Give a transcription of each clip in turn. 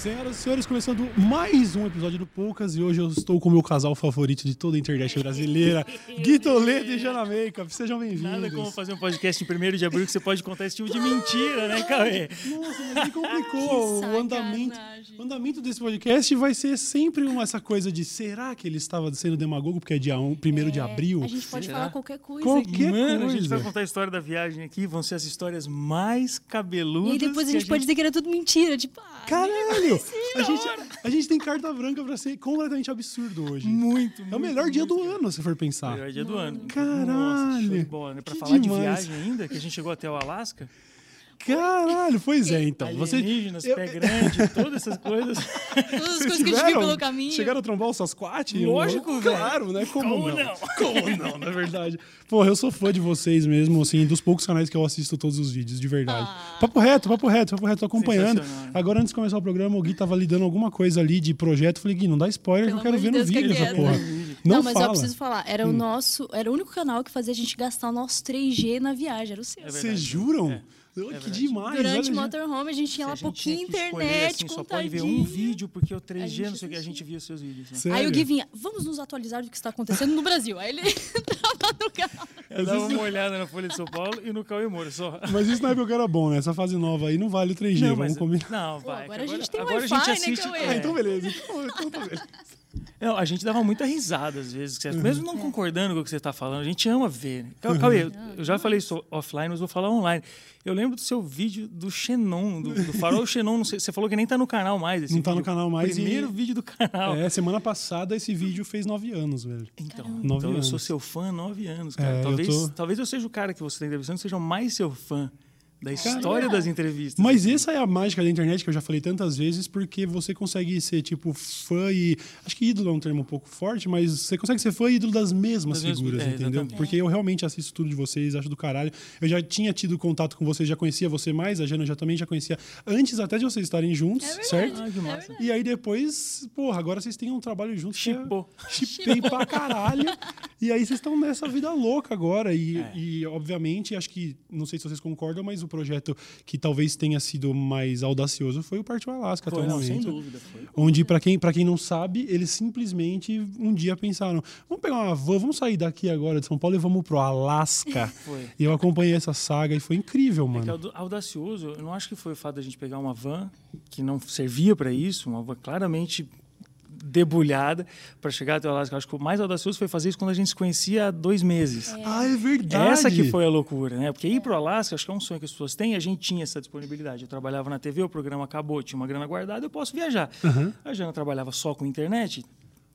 Senhoras e senhores, começando mais um episódio do Poucas e hoje eu estou com o meu casal favorito de toda a internet brasileira, Gui Toledo e Jana Makeup. Sejam bem-vindos. Nada como fazer um podcast em 1 de abril que você pode contar esse tipo de mentira, né, Cauê? Nossa, mas me complicou. o, andamento, o andamento desse podcast vai ser sempre uma, essa coisa de será que ele estava sendo demagogo porque é dia 1 é, de abril? A gente pode Será? falar qualquer coisa. Qualquer aqui. Mano, a gente coisa. vai contar a história da viagem aqui, vão ser as histórias mais cabeludas. E depois a que gente pode dizer que era tudo mentira. Tipo, ah, Caralho! A gente, a gente tem carta branca pra ser completamente absurdo hoje. Muito, É o melhor dia do ano, se for pensar. Melhor dia do ano. Caralho. Nossa, show de bola, né? Pra Que falar demais. de viagem ainda, que a gente chegou até o Alasca. Caralho, pois é, então. Você, Alienígenas, eu- pé grande, todas essas coisas. todas as Vocês coisas que a gente viu tiveram- pelo caminho. Chegaram a trombar o Sasquatch? Lógico, velho. Claro, né? Como, Como não? não? Como não, na verdade. Porra, eu sou fã de vocês mesmo, assim, dos poucos canais que eu assisto todos os vídeos, de verdade. Ah. Papo reto, papo reto, papo reto, tô acompanhando. Agora, antes de começar o programa, o Gui tava lhe dando alguma coisa ali de projeto. Eu Falei, Gui, não dá spoiler que Pelo eu quero ver de no Deus, que vídeo é essa que é? porra. Não, Não, mas fala. eu preciso falar. Era o nosso, era o único canal que fazia a gente gastar o nosso 3G na viagem. Era o seu. É. Vocês juram? É. Oh, que verdade. demais. Durante o motorhome a gente tinha lá A gente tinha pouquinho que escolher, internet, assim, só pode ver um vídeo, porque o A 3G, gente não sei o que, a gente via os seus vídeos. Né? Aí o Gui vinha, vamos nos atualizar do que está acontecendo no Brasil. Aí ele entrava no canal. Eu dava uma olhada na Folha de São Paulo e no Cauê Moura só. Mas isso na época era bom, né? Essa fase nova aí não vale o 3G, Não, vamos mas- combinar. Não, Pô, vai. que agora a gente tem agora Wi-Fi, né. Cauê? Ah, é. então beleza. Então, então tá beleza. Não, a gente dava muita risada às vezes, que Uhum. mesmo não concordando com o que você está falando, a gente ama ver. Né? Cau- Cauê, eu já falei isso offline, mas vou falar online. Eu lembro do seu vídeo do Xenon, do, do Farol Xenon, não sei, você falou que nem tá no canal mais. esse Não tá no canal mais e- Primeiro vídeo do canal. É, semana passada esse vídeo fez nove anos, velho. Então, Nove então eu sou anos. seu fã há nove anos, cara. É, eu talvez, tô- talvez eu seja o cara que você está entrevistando, seja o mais seu fã da história das entrevistas. Mas essa é a mágica da internet que eu já falei tantas vezes, porque você consegue ser, tipo, fã e. Acho que ídolo é um termo um pouco forte, mas você consegue ser fã e ídolo das mesmas Das mesmas- figuras, é, entendeu? exatamente. Porque eu realmente assisto tudo de vocês, acho do caralho. Eu já tinha tido contato com vocês, já conhecia você mais, a Jana já também já conhecia antes até de vocês estarem juntos, É certo? Ah, que massa. E aí depois, porra, agora vocês têm um trabalho juntos. que é- Chipou. Chipei pra caralho. E aí vocês estão nessa vida louca agora. E, É. e, obviamente, acho que, não sei se vocês concordam, mas o projeto que talvez tenha sido mais audacioso foi o Partiu Alasca Foi, até o não, sem momento. dúvida. Foi. Onde, pra quem, pra quem não sabe, eles simplesmente um dia pensaram: vamos pegar uma van, vamos sair daqui agora de São Paulo e vamos pro Alasca. Foi. E eu acompanhei essa saga e foi incrível, É mano. auda- audacioso, eu não acho que foi o fato da gente pegar uma van que não servia para isso, uma van claramente debulhada para chegar até o Alasca. Acho que o mais audacioso foi fazer isso quando a gente se conhecia há dois meses. Ah, é verdade. Essa que foi a loucura, né? Porque ir para o Alasca, acho que é um sonho que as pessoas têm, a gente tinha essa disponibilidade. Eu trabalhava na TV, o programa acabou, tinha uma grana guardada, eu posso viajar. A Jana trabalhava só com internet,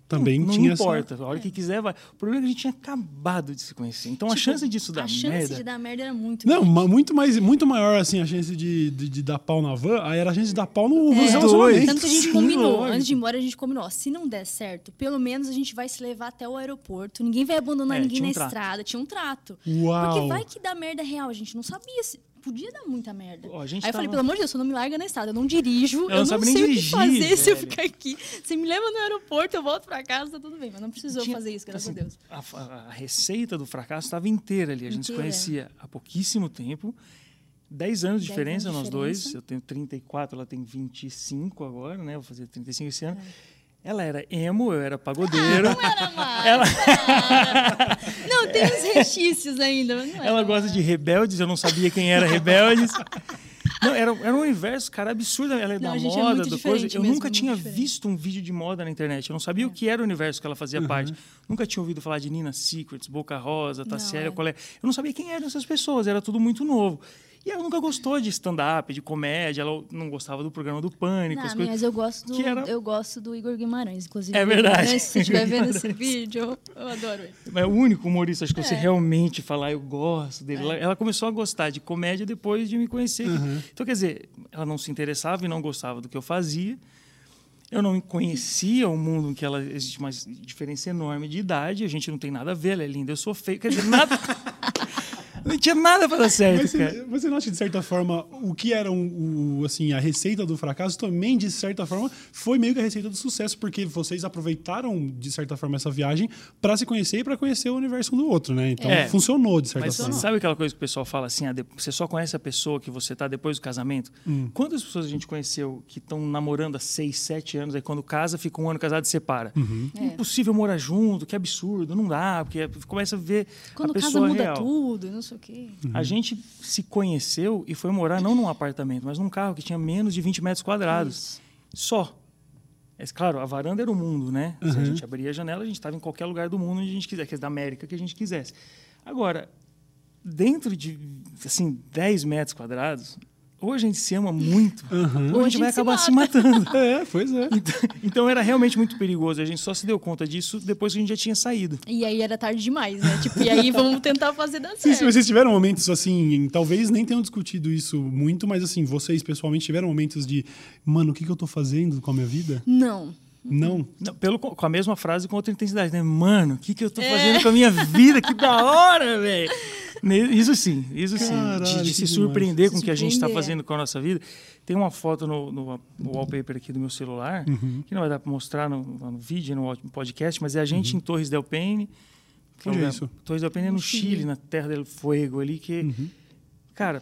Também não tinha importa, a hora que quiser vai. O problema é que a gente tinha acabado de se conhecer. Então a Tipo, chance disso dar A chance merda... de dar merda era muito Não, grande. muito, mais, muito maior assim a chance de, de, de dar pau na van, aí era a chance de dar pau no É. relacionamento. Tanto que a gente Sim, combinou, lógico. antes de ir embora, a gente combinou, se não der certo, pelo menos a gente vai se levar até o aeroporto, ninguém vai abandonar É, ninguém tinha na um trato. estrada, tinha um trato. Uau. Porque vai que dá merda real, a gente não sabia se podia dar muita merda. Gente Aí eu falei, tava- pelo amor de Deus, você não me larga na estrada, eu não dirijo, Ela eu não sabe nem sei o que fazer se eu velho. ficar aqui. Você me leva no aeroporto, eu volto pra casa, tá tudo bem, mas não precisou Tinha- fazer isso, graças assim, a Deus. A, a- receita do fracasso estava inteira ali. A gente se Inteira. conhecia há pouquíssimo tempo. 10 anos de Dez diferença, anos nós dois. diferença. Eu tenho 34, ela tem 25 agora, né? Vou fazer 35 esse É. Ela era emo, eu era pagodeiro. Não era mais. Ela-. Não, tem uns restícios ainda, mas não era Ela gosta de rebeldes, eu não sabia quem era rebeldes. Não, era, era um universo, cara, absurdo. Ela é Não, da é moda, muito do coisa. Eu mesmo, nunca tinha diferente. visto um vídeo de moda na internet. Eu não sabia o que era o universo que ela fazia parte. Nunca tinha ouvido falar de Nina Secrets, Boca Rosa, Tassiela, é. qual é. Eu não sabia quem eram essas pessoas, era tudo muito novo. E ela nunca gostou de stand-up, de comédia, ela não gostava do programa do Pânico, as Não, coisas. mas eu gosto, do, era- eu gosto do Igor Guimarães, inclusive. É verdade. Né, Se você estiver vendo esse vídeo, eu adoro ele. É o único humorista, acho que você É. realmente falar, eu gosto dele. Ela, ela começou a gostar de comédia depois de me conhecer. Então, quer dizer, ela não se interessava e não gostava do que eu fazia. Eu não conhecia o mundo em que ela existe uma diferença enorme de idade. A gente não tem nada a ver, ela é linda, eu sou feio. Quer dizer, nada. Não tinha nada para dar certo, Mas cara. você, você não acha que, de certa forma, o que era um, o, assim, a receita do fracasso também, de certa forma, foi meio que a receita do sucesso, porque vocês aproveitaram, de certa forma, essa viagem para se conhecer e para conhecer o universo um do outro, né? Então, É. funcionou, de certa Mas forma. sabe aquela coisa que o pessoal fala assim, ah, você só conhece a pessoa que você tá depois do casamento? Quantas pessoas a gente conheceu que estão namorando há seis, sete anos, aí quando casa, fica um ano casado e separa? É. Impossível morar junto, que absurdo, não dá, porque começa a ver Quando a casa pessoa muda real. tudo, não sei o quê. A gente se conheceu e foi morar não num apartamento, mas num carro que tinha menos de 20 metros quadrados. Isso. Só. É claro, a varanda era o mundo, né? Se a gente abria a janela, a gente estava em qualquer lugar do mundo onde a gente quisesse, que é da América que a gente quisesse. Agora, dentro de assim 10 metros quadrados, ou a gente se ama muito, ou a gente vai se acabar se, mata. matando. É, pois é. Então, então era realmente muito perigoso. A gente só se deu conta disso depois que a gente já tinha saído. E aí era tarde demais, né? Tipo, e aí vamos tentar fazer dar Sim, certo. vocês tiveram momentos assim, talvez nem tenham discutido isso muito, mas assim, vocês pessoalmente tiveram momentos de, mano, o que, que eu tô fazendo com a minha vida? Não. Não. Não, pelo, com a mesma frase com outra intensidade, né? Mano, o que, que eu tô É. fazendo com a minha vida? Que da hora, velho! Isso sim, isso sim. Caralho, de, de que se demais. surpreender com o que a gente está fazendo com a nossa vida. Tem uma foto no, no, no wallpaper aqui do meu celular, Uhum. que não vai dar para mostrar no, no vídeo, no podcast, mas é a gente em Torres del Paine. que Uhum. Onde é isso? Torres del Paine é no No Chile, Chile. na Terra del Fuego ali, que... Uhum. Cara,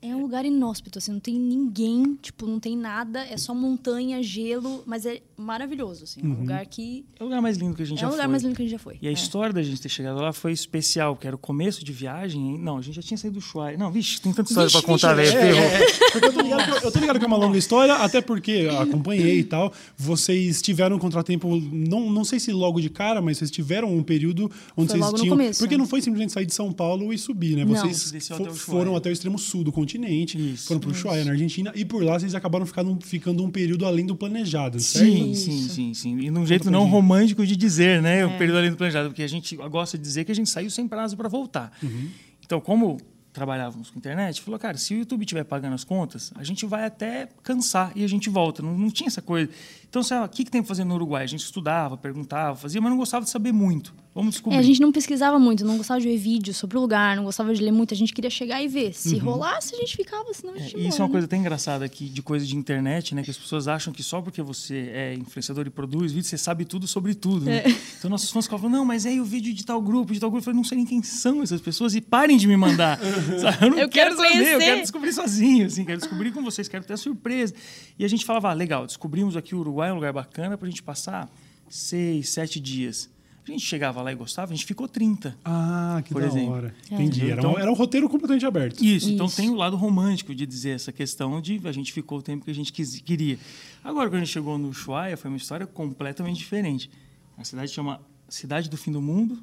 É um lugar inóspito, assim, não tem ninguém, tipo, não tem nada, é só montanha, gelo, mas é maravilhoso, assim. É Uhum. um lugar que. é o lugar mais lindo que a gente É já o lugar foi. mais lindo que a gente já foi. E a É. história da gente ter chegado lá foi especial, porque era o começo de viagem. hein? Não, a gente já tinha saído do Ushuaia. Não, vixe, tem tanta história Vixe, pra contar, velho. É, ferrou. é, porque eu tô, ligado que, eu tô ligado que é uma longa história, até porque acompanhei e tal. Vocês tiveram um contratempo, não, não sei se logo de cara, mas vocês tiveram um período onde Foi vocês logo no tinham. começo, porque né? não foi simplesmente sair de São Paulo e subir, né? Vocês fo- até foram até o extremo sul do continente, Isso. foram pro Ushuaia, na Argentina, e por lá vocês acabaram ficando, ficando um período além do planejado, certo? Sim, Isso. sim, sim, sim. E num jeito não romântico de dizer, né? É. O período além do planejado, porque a gente gosta de dizer que a gente saiu sem prazo para voltar. Uhum. Então, como trabalhávamos com internet, falou, cara, se o YouTube estiver pagando as contas, a gente vai até cansar e a gente volta. Não, não tinha essa coisa. Então, sei lá, o que, que tem para fazer no Uruguai? A gente estudava, perguntava, fazia, mas não gostava de saber muito. Vamos descobrir. É, a gente não pesquisava muito, não gostava de ver vídeos sobre o lugar, não gostava de ler muito, a gente queria chegar e ver. Se rolasse, a gente ficava, senão a Uhum. É, gente e ia isso é uma coisa até engraçada aqui de coisa de internet, né? Que as pessoas acham que só porque você é influenciador e produz vídeo, você sabe tudo sobre tudo. Né? É. Então nossos fãs falam, não, mas aí o vídeo de tal grupo, de tal grupo, eu falei, não sei nem quem são essas pessoas e parem de me mandar. Sabe? Eu não Eu quero, quero saber, eu quero descobrir sozinho, assim, quero descobrir com vocês, quero ter a surpresa. E a gente falava, ah, legal, descobrimos aqui o Uruguai, é um lugar bacana pra gente passar seis, sete dias. A gente chegava lá e gostava, a gente ficou 30. Ah, que Por da exemplo. hora. Entendi. Era, Então- um, era um roteiro completamente aberto. Isso, então Isso. tem o lado romântico de dizer essa questão de a gente ficou o tempo que a gente quis, queria. Agora, quando a gente chegou no Ushuaia, foi uma história completamente diferente. A cidade chama Cidade do Fim do Mundo.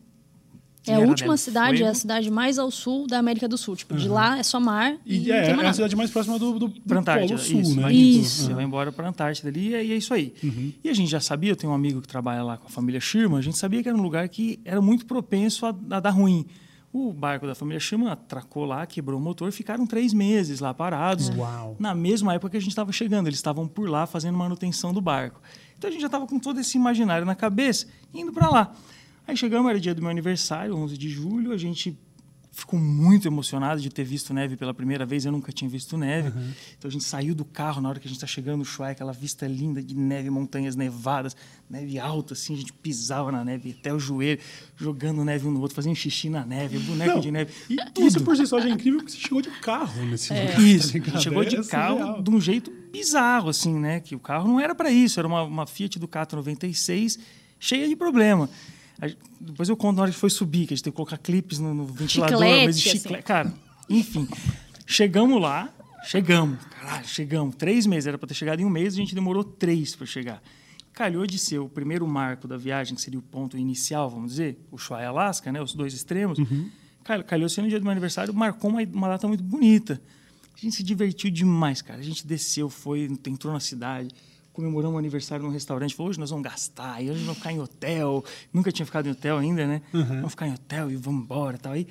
É a última cidade, é a Fuego. cidade mais ao sul da América do Sul. Tipo, de lá é só mar e, E é, é a cidade mais próxima do, do, do Antártida, Polo Sul, isso, né? vai- Isso. Você vai embora para Antártida ali e é, é isso aí. E a gente já sabia, eu tenho um amigo que trabalha lá com a família Schirman, a gente sabia que era um lugar que era muito propenso a, a dar ruim. O barco da família Schirman atracou lá, quebrou o motor, ficaram três meses lá parados. Uau. Na mesma época que a gente estava chegando, eles estavam por lá fazendo manutenção do barco. Então a gente já estava com todo esse imaginário na cabeça, indo para lá. Aí chegamos, era dia do meu aniversário, 11 de julho, a gente ficou muito emocionado de ter visto neve pela primeira vez, eu nunca tinha visto neve. Então a gente saiu do carro na hora que a gente está chegando no Ushuaia, aquela vista linda de neve, montanhas nevadas, neve alta, assim, a gente pisava na neve até o joelho, jogando neve um no outro, fazendo xixi na neve, boneco Não, de neve. E tudo. isso por si só já é incrível porque você chegou de carro nesse lugar. Isso, tá chegou de É carro surreal. de um jeito bizarro, assim, né? Que o carro não era para isso, era uma, uma Fiat Ducato 96 cheia de problema. Depois eu conto na hora que foi subir, que a gente tem que colocar clipes no, no ventilador, Chiclete, mas de assim. chiclete. Cara, enfim. Chegamos lá, chegamos, caralho, chegamos. Três meses, era para ter chegado em um mês, a gente demorou três para chegar. Calhou de ser o primeiro marco da viagem, que seria o ponto inicial, vamos dizer, o Ushuaia e Alaska, né, os dois extremos. Calhou, calhou ser no dia do meu aniversário, marcou uma, uma data muito bonita. A gente se divertiu demais, cara. A gente desceu, foi, entrou na cidade, comemorando o aniversário num restaurante, falou, hoje nós vamos gastar, e hoje vamos ficar em hotel. Nunca tinha ficado em hotel ainda, né? Uhum. Vamos ficar em hotel e vamos embora tal. Aí,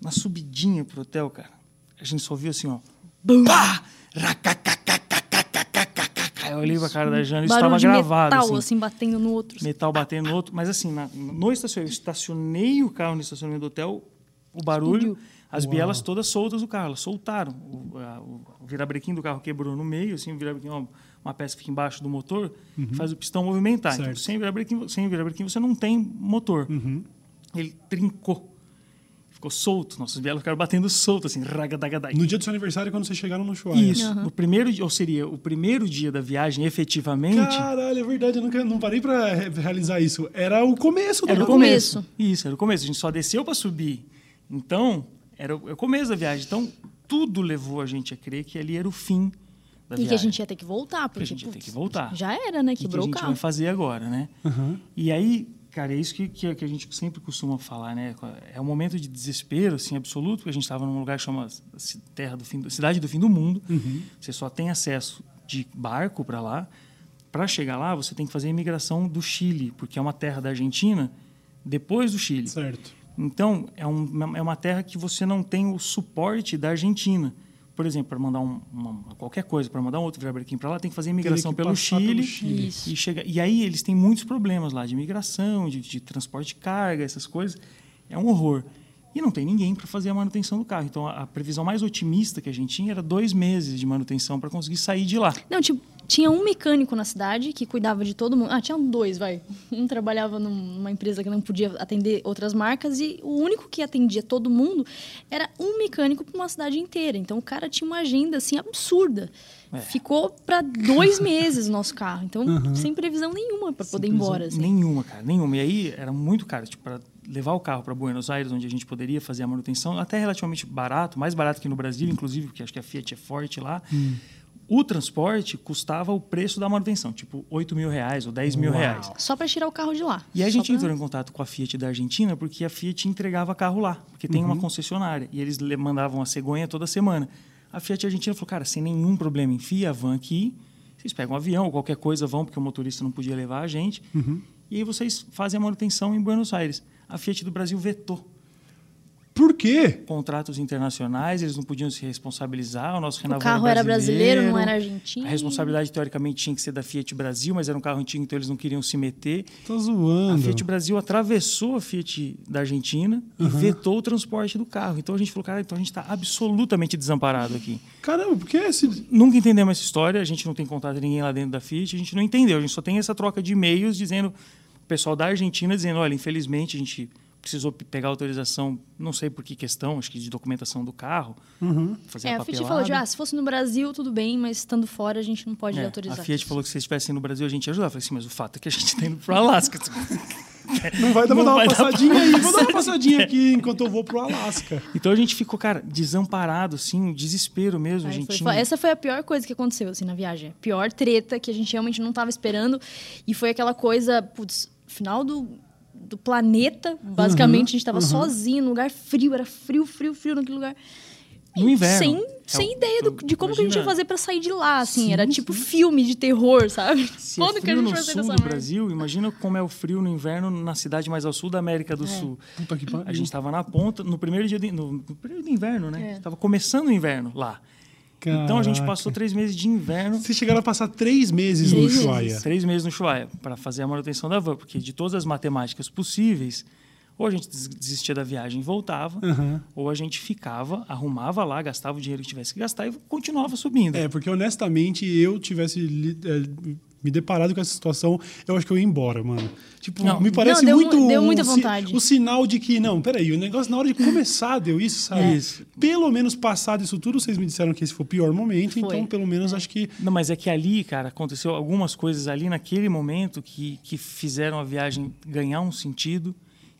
na subidinha pro hotel, cara, a gente só ouviu assim, ó. Bum! Eu olhei pra cara da Jana e estava gravado. Metal, assim. assim, batendo no outro. Metal batendo no outro. Mas assim, na, no estacionamento, eu estacionei o carro no estacionamento do hotel, o barulho. Explodiu. As Uau. bielas todas soltas do carro, elas soltaram. O, a, o virabrequim do carro quebrou no meio, assim, o virabrequim, ó, uma, peça que fica embaixo do motor, que faz o pistão movimentar. Então, Uhum. Certo. sem virabrequim, sem virabrequim você não tem motor. Uhum. Ele trincou. Ficou solto. Nossas bielas ficaram batendo solto, assim, ragadagadai. No dia do seu aniversário, quando vocês chegaram no Chuaia. Isso. No primeiro dia, ou seria o primeiro dia da viagem, efetivamente, Caralho, é verdade, eu nunca, não parei pra re- realizar isso. Era o começo do era o Era o negócio. começo. começo. Isso, era o começo. A gente só desceu para subir. Então, era o, é o começo da viagem. Então, tudo levou a gente a crer que ali era o fim da E viagem. que a gente ia ter que voltar, porque a gente ia ter que voltar. Já era, né? O que, que a Quebrou o gente carro. vai fazer agora, né? Uhum. E aí, cara, é isso que, que, que a gente sempre costuma falar, né? É um momento de desespero, assim, absoluto, porque a gente estava num lugar que chama Terra do Fim, do- Cidade do Fim do Mundo. Uhum. Você só tem acesso de barco para lá. Para chegar lá, você tem que fazer a imigração do Chile, porque é uma terra da Argentina depois do Chile. Certo. Então, é, um- é uma terra que você não tem o suporte da Argentina. Por exemplo, para mandar um- uma, qualquer coisa, para mandar um outro virabrequim para lá, tem que fazer a imigração que pelo Chile, pelo Chile. Isso. E, chega, e aí eles têm muitos problemas lá de imigração, de, de transporte de carga, essas coisas. É um horror. E não tem ninguém para fazer a manutenção do carro. Então, a, a previsão mais otimista que a gente tinha era dois meses de manutenção para conseguir sair de lá. Não, tipo, tinha um mecânico na cidade que cuidava de todo mundo. Ah, tinha dois, vai. Um trabalhava num- numa empresa que não podia atender outras marcas e o único que atendia todo mundo era um mecânico para uma cidade inteira. Então o cara tinha uma agenda assim absurda. É. Ficou para dois meses o nosso carro. Então, sem previsão nenhuma para poder ir embora. Assim. Nenhuma, cara, nenhuma. E aí era muito caro, tipo, para levar o carro para Buenos Aires, onde a gente poderia fazer a manutenção, até relativamente barato, mais barato que no Brasil, inclusive, porque acho que a Fiat é forte lá. O transporte custava o preço da manutenção, tipo 8 mil reais ou 10 mil Uau. reais. Só para tirar o carro de lá. E a Só gente pra- entrou em contato com a Fiat da Argentina porque a Fiat entregava carro lá, porque tem Uhum. uma concessionária e eles le- mandavam a cegonha toda semana. A Fiat Argentina falou, cara, sem nenhum problema, enfia a van aqui, vocês pegam um avião ou qualquer coisa, vão, porque o motorista não podia levar a gente, Uhum. e aí vocês fazem a manutenção em Buenos Aires. A Fiat do Brasil vetou Por quê? contratos internacionais, eles não podiam se responsabilizar, o nosso O Renault carro era brasileiro, não era argentino. A responsabilidade, teoricamente, tinha que ser da Fiat Brasil, mas era um carro antigo, então eles não queriam se meter. Tá A zoando. Fiat Brasil atravessou a Fiat da Argentina e vetou o transporte do carro. Então a gente falou, cara, então a gente está absolutamente desamparado aqui. Caramba, por que esse. Nunca entendemos essa história, a gente não tem contato de ninguém lá dentro da Fiat, a gente não entendeu. A gente só tem essa troca de e-mails dizendo, o pessoal da Argentina dizendo, olha, infelizmente a gente precisou pegar autorização, não sei por que questão, acho que de documentação do carro, fazer É, a a Fiat falou de, ah, se fosse no Brasil, tudo bem, mas estando fora, a gente não pode É, autorizar. a Fiat falou que se estivessem no Brasil, a gente ia ajudar. Eu falei assim, mas o fato é que a gente está indo para o Alasca. Não vai dar pra Não dar uma vai dar pra- passadinha aí. Vou dar uma passadinha aqui enquanto eu vou pro Alasca. Então a gente ficou, cara, desamparado, assim, um desespero mesmo. a Aí gente foi- tinha... Essa foi a pior coisa que aconteceu assim, na viagem. A pior treta que a gente realmente não estava esperando. E foi aquela coisa, putz, final do, do planeta. Basicamente, a gente estava sozinho, num lugar frio. Era frio, frio, frio naquele lugar. No inverno. Sem, É sem o- ideia do- de como que a gente ia imagina- fazer para sair de lá, assim. Sim, era tipo filme de terror, sabe? Se Quando é que a frio gente no vai sair sul dessa do? Brasil, imagina como é o frio no inverno na cidade mais ao sul da América do Sul. Puta que pariu. A gente estava na ponta, no primeiro dia de, no, no período de inverno, né? É. Estava começando o inverno lá. Então a gente Caraca. passou três meses de inverno, Vocês chegaram a passar três meses no Três meses. Ushuaia. três meses no Chuaia, para fazer a manutenção da van, porque de todas as matemáticas possíveis, ou a gente des- desistia da viagem e voltava, Aham. ou a gente ficava, arrumava lá, gastava o dinheiro que tivesse que gastar e continuava subindo. É, porque honestamente, eu tivesse é, me deparado com essa situação, eu acho que eu ia embora, mano. Tipo, Não. me parece Não, deu muito. mu- deu muita o vontade. O sinal de que, não, peraí, o negócio na hora de começar deu isso, sabe? É. Isso. Pelo menos passado isso tudo, vocês me disseram que esse foi o pior momento, Foi. então pelo menos acho que. Não, mas é que ali, cara, aconteceu algumas coisas ali naquele momento que, que fizeram a viagem ganhar um sentido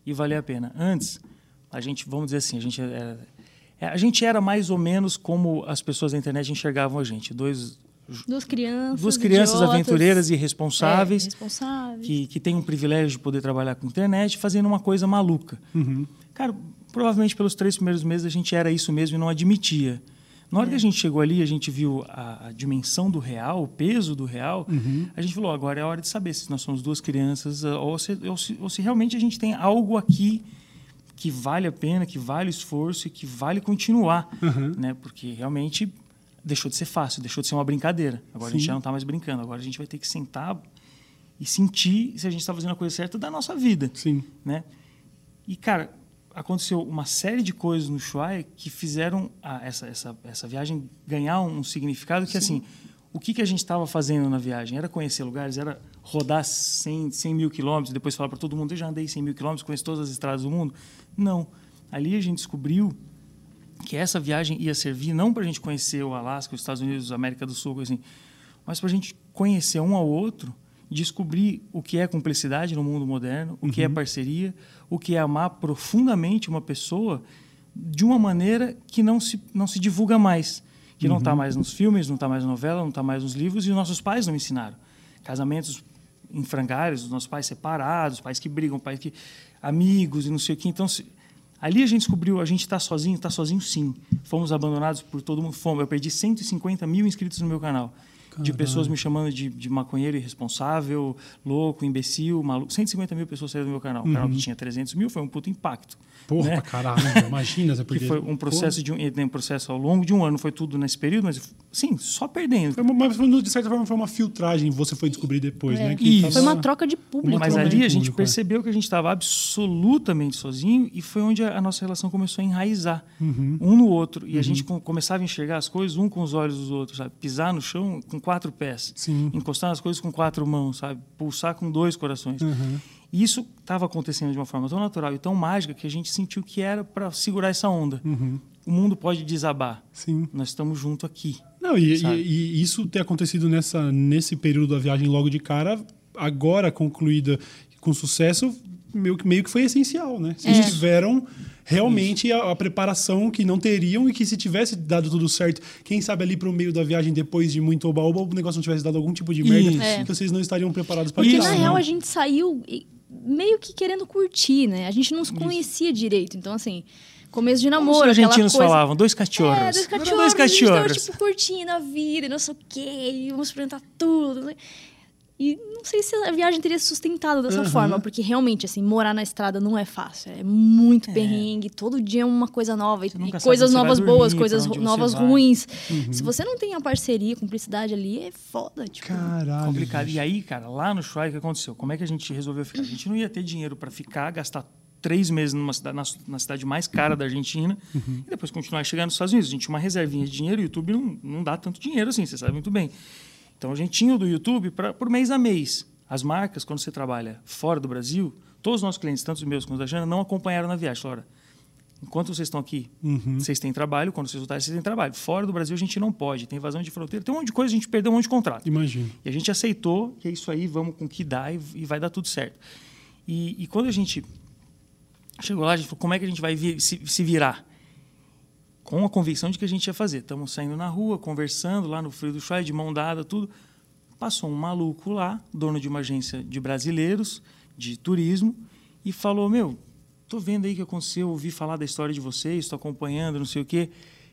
e valer a pena. Antes, a gente, vamos dizer assim, a gente era, é, a gente era mais ou menos como as pessoas da internet enxergavam a gente. Dois, Duas crianças. duas crianças idiotas, aventureiras e é, irresponsáveis responsáveis. que, que têm um privilégio de poder trabalhar com internet fazendo uma coisa maluca. Cara, provavelmente pelos três primeiros meses a gente era isso mesmo e não admitia. Na hora que a gente chegou ali, a gente viu a, a dimensão do real, o peso do real, a gente falou, agora é a hora de saber se nós somos duas crianças ah, ou se, ou se, ou se realmente a gente tem algo aqui que vale a pena, que vale o esforço e que vale continuar. Né? Porque realmente deixou de ser fácil, deixou de ser uma brincadeira. Agora a gente Sim. já não está mais brincando, agora a gente vai ter que sentar e sentir se a gente está fazendo a coisa certa da nossa vida Sim. né? E, cara, aconteceu uma série de coisas no Ushuaia que fizeram a, essa, essa, essa viagem ganhar um significado que, Sim. assim, o que, que a gente estava fazendo na viagem? Era conhecer lugares, era rodar 100, 100 mil quilômetros, depois falar para todo mundo, eu já andei 100 mil quilômetros, conheço todas as estradas do mundo? Não. Ali a gente descobriu que essa viagem ia servir não para a gente conhecer o Alasca, os Estados Unidos, a América do Sul, assim, mas para a gente conhecer um ao outro, descobrir o que é cumplicidade no mundo moderno, o uhum. que é uhum. parceria, o que é amar profundamente uma pessoa de uma maneira que não se, não se divulga mais que não está uhum. mais nos filmes, não está mais na novela, não está mais nos livros, e os nossos pais não ensinaram. Casamentos em frangalhos, os nossos pais separados, pais que brigam, pais que amigos e não sei o que. Então, se, ali a gente descobriu, a gente está sozinho, está sozinho sim. Fomos abandonados por todo mundo, fomos. Eu perdi 150 mil inscritos no meu canal. Caramba. de pessoas me chamando de, de maconheiro irresponsável, louco, imbecil, maluco. 150 mil pessoas saíram do meu canal. O canal que uhum. tinha 300 mil foi um puto impacto. Porra, né? caralho, imagina. Você porque, que foi um processo, de um, um processo ao longo de um ano, foi tudo nesse período, mas sim, só perdendo. Foi uma, mas de certa forma foi uma filtragem, você foi descobrir depois, é. né? Que Isso. Foi uma troca de público. Mas ali a gente público, é. percebeu é. que a gente estava absolutamente sozinho e foi onde a, a nossa relação começou a enraizar uhum. um no outro. E uhum. a gente com, começava a enxergar as coisas um com os olhos dos outros, sabe? Pisar no chão com quatro pés. Sim. Encostar nas coisas com quatro mãos, sabe? Pulsar com dois corações. Uhum. E isso estava acontecendo de uma forma tão natural e tão mágica que a gente sentiu que era para segurar essa onda. Uhum. O mundo pode desabar. Sim. Nós estamos junto aqui. Não, e, e, e, isso ter acontecido nessa, nesse período da viagem logo de cara, agora concluída com sucesso, meio, meio que foi essencial, né? Vocês é. tiveram realmente a, a, preparação que não teriam e que se tivesse dado tudo certo, quem sabe ali para o meio da viagem depois de muito oba-oba, o negócio não tivesse dado algum tipo de merda, é. que vocês não estariam preparados para isso. Porque na real a gente saiu meio que querendo curtir, né? A gente não se conhecia isso. direito, então assim começo de namoro. Como os argentinos coisa... falavam, dois cachorros. É, dois cachorros. Dois cachorros. A gente tava, tipo, curtindo a vida, não sei o quê, vamos experimentar tudo. E não sei se a viagem teria sustentado dessa uhum. forma, porque realmente, assim, morar na estrada não é fácil. É muito é. perrengue, todo dia é uma coisa nova. E, coisas novas boas, coisas novas ruins. Uhum. Se você não tem a parceria, cumplicidade ali, é foda. Tipo, Caralho. Complicado. E aí, cara, lá no Shuai, o que aconteceu? Como é que a gente resolveu ficar? A gente não ia ter dinheiro para ficar, gastar três meses numa cidade, na, na cidade mais cara da Argentina uhum. e depois continuar a chegar nos Estados Unidos. A gente tinha uma reservinha de dinheiro, o YouTube não, não dá tanto dinheiro assim, você sabe muito bem. Então a gente tinha o do YouTube pra, por mês a mês. As marcas, quando você trabalha fora do Brasil, todos os nossos clientes, tanto os meus quanto da Jana, não acompanharam na viagem. Falaram, enquanto vocês estão aqui, uhum. vocês têm trabalho, quando vocês voltarem, vocês têm trabalho. Fora do Brasil, a gente não pode, tem invasão de fronteira, tem um monte de coisa, a gente perdeu um monte de contrato. Imagina. E a gente aceitou que é isso aí, vamos com o que dá e, e vai dar tudo certo. E, e, quando a gente chegou lá, a gente falou, como é que a gente vai vir, se, se virar? Com a convicção de que a gente ia fazer. Estamos saindo na rua, conversando lá no frio do chá, de mão dada, tudo. Passou um maluco lá, dono de uma agência de brasileiros, de turismo, e falou: Meu, tô vendo aí o que aconteceu, ouvi falar da história de vocês, estou acompanhando, não sei o quê.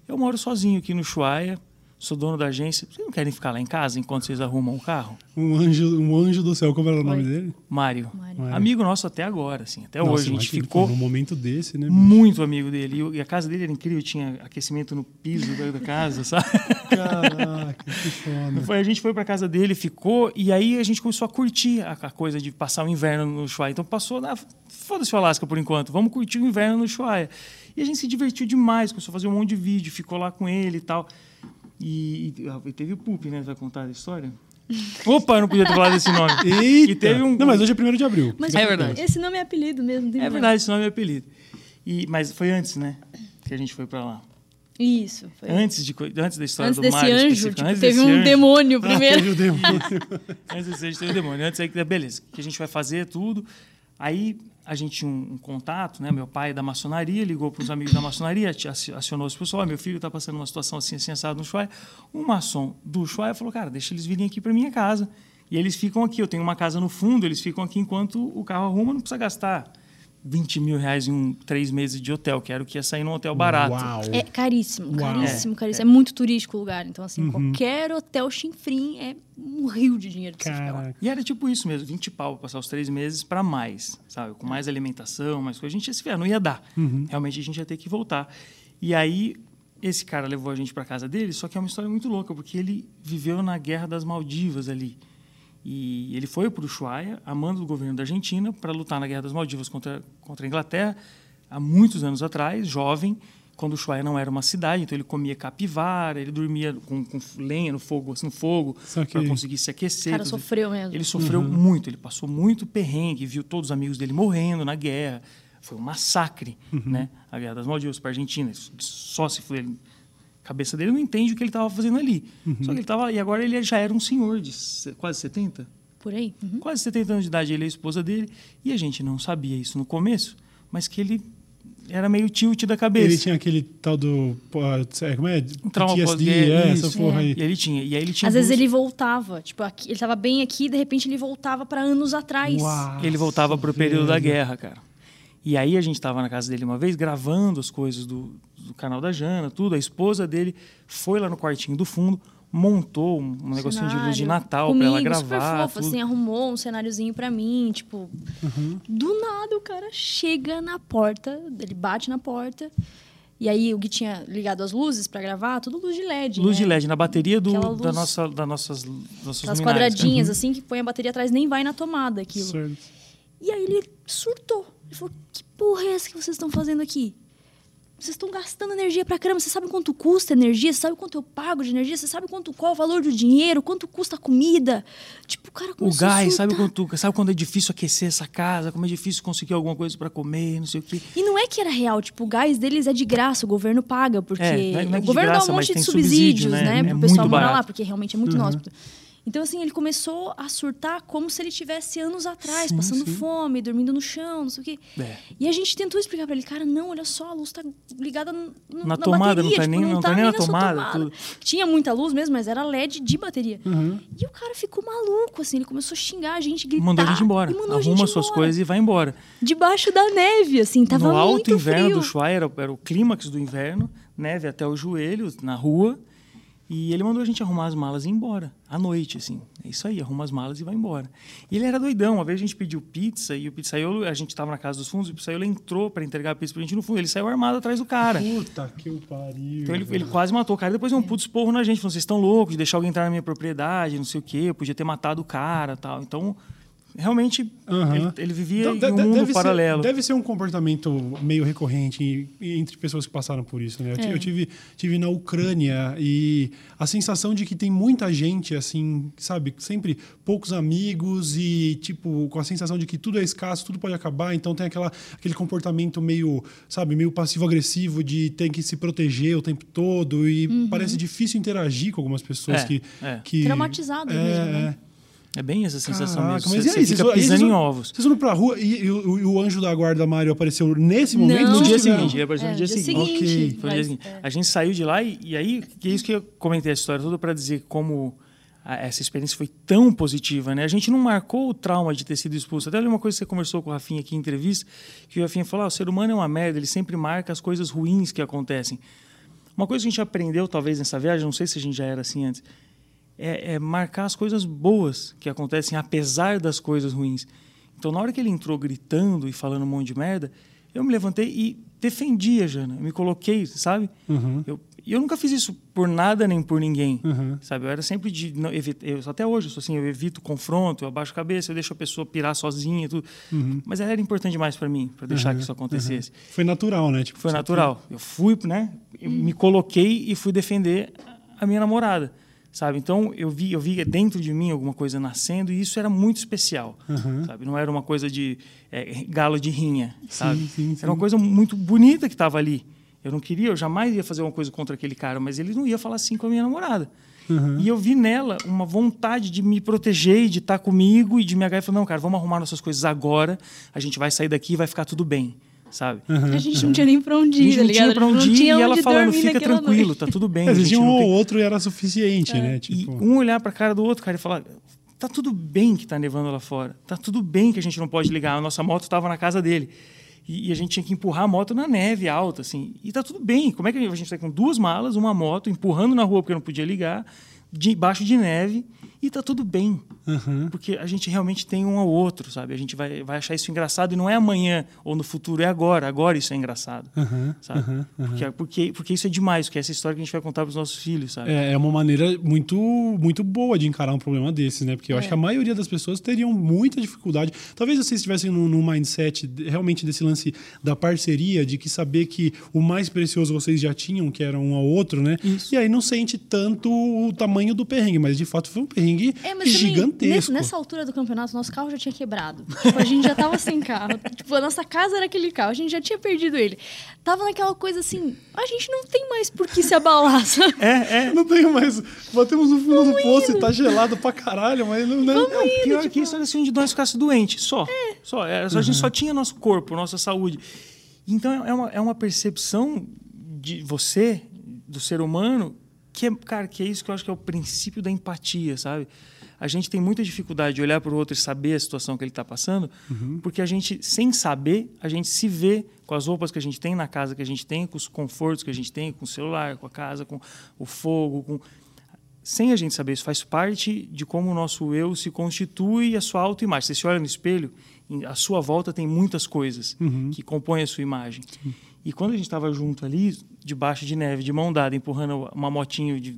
Eu moro sozinho aqui no Chuaia, sou dono da agência. Vocês não querem ficar lá em casa enquanto vocês arrumam o carro? Um anjo, um anjo do céu, como era o nome dele? Mário. Mário. Amigo nosso até agora, assim, até Nossa, hoje. A gente ficou. Num momento desse, né? Muito amigo dele. E a casa dele era incrível, tinha aquecimento no piso da casa, sabe? Caraca, que foda. A gente foi pra casa dele, ficou, e aí a gente começou a curtir a, a coisa de passar o inverno no Ushuaia. Então passou, ah, foda-se o Alasca por enquanto, vamos curtir o inverno no Ushuaia. E a gente se divertiu demais, começou a fazer um monte de vídeo, ficou lá com ele e tal. E, e, teve o Pup, né? Vai contar a história? Opa, eu não podia ter falado esse nome. Eita. E teve um... Não, mas hoje é 1 de abril. Mas é verdade. Esse nome é apelido mesmo. É verdade, esse nome é apelido. E, mas foi antes, né? Que a gente foi para lá. Isso. Foi. Antes, de, antes da história antes do desse Mário. Anjo, tipo, antes teve um anjo. demônio ah, primeiro. Ah, teve um demônio. antes desse anjo teve um demônio. Antes aí, beleza, que a gente vai fazer tudo. Aí a gente tinha um, um, contato, né? Meu pai é da maçonaria ligou para os amigos da maçonaria, acionou os pessoal, meu filho está passando uma situação assim, assim, assado no Ushuaia. Um maçom do Ushuaia falou, cara, deixa eles virem aqui para minha casa. E eles ficam aqui, eu tenho uma casa no fundo, eles ficam aqui enquanto o carro arruma, não precisa gastar 20 mil reais em um, três meses de hotel, que era o que ia sair num hotel barato. Uau. É caríssimo, caríssimo, é, caríssimo. É. é. muito turístico o lugar. Então, assim, uhum. qualquer hotel chinfrim é um rio de dinheiro pra você ficar lá. E era tipo isso mesmo, 20 pau pra passar os três meses para mais, sabe? Com mais alimentação, mais coisa. A gente ia se ver, não ia dar. Uhum. Realmente a gente ia ter que voltar. E aí, esse cara levou a gente para casa dele, só que é uma história muito louca, porque ele viveu na Guerra das Maldivas ali. E ele foi para o Ushuaia, amando o governo da Argentina, para lutar na Guerra das Maldivas contra, contra a Inglaterra. há muitos anos atrás, jovem, quando o Ushuaia não era uma cidade, então ele comia capivara, ele dormia com, com lenha no fogo, assim, no fogo, para conseguir se aquecer. O cara sofreu mesmo. Ele sofreu uhum. muito, ele passou muito perrengue, viu todos os amigos dele morrendo na guerra. Foi um massacre, uhum. né? A Guerra das Maldivas para a Argentina. Só se foi ele, a cabeça dele não entende o que ele estava fazendo ali. Uhum. Só que ele estava. E agora ele já era um senhor de quase 70. Por aí. Uhum. Quase 70 anos de idade, ele é a esposa dele. E a gente não sabia isso no começo, mas que ele era meio tilt da cabeça. Ele tinha aquele tal do. É, como é? Um trauma pós é, essa porra aí. E ele tinha. E aí ele tinha Às vezes ele voltava. Tipo, aqui, ele estava bem aqui de repente ele voltava para anos atrás. Uau, ele voltava para o período da guerra, cara. E aí a gente estava na casa dele uma vez gravando as coisas do, do canal da Jana, tudo. A esposa dele foi lá no quartinho do fundo, montou um, um negocinho de luz de Natal para ela gravar. Super fofo, tudo. assim, arrumou um cenáriozinho para mim, tipo, uhum. do nada o cara chega na porta, ele bate na porta. E aí o Gui tinha ligado as luzes para gravar, tudo luz de LED. Luz né? de LED na bateria do, luz, da nossa, da nossas, nossas As quadradinhas, uhum. assim, que põe a bateria atrás, nem vai na tomada aquilo. Certo. E aí ele surtou. Ele falou: Que porra é essa que vocês estão fazendo aqui? Vocês estão gastando energia pra caramba. Você sabe quanto custa energia? Você sabe quanto eu pago de energia? Você sabe quanto qual é o valor do dinheiro? Quanto custa a comida? Tipo, o cara começou O gás, sabe quanto, sabe quando é difícil aquecer essa casa? Como é difícil conseguir alguma coisa para comer, não sei o quê. E não é que era real, tipo, o gás deles é de graça, o governo paga, porque é, não é, não é o governo graça, dá um monte de subsídios, né, né, é pro pessoal morar lá, porque realmente é muito uhum. inóspito. Então, assim, ele começou a surtar como se ele tivesse anos atrás, sim, passando sim. fome, dormindo no chão, não sei o quê. É. E a gente tentou explicar para ele, cara, não, olha só, a luz está ligada no, na, na, tomada, bateria, não tá tipo, nem, não, tá, tá nem na tomada. tomada. Tinha muita luz mesmo, mas era LED de bateria. Uhum. E o cara ficou maluco, assim, ele começou a xingar a gente, gritar. Mandou a gente embora. Arruma gente suas embora. coisas e vai embora. Debaixo da neve, assim, tava no muito No alto inverno frio. do Ushuaia, era, era o clímax do inverno, neve até os joelhos, na rua. E ele mandou a gente arrumar as malas e ir embora, à noite, assim. É isso aí, arruma as malas e vai embora. E ele era doidão. Uma vez a gente pediu pizza e o pizzaiolo, a gente estava na casa dos fundos, e o pizzaiolo entrou para entregar a pizza pra gente no fundo. Ele saiu armado atrás do cara. Puta que o pariu. Então ele, ele, quase matou o cara. Depois deu um puto esporro na gente. Falou, vocês estão loucos de deixar alguém entrar na minha propriedade, não sei o quê. Eu podia ter matado o cara tal. Então realmente uhum. ele, ele, vivia em um mundo deve paralelo. Ser, deve ser um comportamento meio recorrente entre pessoas que passaram por isso, né? É. Eu tive, tive na Ucrânia e a sensação de que tem muita gente assim, sabe, sempre poucos amigos e tipo com a sensação de que tudo é escasso, tudo pode acabar, então tem aquela aquele comportamento meio, sabe, meio passivo-agressivo de ter que se proteger o tempo todo e uhum. parece difícil interagir com algumas pessoas é, que, é. que traumatizado é, mesmo, né? É. É bem essa sensação Caraca, mesmo. Mas você, e aí, você fica pisando vocês, em ovos. Vocês foram pra rua e, e, e, o anjo da guarda Mário apareceu nesse momento? Não. No dia seguinte, ele apareceu é, no dia, dia seguinte. seguinte. Foi dia seguinte. É. A gente saiu de lá e, e aí, que é isso que eu comentei a história toda para dizer como a, essa experiência foi tão positiva, né? A gente não marcou o trauma de ter sido expulso. Até uma coisa que você conversou com o Rafinha aqui em entrevista, que o Rafinha falou: ah, o ser humano é uma merda, ele sempre marca as coisas ruins que acontecem. Uma coisa que a gente aprendeu, talvez, nessa viagem, não sei se a gente já era assim antes, é, é, marcar as coisas boas que acontecem apesar das coisas ruins. Então, na hora que ele entrou gritando e falando um monte de merda, eu me levantei e defendi a Jana. Eu me coloquei, sabe? Uhum. Eu, eu nunca fiz isso por nada nem por ninguém, uhum. sabe? Eu era sempre de não, eu, até hoje eu sou assim, eu evito confronto, eu abaixo a cabeça, eu deixo a pessoa pirar sozinha, tudo. Uhum. Mas era importante demais para mim, para deixar que isso acontecesse. Foi natural, né? Tipo, Foi natural. Eu fui, né? Eu me coloquei e fui defender a minha namorada sabe? Então eu vi, eu vi dentro de mim alguma coisa nascendo e isso era muito especial, uhum. sabe? Não era uma coisa de é, galo de rinha, sabe? Sim, sim, sim. Era uma coisa muito bonita que estava ali. Eu não queria, eu jamais ia fazer uma coisa contra aquele cara, mas ele não ia falar assim com a minha namorada. Uhum. E eu vi nela uma vontade de me proteger, de estar comigo e de me agarrar e falar: não, cara, vamos arrumar nossas coisas agora, a gente vai sair daqui e vai ficar tudo bem sabe? Uhum. A gente não tinha nem pra onde ir, A gente tá não tinha pra onde ir e ela falando, fica tranquilo, noite. tá tudo bem. Vezes um ou outro era suficiente, é. né? Tipo... E um olhar pra cara do outro, cara, e falar, tá tudo bem que tá nevando lá fora, tá tudo bem que a gente não pode ligar, a nossa moto estava na casa dele. E, e, a gente tinha que empurrar a moto na neve alta, assim. E tá tudo bem. Como é que a gente sai com duas malas, uma moto, empurrando na rua porque não podia ligar, debaixo de neve e tá tudo bem. Uhum. Porque a gente realmente tem um ao outro, sabe? A gente vai, vai achar isso engraçado e não é amanhã ou no futuro, é agora. Agora isso é engraçado, Uhum, sabe? uhum, uhum. Porque, porque, porque isso é demais, porque é essa história que a gente vai contar para os nossos filhos, sabe? É, é uma maneira muito, muito boa de encarar um problema desses, né? Porque eu acho É. que a maioria das pessoas teriam muita dificuldade. Talvez vocês estivessem num, num mindset realmente desse lance da parceria, de que saber que o mais precioso vocês já tinham, que era um ao outro, né? Isso. E aí não sente tanto o tamanho do perrengue, mas de fato foi um perrengue É, mas também, gigantesco. nessa, nessa altura do campeonato, nosso carro já tinha quebrado. Tipo, a gente já tava sem carro. Tipo, a nossa casa era aquele carro, a gente já tinha perdido ele. Tava naquela coisa assim, a gente não tem mais por que se abalar, sabe? É, é. Não tenho mais. Batemos no fundo do poço e tá gelado pra caralho, mas não. né? Não, pior que isso era se um de nós ficasse doente, só. Só. Era, só A gente só tinha nosso corpo, nossa saúde. Então é uma, é uma percepção de você, do ser humano, que é, cara, que é isso que eu acho que é o princípio da empatia, sabe? A gente tem muita dificuldade de olhar para o outro e saber a situação que ele está passando, porque a gente, sem saber, a gente se vê com as roupas que a gente tem na casa que a gente tem, com os confortos que a gente tem, com o celular, com a casa, com o fogo, com sem a gente saber, isso faz parte de como o nosso eu se constitui e a sua autoimagem. Você se olha no espelho, à sua volta tem muitas coisas que compõem a sua imagem. E quando a gente estava junto ali, debaixo de neve, de mão dada, empurrando uma motinho de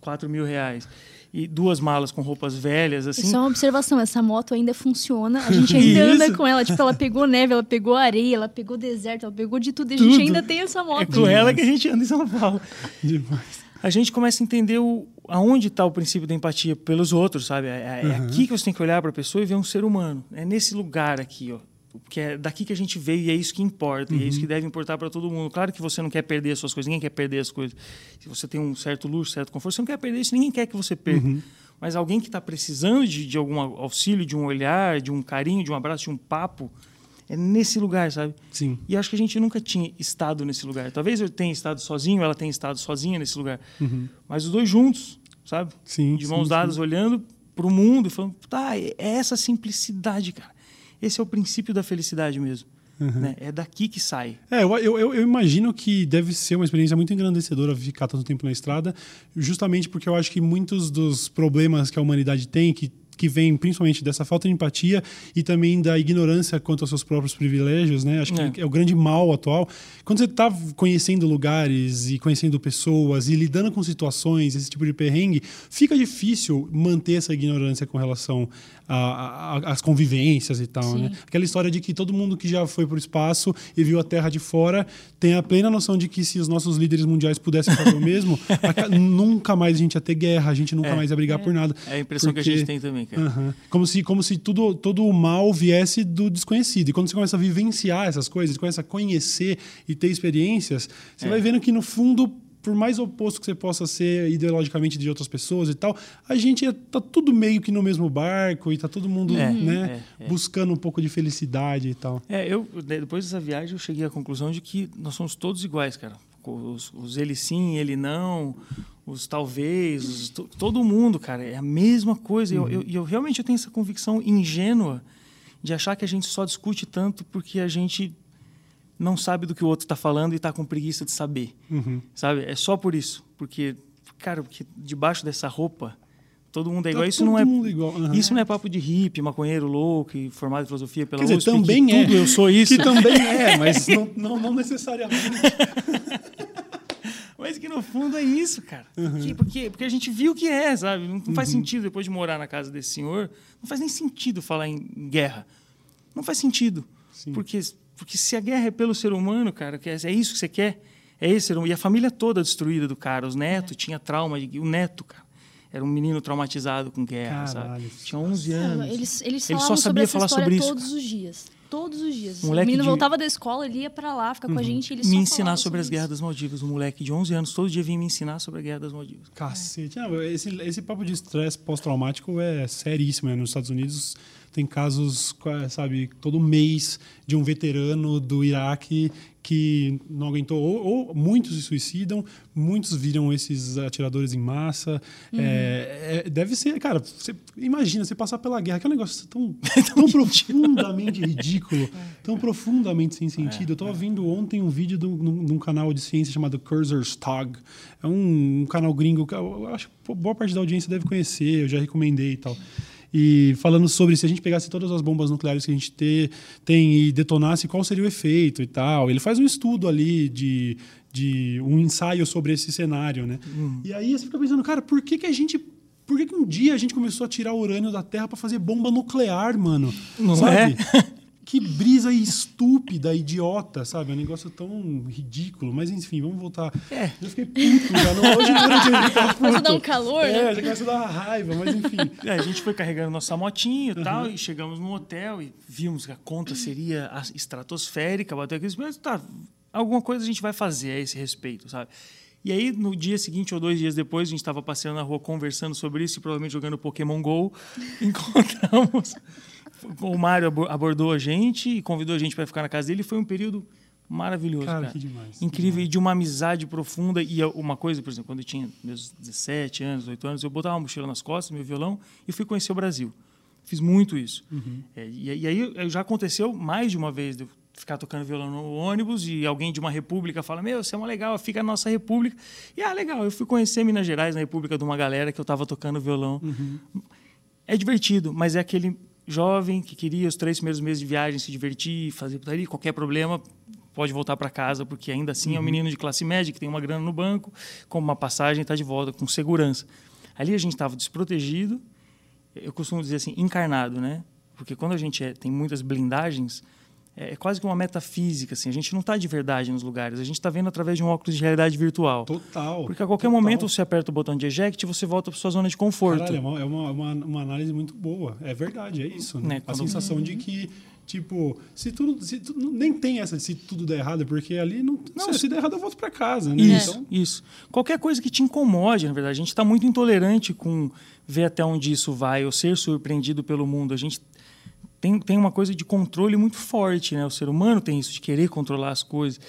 4 mil reais e duas malas com roupas velhas, assim. Isso é uma observação, essa moto ainda funciona, a gente ainda anda com ela. Tipo, ela pegou neve, ela pegou areia, ela pegou deserto, ela pegou de tudo. E a gente Tudo. ainda tem essa É moto. com ela que a gente anda em São Paulo. Demais. a gente começa a entender o, aonde está o princípio da empatia pelos outros, sabe? É, é aqui que você tem que olhar para a pessoa e ver um ser humano. É nesse lugar aqui, ó. Que é daqui que a gente veio e é isso que importa, e é isso que deve importar para todo mundo. Claro que você não quer perder as suas coisas, ninguém quer perder as coisas. Se você tem um certo luxo, certo conforto, você não quer perder isso, ninguém quer que você perca. Mas alguém que está precisando de, de algum auxílio, de um olhar, de um carinho, de um abraço, de um papo, é nesse lugar, sabe? Sim. E acho que a gente nunca tinha estado nesse lugar. Talvez eu tenha estado sozinho, ela tenha estado sozinha nesse lugar. Mas os dois juntos, sabe? Sim, De sim, mãos sim. dadas, olhando para o mundo e falando, tá, é essa simplicidade, cara. Esse é o princípio da felicidade mesmo. Né? É daqui que sai. É, eu, eu, eu imagino que deve ser uma experiência muito engrandecedora ficar tanto tempo na estrada, justamente porque eu acho que muitos dos problemas que a humanidade tem, que, que vem principalmente dessa falta de empatia e também da ignorância quanto aos seus próprios privilégios, né? Acho que É. é, o grande mal atual. Quando você está conhecendo lugares e conhecendo pessoas e lidando com situações, esse tipo de perrengue, fica difícil manter essa ignorância com relação a- a- a- às convivências e tal, Sim. né? Aquela história de que todo mundo que já foi para o espaço e viu a Terra de fora tem a plena noção de que se os nossos líderes mundiais pudessem fazer o mesmo, aca- nunca mais a gente ia ter guerra, a gente nunca É. mais ia brigar por nada. É a impressão que a Porque- gente tem também, cara. Aham. Como se, como se tudo, todo o mal viesse do desconhecido. E quando você começa a vivenciar essas coisas, começa a conhecer e ter experiências, você É. vai vendo que, no fundo, por mais oposto que você possa ser ideologicamente de outras pessoas e tal, a gente é- tá tudo meio que no mesmo barco e tá todo mundo É, né, é, é. buscando um pouco de felicidade e tal. É, eu de- depois dessa viagem eu cheguei à conclusão de que nós somos todos iguais, cara. Os, os ele sim, ele não, os talvez, os to- todo mundo, cara, é a mesma coisa. E Eu, eu, e eu realmente eu tenho essa convicção ingênua de achar que a gente só discute tanto porque a gente não sabe do que o outro está falando e está com preguiça de saber, sabe? É só por isso, porque cara, porque debaixo dessa roupa todo mundo é igual. Tá isso não é igual, aham. isso não é papo de hippie, maconheiro louco formado em filosofia pela Quer dizer, USP, também que é. tudo eu sou isso. Que também é, mas não, não, não necessariamente. Mas que no fundo é isso, cara. Uhum. Porque, porque, a gente viu que é, sabe? Não, não faz sentido, depois de morar na casa desse senhor, não faz nem sentido falar em guerra. Não faz sentido. Porque, porque se a guerra é pelo ser humano, cara, que é, é isso que você quer, é esse ser humano. E a família toda destruída do cara, os netos, tinha trauma. De, o neto, cara, era um menino traumatizado com guerra, Caralho. sabe? Tinha 11 anos. Eles, eles Ele só sobre sabia falar sobre isso, todos cara. os dias. Todos os dias. Moleque o menino de- Uhum. voltava da escola, ele ia pra lá, ficar com a gente, ele me ensinar sobre as isso. guerras das Maldivas. Um moleque de 11 anos, todo dia vinha me ensinar sobre a guerra das Maldivas. Cacete. Não, esse, esse papo de estresse pós-traumático é seríssimo. né? Nos Estados Unidos tem casos, sabe, todo mês de um veterano do Iraque que não aguentou, ou, ou, muitos se suicidam, muitos viram esses atiradores em massa. Uhum. É, é, deve ser, cara, você, imagina você passar pela guerra, que é um negócio tão, tão profundamente ridículo, tão profundamente sem sentido. Eu estava vendo ontem um vídeo de um, canal de ciência chamado Cursor's Tog. É um, um canal gringo que eu acho que boa parte da audiência deve conhecer, eu já recomendei e tal e falando sobre se a gente pegasse todas as bombas nucleares que a gente ter, tem e detonasse, qual seria o efeito e tal. Ele faz um estudo ali de, de um ensaio sobre esse cenário, né? Hum. E aí você fica pensando, cara, por que, que a gente por que, que, um dia a gente começou a tirar urânio da Terra para fazer bomba nuclear, mano? Não sabe? é? Que brisa estúpida, idiota, sabe? É um negócio tão ridículo. Mas enfim, vamos voltar. É. Eu fiquei puto já. Não, hoje durante a gente Começa a dar um calor, é, né? É, já começa a dar uma raiva, mas enfim. É, a gente foi carregando nossa motinha e uhum. tal, e chegamos no hotel e vimos que a conta seria estratosférica, bateu aqueles mas tá, alguma coisa a gente vai fazer a esse respeito, sabe? E aí, no dia seguinte ou dois dias depois, a gente estava passeando na rua conversando sobre isso e provavelmente jogando Pokémon GO. Encontramos o Mário abordou a gente e convidou a gente para ficar na casa dele. Foi um período maravilhoso, cara. cara. Que demais. Incrível, e de uma amizade profunda. E uma coisa, por exemplo, quando eu tinha meus 17 anos, 18 anos, eu botava uma mochila nas costas, meu violão, e fui conhecer o Brasil. Fiz muito isso. Uhum. É, e, e, aí já aconteceu mais de uma vez de eu ficar tocando violão no ônibus e alguém de uma república fala: Meu, você é uma legal, fica na nossa república. E ah, legal, eu fui conhecer Minas Gerais na república de uma galera que eu estava tocando violão. Uhum. É divertido, mas é aquele jovem que queria os três primeiros meses de viagem se divertir, fazer putaria, qualquer problema, pode voltar para casa, porque ainda assim uhum. é um uhum. menino de classe média que tem uma grana no banco, com uma passagem, está de volta com segurança. Ali a gente estava desprotegido, eu costumo dizer assim, encarnado, né? Porque quando a gente é, tem muitas blindagens, é, é quase que uma metafísica, assim. A gente não está de verdade nos lugares, a gente está vendo através de um óculos de realidade virtual. Total. Porque a qualquer total. momento você aperta o botão de eject e você volta para sua zona de conforto. Caralho, é, uma, é uma, uma, uma, análise muito boa. É verdade, é isso. Né? Né? A sensação de que Tipo, se tudo, se tudo, nem tem essa se tudo der errado, porque ali não, não se, se der errado eu volto para casa, né? Isso, então... isso. Qualquer coisa que te incomode, na verdade, a gente está muito intolerante com ver até onde isso vai ou ser surpreendido pelo mundo. A gente tem, tem uma coisa de controle muito forte, né? O ser humano tem isso, de querer controlar as coisas.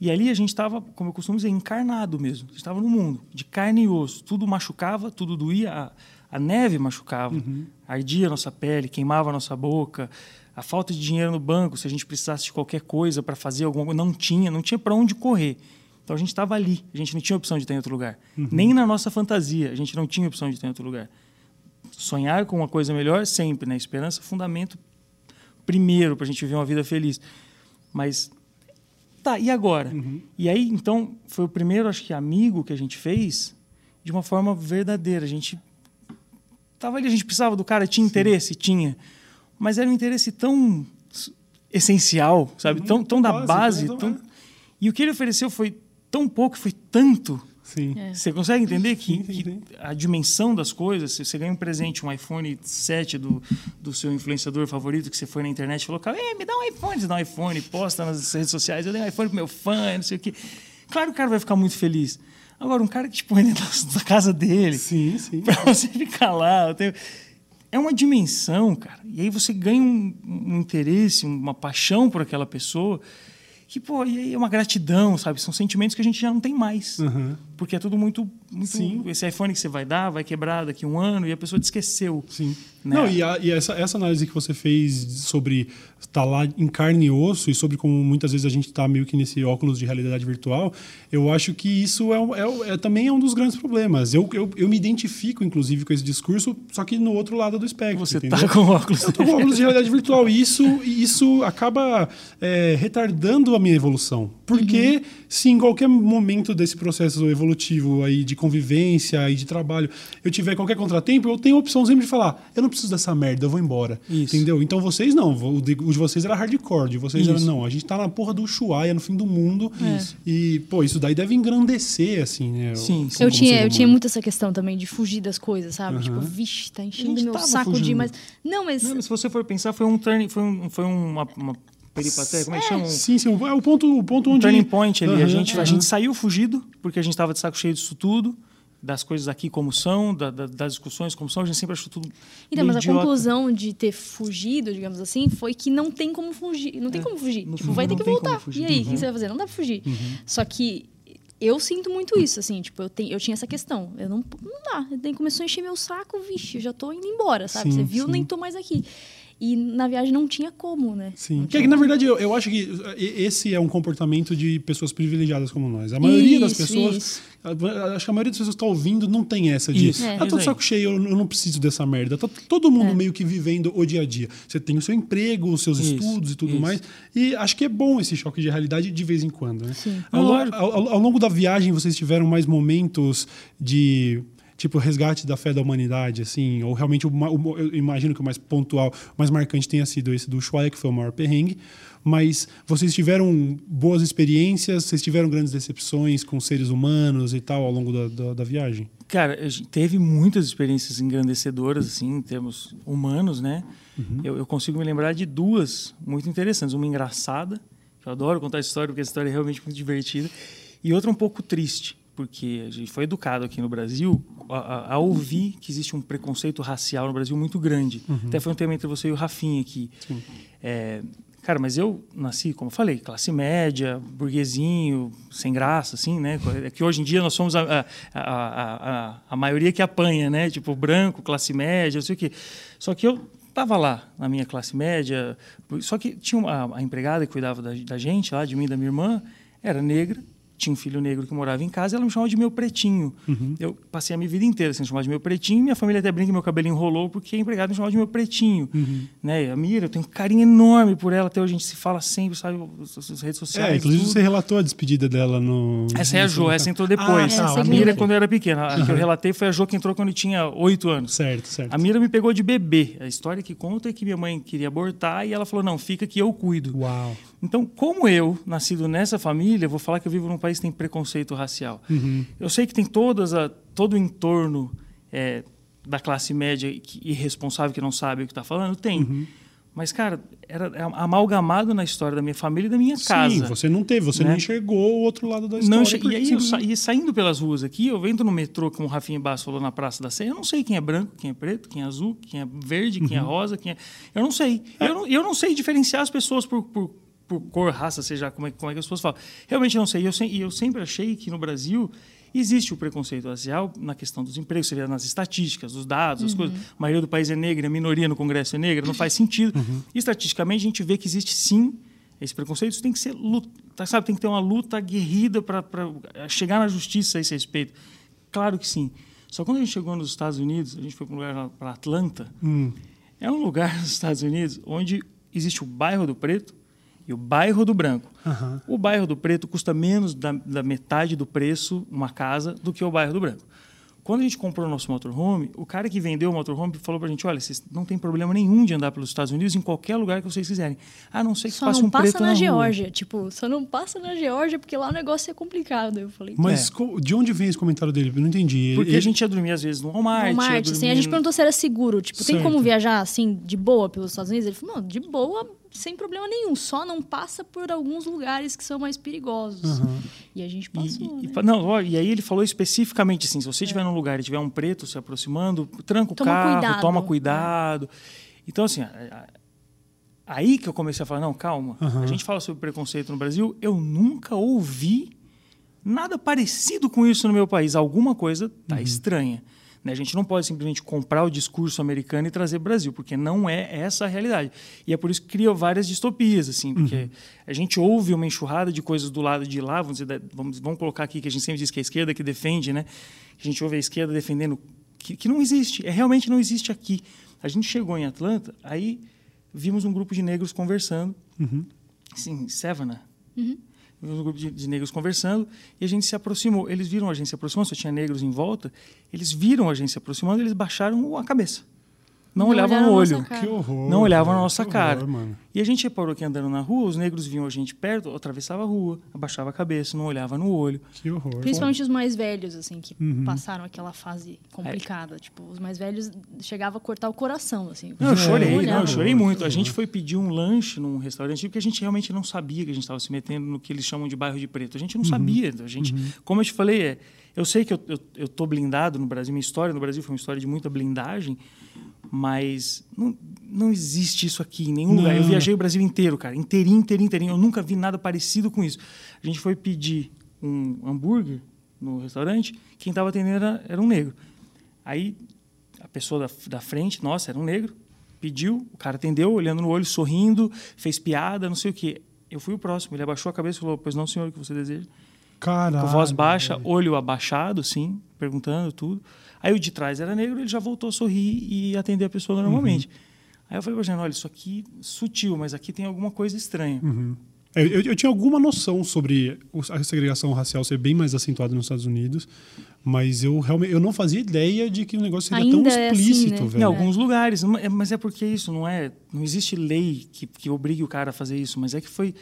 E ali a gente estava, como eu costumo dizer, encarnado mesmo. A gente estava no mundo, de carne e osso. Tudo machucava, tudo doía. A, a neve machucava, uhum. ardia a nossa pele, queimava a nossa boca. A falta de dinheiro no banco, se a gente precisasse de qualquer coisa para fazer alguma coisa, não tinha, não tinha para onde correr. Então a gente estava ali, a gente não tinha opção de estar em outro lugar. Uhum. Nem na nossa fantasia, a gente não tinha opção de estar em outro lugar. Sonhar com uma coisa melhor, sempre, né? Esperança, fundamento primeiro para a gente viver uma vida feliz. Mas tá, e agora? Uhum. E aí, então, foi o primeiro, acho que, amigo que a gente fez de uma forma verdadeira. A gente tava ali, a gente precisava do cara, tinha Sim. interesse? Tinha. Mas era um interesse tão essencial, sabe? Uhum, tão, tão da base. Tão... É. E o que ele ofereceu foi tão pouco, foi tanto Sim. É. Você consegue entender que, que, a dimensão das coisas, se você ganha um presente, um iPhone 7 do, do seu influenciador favorito, que você foi na internet e falou, cara, me dá um iPhone, você dá um iPhone, posta nas redes sociais, eu dei um iPhone pro meu fã, não sei o quê. Claro que o cara vai ficar muito feliz. Agora, um cara que te põe dentro da casa dele, sim, sim. pra você ficar lá, é uma dimensão, cara. E aí você ganha um, um interesse, uma paixão por aquela pessoa que, pô, e aí é uma gratidão, sabe? São sentimentos que a gente já não tem mais. Uhum. Porque é tudo muito, muito. Sim. Esse iPhone que você vai dar vai quebrar daqui a um ano e a pessoa te esqueceu. Sim. Né? Não, e, a, e essa, essa análise que você fez sobre estar tá lá em carne e osso e sobre como muitas vezes a gente está meio que nesse óculos de realidade virtual, eu acho que isso é, é, é também é um dos grandes problemas. Eu, eu, eu, me identifico, inclusive, com esse discurso, só que no outro lado do espectro. Você está com óculos. Eu tô com óculos de realidade virtual. E isso, isso acaba é, retardando a minha evolução. Porque uhum. se em qualquer momento desse processo evolutivo aí de convivência e de trabalho eu tiver qualquer contratempo, eu tenho a opção sempre de falar, eu não preciso dessa merda, eu vou embora. Isso. Entendeu? Então vocês não, o de, o de vocês era hardcore, de vocês era não, a gente tá na porra do Ushuaia, no fim do mundo. Isso. E, pô, isso daí deve engrandecer, assim, né? Sim. eu, tinha, eu tinha muito essa questão também de fugir das coisas, sabe? Uhum. Tipo, vixe, tá enchendo meu saco fugindo. de. Mas, não, mas... não, mas. se você for pensar, foi um turn, foi, um, foi uma, uma peripaté, como é que chama? Sim, sim, é o ponto, o ponto onde... turning point ali. Uhum, a, gente, uhum. a gente saiu fugido, porque a gente estava de saco cheio disso tudo das coisas aqui como são, da, da, das discussões como são, a gente sempre achou tudo. Então, mas idiota. a conclusão de ter fugido, digamos assim, foi que não tem como fugir. Não tem É. como fugir. Tipo, fundo, vai ter que voltar. E aí, o Uhum. que você vai fazer? Não dá pra fugir. Só que eu sinto muito isso, assim, tipo, eu, tenho, eu tinha essa questão. Eu não, não dá. Daí começou a encher meu saco, vixe, eu já tô indo embora, sabe? Sim, você viu, sim. nem tô mais aqui. E na viagem não tinha como, né? Sim. Que, é que, na verdade, eu, eu acho que esse é um comportamento de pessoas privilegiadas como nós. A maioria das Isso, pessoas. isso. Acho que a maioria das pessoas que está ouvindo não tem essa de. Isso. É. Ah, tô de saco cheio, eu, eu não preciso dessa merda. Tá todo mundo É. meio que vivendo o dia a dia. Você tem o seu emprego, os seus Isso, estudos e tudo isso. mais. E acho que é bom esse choque de realidade de vez em quando, né? Sim. Ao- ao- ao longo da viagem, vocês tiveram mais momentos de. Tipo, resgate da fé da humanidade, assim, ou realmente, o, o- eu imagino que o mais pontual, mais marcante tenha sido esse do Ushuaia, que foi o maior perrengue. Mas vocês tiveram boas experiências, vocês tiveram grandes decepções com seres humanos e tal ao longo da, da, da viagem? Cara, a gente teve muitas experiências engrandecedoras, assim, em termos humanos, né? Eu, eu consigo me lembrar de duas muito interessantes. Uma engraçada, que eu adoro contar essa história, porque a história é realmente muito divertida. E outra um pouco triste, porque a gente foi educado aqui no Brasil a, a- a ouvir que existe um preconceito racial no Brasil muito grande. Até foi um tema entre você e o Rafinha aqui. É, cara, mas eu nasci, como eu falei, classe média, burguesinho, sem graça, assim, né? É que hoje em dia nós somos a, a, a, a, a maioria que apanha, né? Tipo, branco, classe média, não sei o quê. Só que eu tava lá na minha classe média, só que tinha uma, a empregada que cuidava da, da gente, lá, de mim e da minha irmã, era negra, tinha um filho negro que morava em casa, e ela me chamava de meu pretinho. Eu passei a minha vida inteira sendo chamado de meu pretinho, minha família até brinca que meu cabelo enrolou porque a empregada me chamava de meu pretinho. Né? E a Mira, eu tenho um carinho enorme por ela, até hoje a gente se fala sempre, sabe, nas redes sociais. É, inclusive tudo. você relatou a despedida dela no. Essa é a Jo, essa entrou depois. Ah, tá, é a Mira, quando eu era pequena. A que eu relatei foi a Jo que entrou quando eu tinha oito anos. Certo, certo. A Mira me pegou de bebê. A história que conta é que minha mãe queria abortar e ela falou: não, fica que eu cuido. Uau. Então, como eu, nascido nessa família, vou falar que eu vivo num país que tem preconceito racial. Eu sei que tem todas a, todo o entorno é, da classe média que- irresponsável que não sabe o que está falando, tem. Mas, cara, era amalgamado na história da minha família e da minha casa. Sim, você não teve, você né? não enxergou o outro lado da história. Não, e aí, sa- e saindo pelas ruas aqui, eu entro no metrô, como o Rafinha Basso falou na Praça da Sé, eu não sei quem é branco, quem é preto, quem é azul, quem é verde, quem é rosa, quem é... Eu não sei. Eu, não, eu não sei diferenciar as pessoas por, por, por cor, raça, seja como é, como é que as pessoas falam. Realmente não sei. E eu, se- eu sempre achei que no Brasil existe o preconceito racial na questão dos empregos, você vê nas estatísticas, os dados, as coisas. A maioria do país é negra, a minoria no Congresso é negra, não faz sentido. Estatisticamente, a gente vê que existe sim esse preconceito. Isso tem que ser luta, sabe? Tem que ter uma luta aguerrida para chegar na justiça a esse respeito. Claro que sim. Só quando a gente chegou nos Estados Unidos, a gente foi para um lugar para Atlanta. Hum. É um lugar nos Estados Unidos onde existe o bairro do preto e o bairro do branco. Aham. O bairro do preto custa menos da, da metade do preço uma casa do que o bairro do branco. Quando a gente comprou o nosso motorhome, o cara que vendeu o motorhome falou pra gente: olha, vocês não tem problema nenhum de andar pelos Estados Unidos em qualquer lugar que vocês quiserem. A não ser que Só passe não um passa preto na, na, rua. Geórgia. Tipo, só não passa na Geórgia porque lá o negócio é complicado. Eu falei, Mas É. de onde vem esse comentário dele? Eu não entendi. Porque Ele- a gente ia dormir às vezes no Walmart. Walmart, assim, a dormir gente perguntou se era seguro. Tipo, tem Certo. como viajar, assim, de boa pelos Estados Unidos? Ele falou, não, de boa, sem problema nenhum. Só não passa por alguns lugares que são mais perigosos. E a gente passou, e, né? e- não, ó, e aí ele falou especificamente assim: se você estiver num lugar e tiver um preto se aproximando, tranca o Toma carro, cuidado. toma cuidado. Então, assim, a- a- aí que eu comecei a falar: não, calma. Aham. A gente fala sobre preconceito no Brasil, eu nunca ouvi nada parecido com isso no meu país. Alguma coisa tá estranha. Né? A gente não pode simplesmente comprar o discurso americano e trazer Brasil, porque não é essa a realidade. E é por isso que cria várias distopias, assim, porque a gente ouve uma enxurrada de coisas do lado de lá, vamos, dizer, vamos, vamos colocar aqui que a gente sempre diz que é a esquerda que defende, né? A gente ouve a esquerda defendendo que, que não existe, é, realmente não existe aqui. A gente chegou em Atlanta, aí vimos um grupo de negros conversando, assim, Savannah, Vimos um grupo de, de negros conversando e a gente se aproximou. Eles viram a gente se aproximando, só tinha negros em volta. Eles viram a gente se aproximando eles baixaram a cabeça. Não, Não olhavam no olho. Que horror. Não olhavam na nossa que cara. horror, mano. E a gente reparou que andando na rua, os negros viam a gente perto, atravessava a rua, abaixava a cabeça, não olhava no olho. Que horror. Principalmente os mais velhos, assim, que Uhum. passaram aquela fase complicada. Tipo, os mais velhos chegava a cortar o coração, assim. Não, eu chorei, não, olhava. eu chorei muito. A gente foi pedir um lanche num restaurante porque a gente realmente não sabia que a gente estava se metendo no que eles chamam de bairro de preto. A gente não sabia. A gente, como eu te falei, é, Eu sei que eu, eu, eu tô blindado no Brasil, minha história no Brasil foi uma história de muita blindagem, mas não, não existe isso aqui em nenhum não. lugar. Eu viajei o Brasil inteiro, cara, inteirinho, inteirinho, inteirinho. Eu nunca vi nada parecido com isso. A gente foi pedir um hambúrguer no restaurante, quem estava atendendo era, era, um negro. Aí a pessoa da, da frente, nossa, era um negro, pediu, o cara atendeu, olhando no olho, sorrindo, fez piada, não sei o quê. Eu fui o próximo, ele abaixou a cabeça e falou: Pois não, senhor, o que você deseja? Caralho. Com voz baixa, olho abaixado, sim, perguntando tudo. Aí o de trás era negro, ele já voltou a sorrir e atender a pessoa normalmente. Uhum. Aí eu falei para olha, isso aqui é sutil, mas aqui tem alguma coisa estranha. Uhum. Eu, eu, eu, tinha alguma noção sobre a segregação racial ser bem mais acentuada nos Estados Unidos, mas eu realmente eu não fazia ideia de que o negócio seria Ainda tão explícito, é assim, né? velho. Em alguns lugares, mas é porque isso não é, não existe lei que, que obrigue o cara a fazer isso, mas é que foi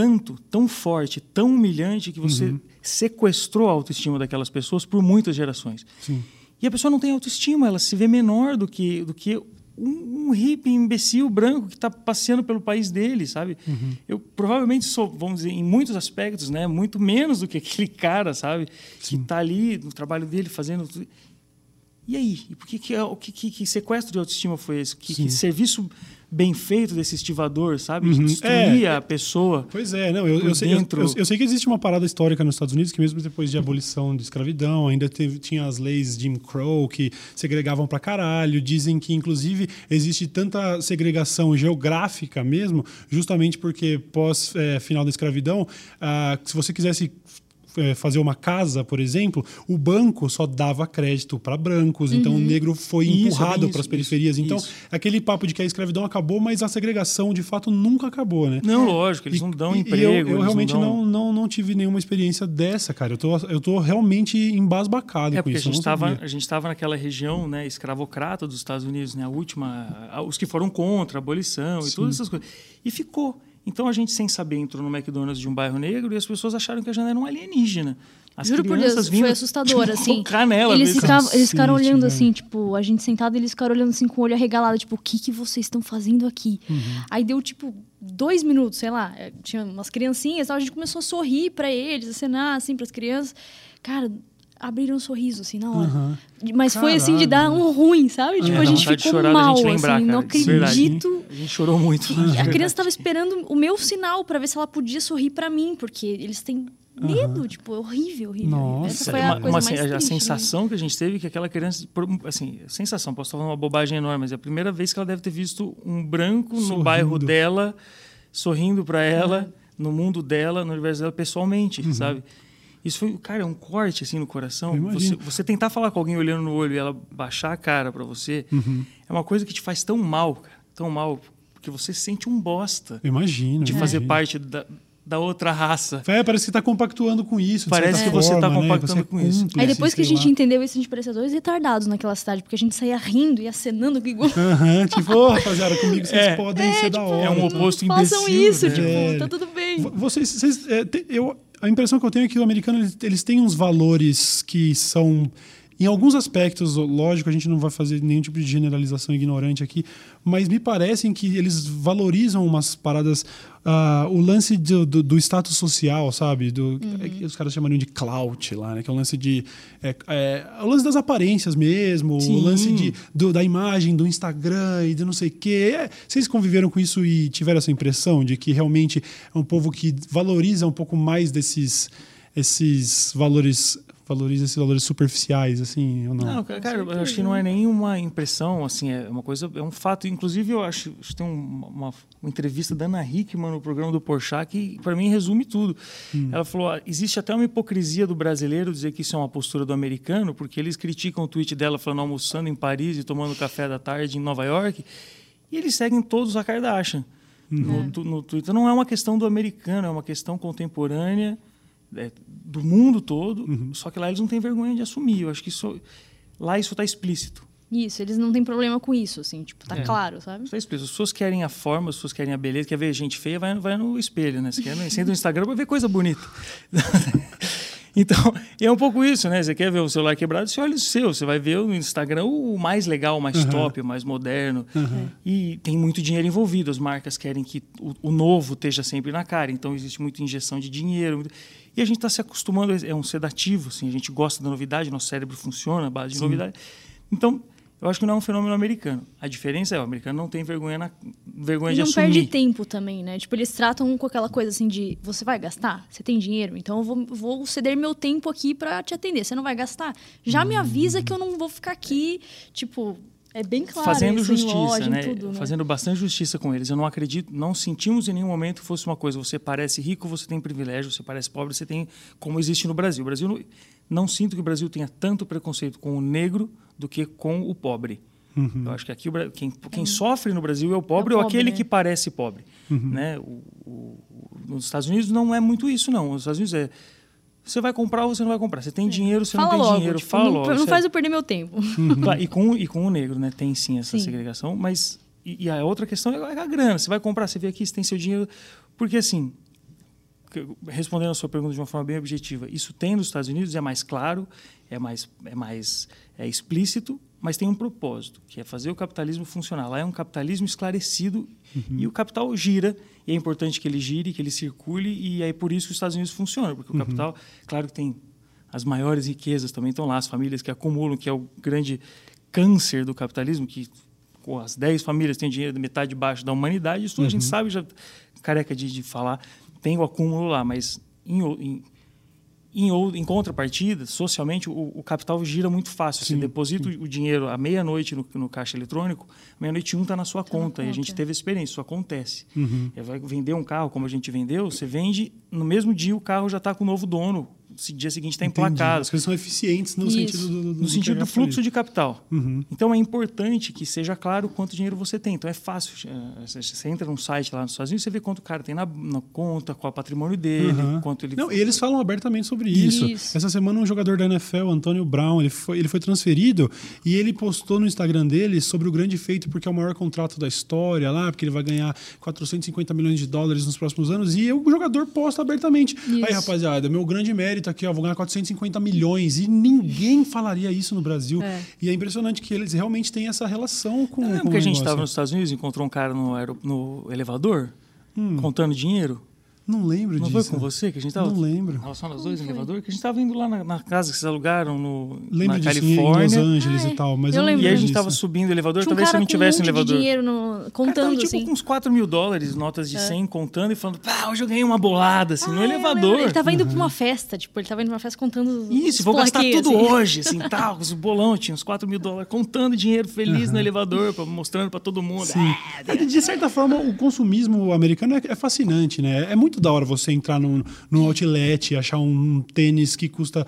tanto, tão forte, tão humilhante que você uhum. sequestrou a autoestima daquelas pessoas por muitas gerações. Sim. E a pessoa não tem autoestima, ela se vê menor do que, do que um, um hippie imbecil branco que está passeando pelo país dele, sabe? Uhum. Eu provavelmente sou, vamos dizer, em muitos aspectos, né, muito menos do que aquele cara, sabe? Sim. Que está ali no trabalho dele fazendo. E aí? E por que, que, que, que, que sequestro de autoestima foi esse? Que, que serviço bem feito desse estivador, sabe? Uhum. destruir é, a pessoa. Pois é, não, eu, eu, sei, eu, eu, sei, que existe uma parada histórica nos Estados Unidos que mesmo depois de abolição de escravidão, ainda teve, tinha as leis Jim Crow que segregavam pra caralho. Dizem que, inclusive, existe tanta segregação geográfica mesmo, justamente porque pós é, final da escravidão, ah, se você quisesse é, fazer uma casa, por exemplo, o banco só dava crédito para brancos, uhum. então o uhum. negro foi empurrado para as periferias. Isso, então, isso. aquele papo de que a escravidão acabou, mas a segregação de fato nunca acabou, né? Não, lógico, eles e, não dão emprego. eu, eu realmente não, não, não, não, tive nenhuma experiência dessa, cara. Eu tô, eu tô realmente embasbacado é, com isso. A gente estava a gente estava naquela região, né, escravocrata dos Estados Unidos, né, a última, os que foram contra a abolição Sim. e todas essas coisas. E ficou. Então a gente, sem saber, entrou no McDonald's de um bairro negro e as pessoas acharam que a janela era um alienígena. As Juro por Deus, foi assustador, tipo, assim. Nela, eles, ficavam, eles ficaram olhando assim, tipo, a gente sentado, eles ficaram olhando assim com o olho arregalado, tipo, o que, que vocês estão fazendo aqui? Uhum. Aí deu, tipo, dois minutos, sei lá, eh, tinha umas criancinhas, a gente começou a sorrir para eles, acenar assim para as crianças. Cara, abriram um sorriso, assim, na hora. Uhum. Mas Caralho. foi, assim, de dar um ruim, sabe? Tipo, a gente ficou chorar, mal, gente lembrar, assim, cara, não acredito. A gente chorou muito. a criança estava esperando o meu sinal para ver se ela podia sorrir para mim, porque eles têm medo, uhum. tipo, é horrível, horrível. Nossa. Essa foi a, uma, uma, triste, a né? sensação né? que a gente teve que aquela criança, assim, sensação, posso falando uma bobagem enorme, mas é a primeira vez que ela deve ter visto um branco sorrindo. no bairro dela, sorrindo para ela, uhum. no mundo dela, no universo dela, pessoalmente, uhum. sabe? Isso foi, cara, é um corte assim no coração. Você, você, tentar falar com alguém olhando no olho e ela baixar a cara para você, uhum. é uma coisa que te faz tão mal, cara, tão mal, porque você sente um bosta. Imagino. De fazer parte da, da outra raça. É, parece que está compactuando com isso. Parece que você está né? compactuando né? com isso. Aí depois que a gente lá. entendeu isso, a gente parecia dois retardados naquela cidade, porque a gente saía rindo e acenando igual. Uhum, tipo, oh, rapaziada, comigo vocês é, podem é, ser tipo, da hora. É um oposto imbecil. Façam isso, né? tipo, É. tá tudo bem. Vocês, vocês é, te- eu, a impressão que eu tenho é que o americano eles, eles têm uns valores que são em alguns aspectos, lógico, a gente não vai fazer nenhum tipo de generalização ignorante aqui, mas me parecem que eles valorizam umas paradas, ah, o lance do, do, do status social, sabe? Do, é que os caras chamariam de clout lá, né? Que é o lance de. É, é, o lance das aparências mesmo, Sim. o lance de, do- da imagem do Instagram e de não sei o quê. É, vocês conviveram com isso e tiveram essa impressão de que realmente é um povo que valoriza um pouco mais desses esses valores valoriza esses valores superficiais assim ou não, Não, cara, eu acho que não é nenhuma impressão, assim, é uma coisa, é um fato. Inclusive, eu acho acho que tem um- uma, uma entrevista da Ana Hickman no programa do Porchat que, para mim, resume tudo. Ela falou: "Ah, existe até uma hipocrisia do brasileiro dizer que isso é uma postura do americano, porque eles criticam o tweet dela falando almoçando em Paris e tomando café da tarde em Nova York, e eles seguem todos a Kardashian. No, tu- no Twitter não é uma questão do americano, é uma questão contemporânea é, do mundo todo. Só que lá eles não têm vergonha de assumir. Eu acho que isso lá isso está explícito. Isso, eles não têm problema com isso, assim, tipo, tá É. claro, sabe? Está explícito. As pessoas querem a forma, as pessoas querem a beleza. Quer ver gente feia, vai, vai no espelho, né? Você quer, entra no Instagram para ver coisa bonita. Então, é um pouco isso, né? Você quer ver o celular quebrado, você olha o seu. Você vai ver no Instagram o mais legal, o mais top, o mais moderno. E tem muito dinheiro envolvido. As marcas querem que o, o novo esteja sempre na cara. Então, existe muita injeção de dinheiro. muito- E a gente está se acostumando, é um sedativo, assim, a gente gosta da novidade, nosso cérebro funciona à base de Sim. novidade. Então, eu acho que não é um fenômeno americano. A diferença é o americano não tem vergonha, na, vergonha de não assumir. Não perde tempo também, né? Tipo, eles tratam com aquela coisa assim de você vai gastar? Você tem dinheiro? Então eu vou, vou ceder meu tempo aqui para te atender. Você não vai gastar? Já me avisa que eu não vou ficar aqui, tipo, é bem claro. Fazendo isso, justiça, loja, né? Tudo, né? Fazendo bastante justiça com eles. Eu não acredito, não sentimos em nenhum momento que fosse uma coisa. Você parece rico, você tem privilégio. Você parece pobre, você tem como existe no Brasil. O Brasil não, não sinto que o Brasil tenha tanto preconceito com o negro do que com o pobre. Uhum. Eu acho que aqui o, quem, quem sofre no Brasil é o pobre, é o pobre ou aquele né? que parece pobre. Uhum. Né? O, o, nos Estados Unidos não é muito isso, não. Nos Estados Unidos é você vai comprar ou você não vai comprar. Você tem dinheiro, você Fala não tem logo, dinheiro. Tipo, Fala não, logo. Não faz eu perder meu tempo. Uhum. e, com, e com o negro, né? Tem sim essa sim. segregação. Mas e, e, a outra questão é a grana. Você vai comprar, você vê aqui, você tem seu dinheiro. Porque assim, respondendo a sua pergunta de uma forma bem objetiva, isso tem nos Estados Unidos, é mais claro, é mais, é mais é explícito, mas tem um propósito, que é fazer o capitalismo funcionar. Lá é um capitalismo esclarecido uhum. e o capital gira, e é importante que ele gire, que ele circule, e é por isso que os Estados Unidos funcionam, porque o uhum. capital, claro que tem as maiores riquezas também estão lá, as famílias que acumulam, que é o grande câncer do capitalismo, que com as 10 famílias têm dinheiro de metade baixo da humanidade, isso uhum. a gente uhum. sabe, já careca de, de falar, tem o acúmulo lá, mas em, em em, em contrapartida, socialmente, o, o, capital gira muito fácil. Sim, Você deposita sim. o dinheiro à meia-noite no, no, caixa eletrônico, meia-noite um está na sua tá conta. Na e a gente teve experiência, isso acontece. Uhum. Vai vender um carro como a gente vendeu, você vende, no mesmo dia o carro já está com o novo dono, dia seguinte está emplacado. As coisas são eficientes no Isso. sentido do, do No sentido do fluxo de capital. Uhum. Então é importante que seja claro quanto dinheiro você tem. Então é fácil. É, você entra num site lá nos Estados Unidos, você vê quanto o cara tem na, na conta, qual é o patrimônio dele, uhum. quanto ele. Não, e eles falam abertamente sobre isso. isso. Essa semana um jogador da NFL, Antônio Brown, ele foi, ele foi transferido e ele postou no Instagram dele sobre o grande feito, porque é o maior contrato da história lá, porque ele vai ganhar 450 milhões de dólares nos próximos anos. E o jogador posta abertamente. Isso. Aí, rapaziada, meu grande mérito aqui, ó, vou ganhar 450 milhões. E ninguém falaria isso no Brasil. É. E é impressionante que eles realmente têm essa relação com. É, com porque a gente estava nos Estados Unidos, encontrou um cara no, no elevador hum. contando dinheiro. Não lembro não disso. Não foi com você que a gente estava? Não lembro. Só nós dois no elevador? Que a gente estava indo lá na, na, casa que vocês alugaram no, lembro na disso, Califórnia. Em Los Angeles ah, e tal. Mas eu, eu lembro E aí a gente estava subindo o elevador, Tinha um talvez você não tivesse um no elevador. De dinheiro no, contando, cara tava, assim. tipo com uns 4 mil dólares, notas de é. 100, contando e falando, pá, hoje eu ganhei uma bolada, assim, ah, no é, elevador. Ele estava indo uhum. para uma festa, tipo, ele estava indo para uma festa contando Isso, vou gastar tudo assim. hoje, assim, tal, os bolão, tinha uns 4 mil dólares, contando dinheiro feliz uhum. no elevador, pra, mostrando para todo mundo. Sim. É, de certa forma, o consumismo americano é, é fascinante, né? É muito da hora você entrar no, no outlet, achar um tênis que custa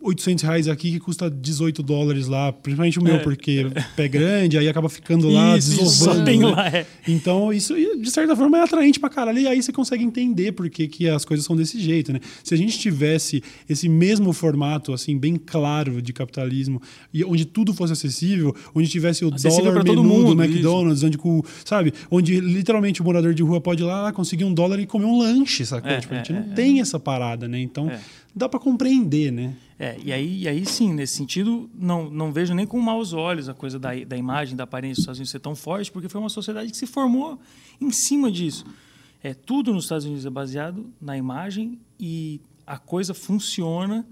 800 reais aqui que custa 18 dólares lá, principalmente o meu, é. porque pé grande, aí acaba ficando lá, isso, desovando. Só tem né? lá, é. Então, isso, de certa forma, é atraente pra caralho. E aí você consegue entender por que, que as coisas são desse jeito, né? Se a gente tivesse esse mesmo formato, assim, bem claro de capitalismo, e onde tudo fosse acessível, onde tivesse o acessível dólar menu mundo, do McDonald's, isso. onde, sabe? Onde literalmente o morador de rua pode ir lá conseguir um dólar e comer um lanche, sacou? É, tipo, a gente é, não tem essa parada, né? Então, é. Dá para compreender, né? É, e aí, e aí sim, nesse sentido, não, não vejo nem com maus olhos a coisa da, da imagem, da aparência dos Estados Unidos ser tão forte, porque foi uma sociedade que se formou em cima disso. É, tudo nos Estados Unidos é baseado na imagem e a coisa funciona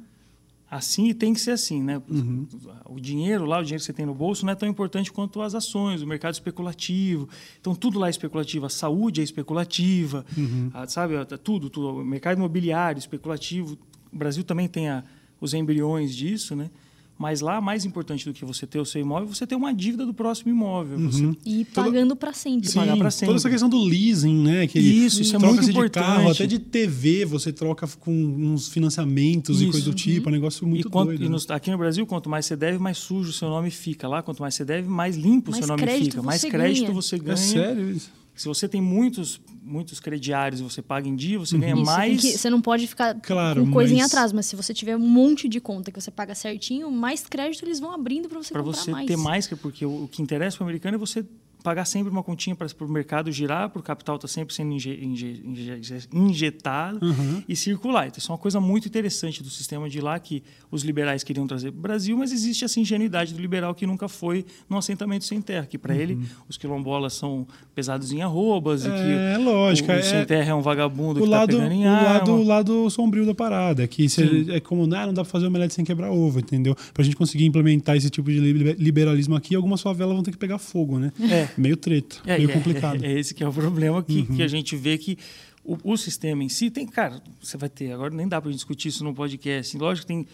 assim e tem que ser assim, né? Uhum. O dinheiro lá, o dinheiro que você tem no bolso não é tão importante quanto as ações, o mercado especulativo. Então tudo lá é especulativo, a saúde é especulativa, uhum. a, sabe? Tudo, tudo, o mercado imobiliário especulativo. O Brasil também tem a os embriões disso, né? Mas lá, mais importante do que você ter o seu imóvel, você ter uma dívida do próximo imóvel. Uhum. Você... E pagando para sempre. Sim, pagar para sempre. Toda essa questão do leasing, né? Que isso, isso é muito importante. de carro, até de TV, você troca com uns financiamentos isso. e coisa do tipo. É um negócio muito e quanto, doido. E né? aqui no Brasil, quanto mais você deve, mais sujo o seu nome fica. Lá, quanto mais você deve, mais limpo o seu nome fica. Mais crédito ganha. você ganha. É sério isso? Se você tem muitos, muitos crediários e você paga em dia, você uhum. ganha Isso, mais. Que, você não pode ficar claro, com coisa mas... em atraso, mas se você tiver um monte de conta que você paga certinho, mais crédito eles vão abrindo para você pra comprar você mais. ter mais, porque o, o que interessa para o americano é você pagar sempre uma continha para o mercado girar, para o capital estar tá sempre sendo inje, inje, inje, injetado Uhum. e circular. Então, isso é uma coisa muito interessante do sistema de lá que os liberais queriam trazer para o Brasil, mas existe essa ingenuidade do liberal que nunca foi num assentamento sem terra, que para ele os quilombolas são pesados em arrobas e Uhum. É, que lógico, o, o é- sem terra é um vagabundo o que está pegando em o arma. lado, o lado sombrio da parada, que Sim. é como, ah, não dá pra fazer omelete sem quebrar ovo, entendeu? Pra gente conseguir implementar esse tipo de liber- liberalismo aqui, algumas favelas vão ter que pegar fogo, né? É. Meio treta, É, meio é, complicado. É, é esse que é o problema que, Uhum. que a gente vê que o, o sistema em si tem, cara, você vai ter, agora nem dá para discutir isso no podcast. Lógico que tem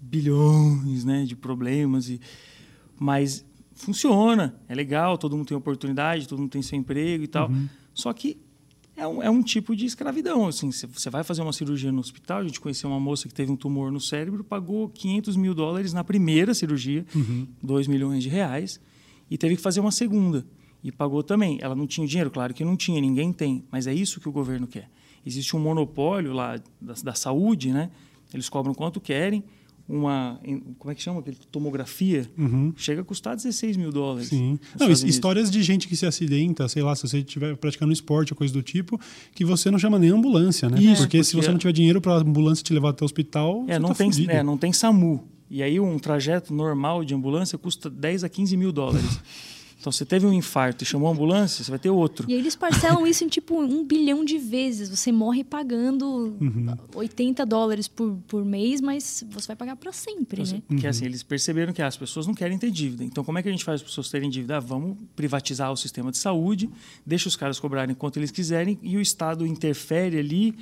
bilhões, né, de problemas e mas funciona, é legal, todo mundo tem oportunidade, todo mundo tem seu emprego e tal. Uhum. Só que é um, é um tipo de escravidão. Assim, você- vai fazer uma cirurgia no hospital, a gente conheceu uma moça que teve um tumor no cérebro, pagou 500 mil dólares na primeira cirurgia, 2 milhões de reais, e teve que fazer uma segunda. E pagou também. Ela não tinha dinheiro? Claro que não tinha, ninguém tem. Mas é isso que o governo quer. Existe um monopólio lá da, da saúde, né? Eles cobram quanto querem. Uma, como é que chama? Aquele tomografia. Chega a custar 16 mil dólares. Sim. Não, histórias de gente que se acidenta, sei lá, se você estiver praticando esporte ou coisa do tipo, que você não chama nem ambulância, né? Isso, porque, se porque- você não tiver dinheiro pra ambulância te levar até o hospital, É, você não, tá tem, fudido. é, não tem SAMU. E aí um trajeto normal de ambulância custa 10 a 15 mil dólares. então, você teve um infarto e chamou a ambulância, você vai ter outro. E aí eles parcelam isso em tipo um bilhão de vezes. Você morre pagando 80 dólares por, por mês, mas você vai pagar para sempre, né? Porque assim, eles perceberam que ah, as pessoas não querem ter dívida. Então, como é que a gente faz as pessoas terem dívida? Ah, vamos privatizar o sistema de saúde, deixa os caras cobrarem quanto eles quiserem e o Estado interfere ali,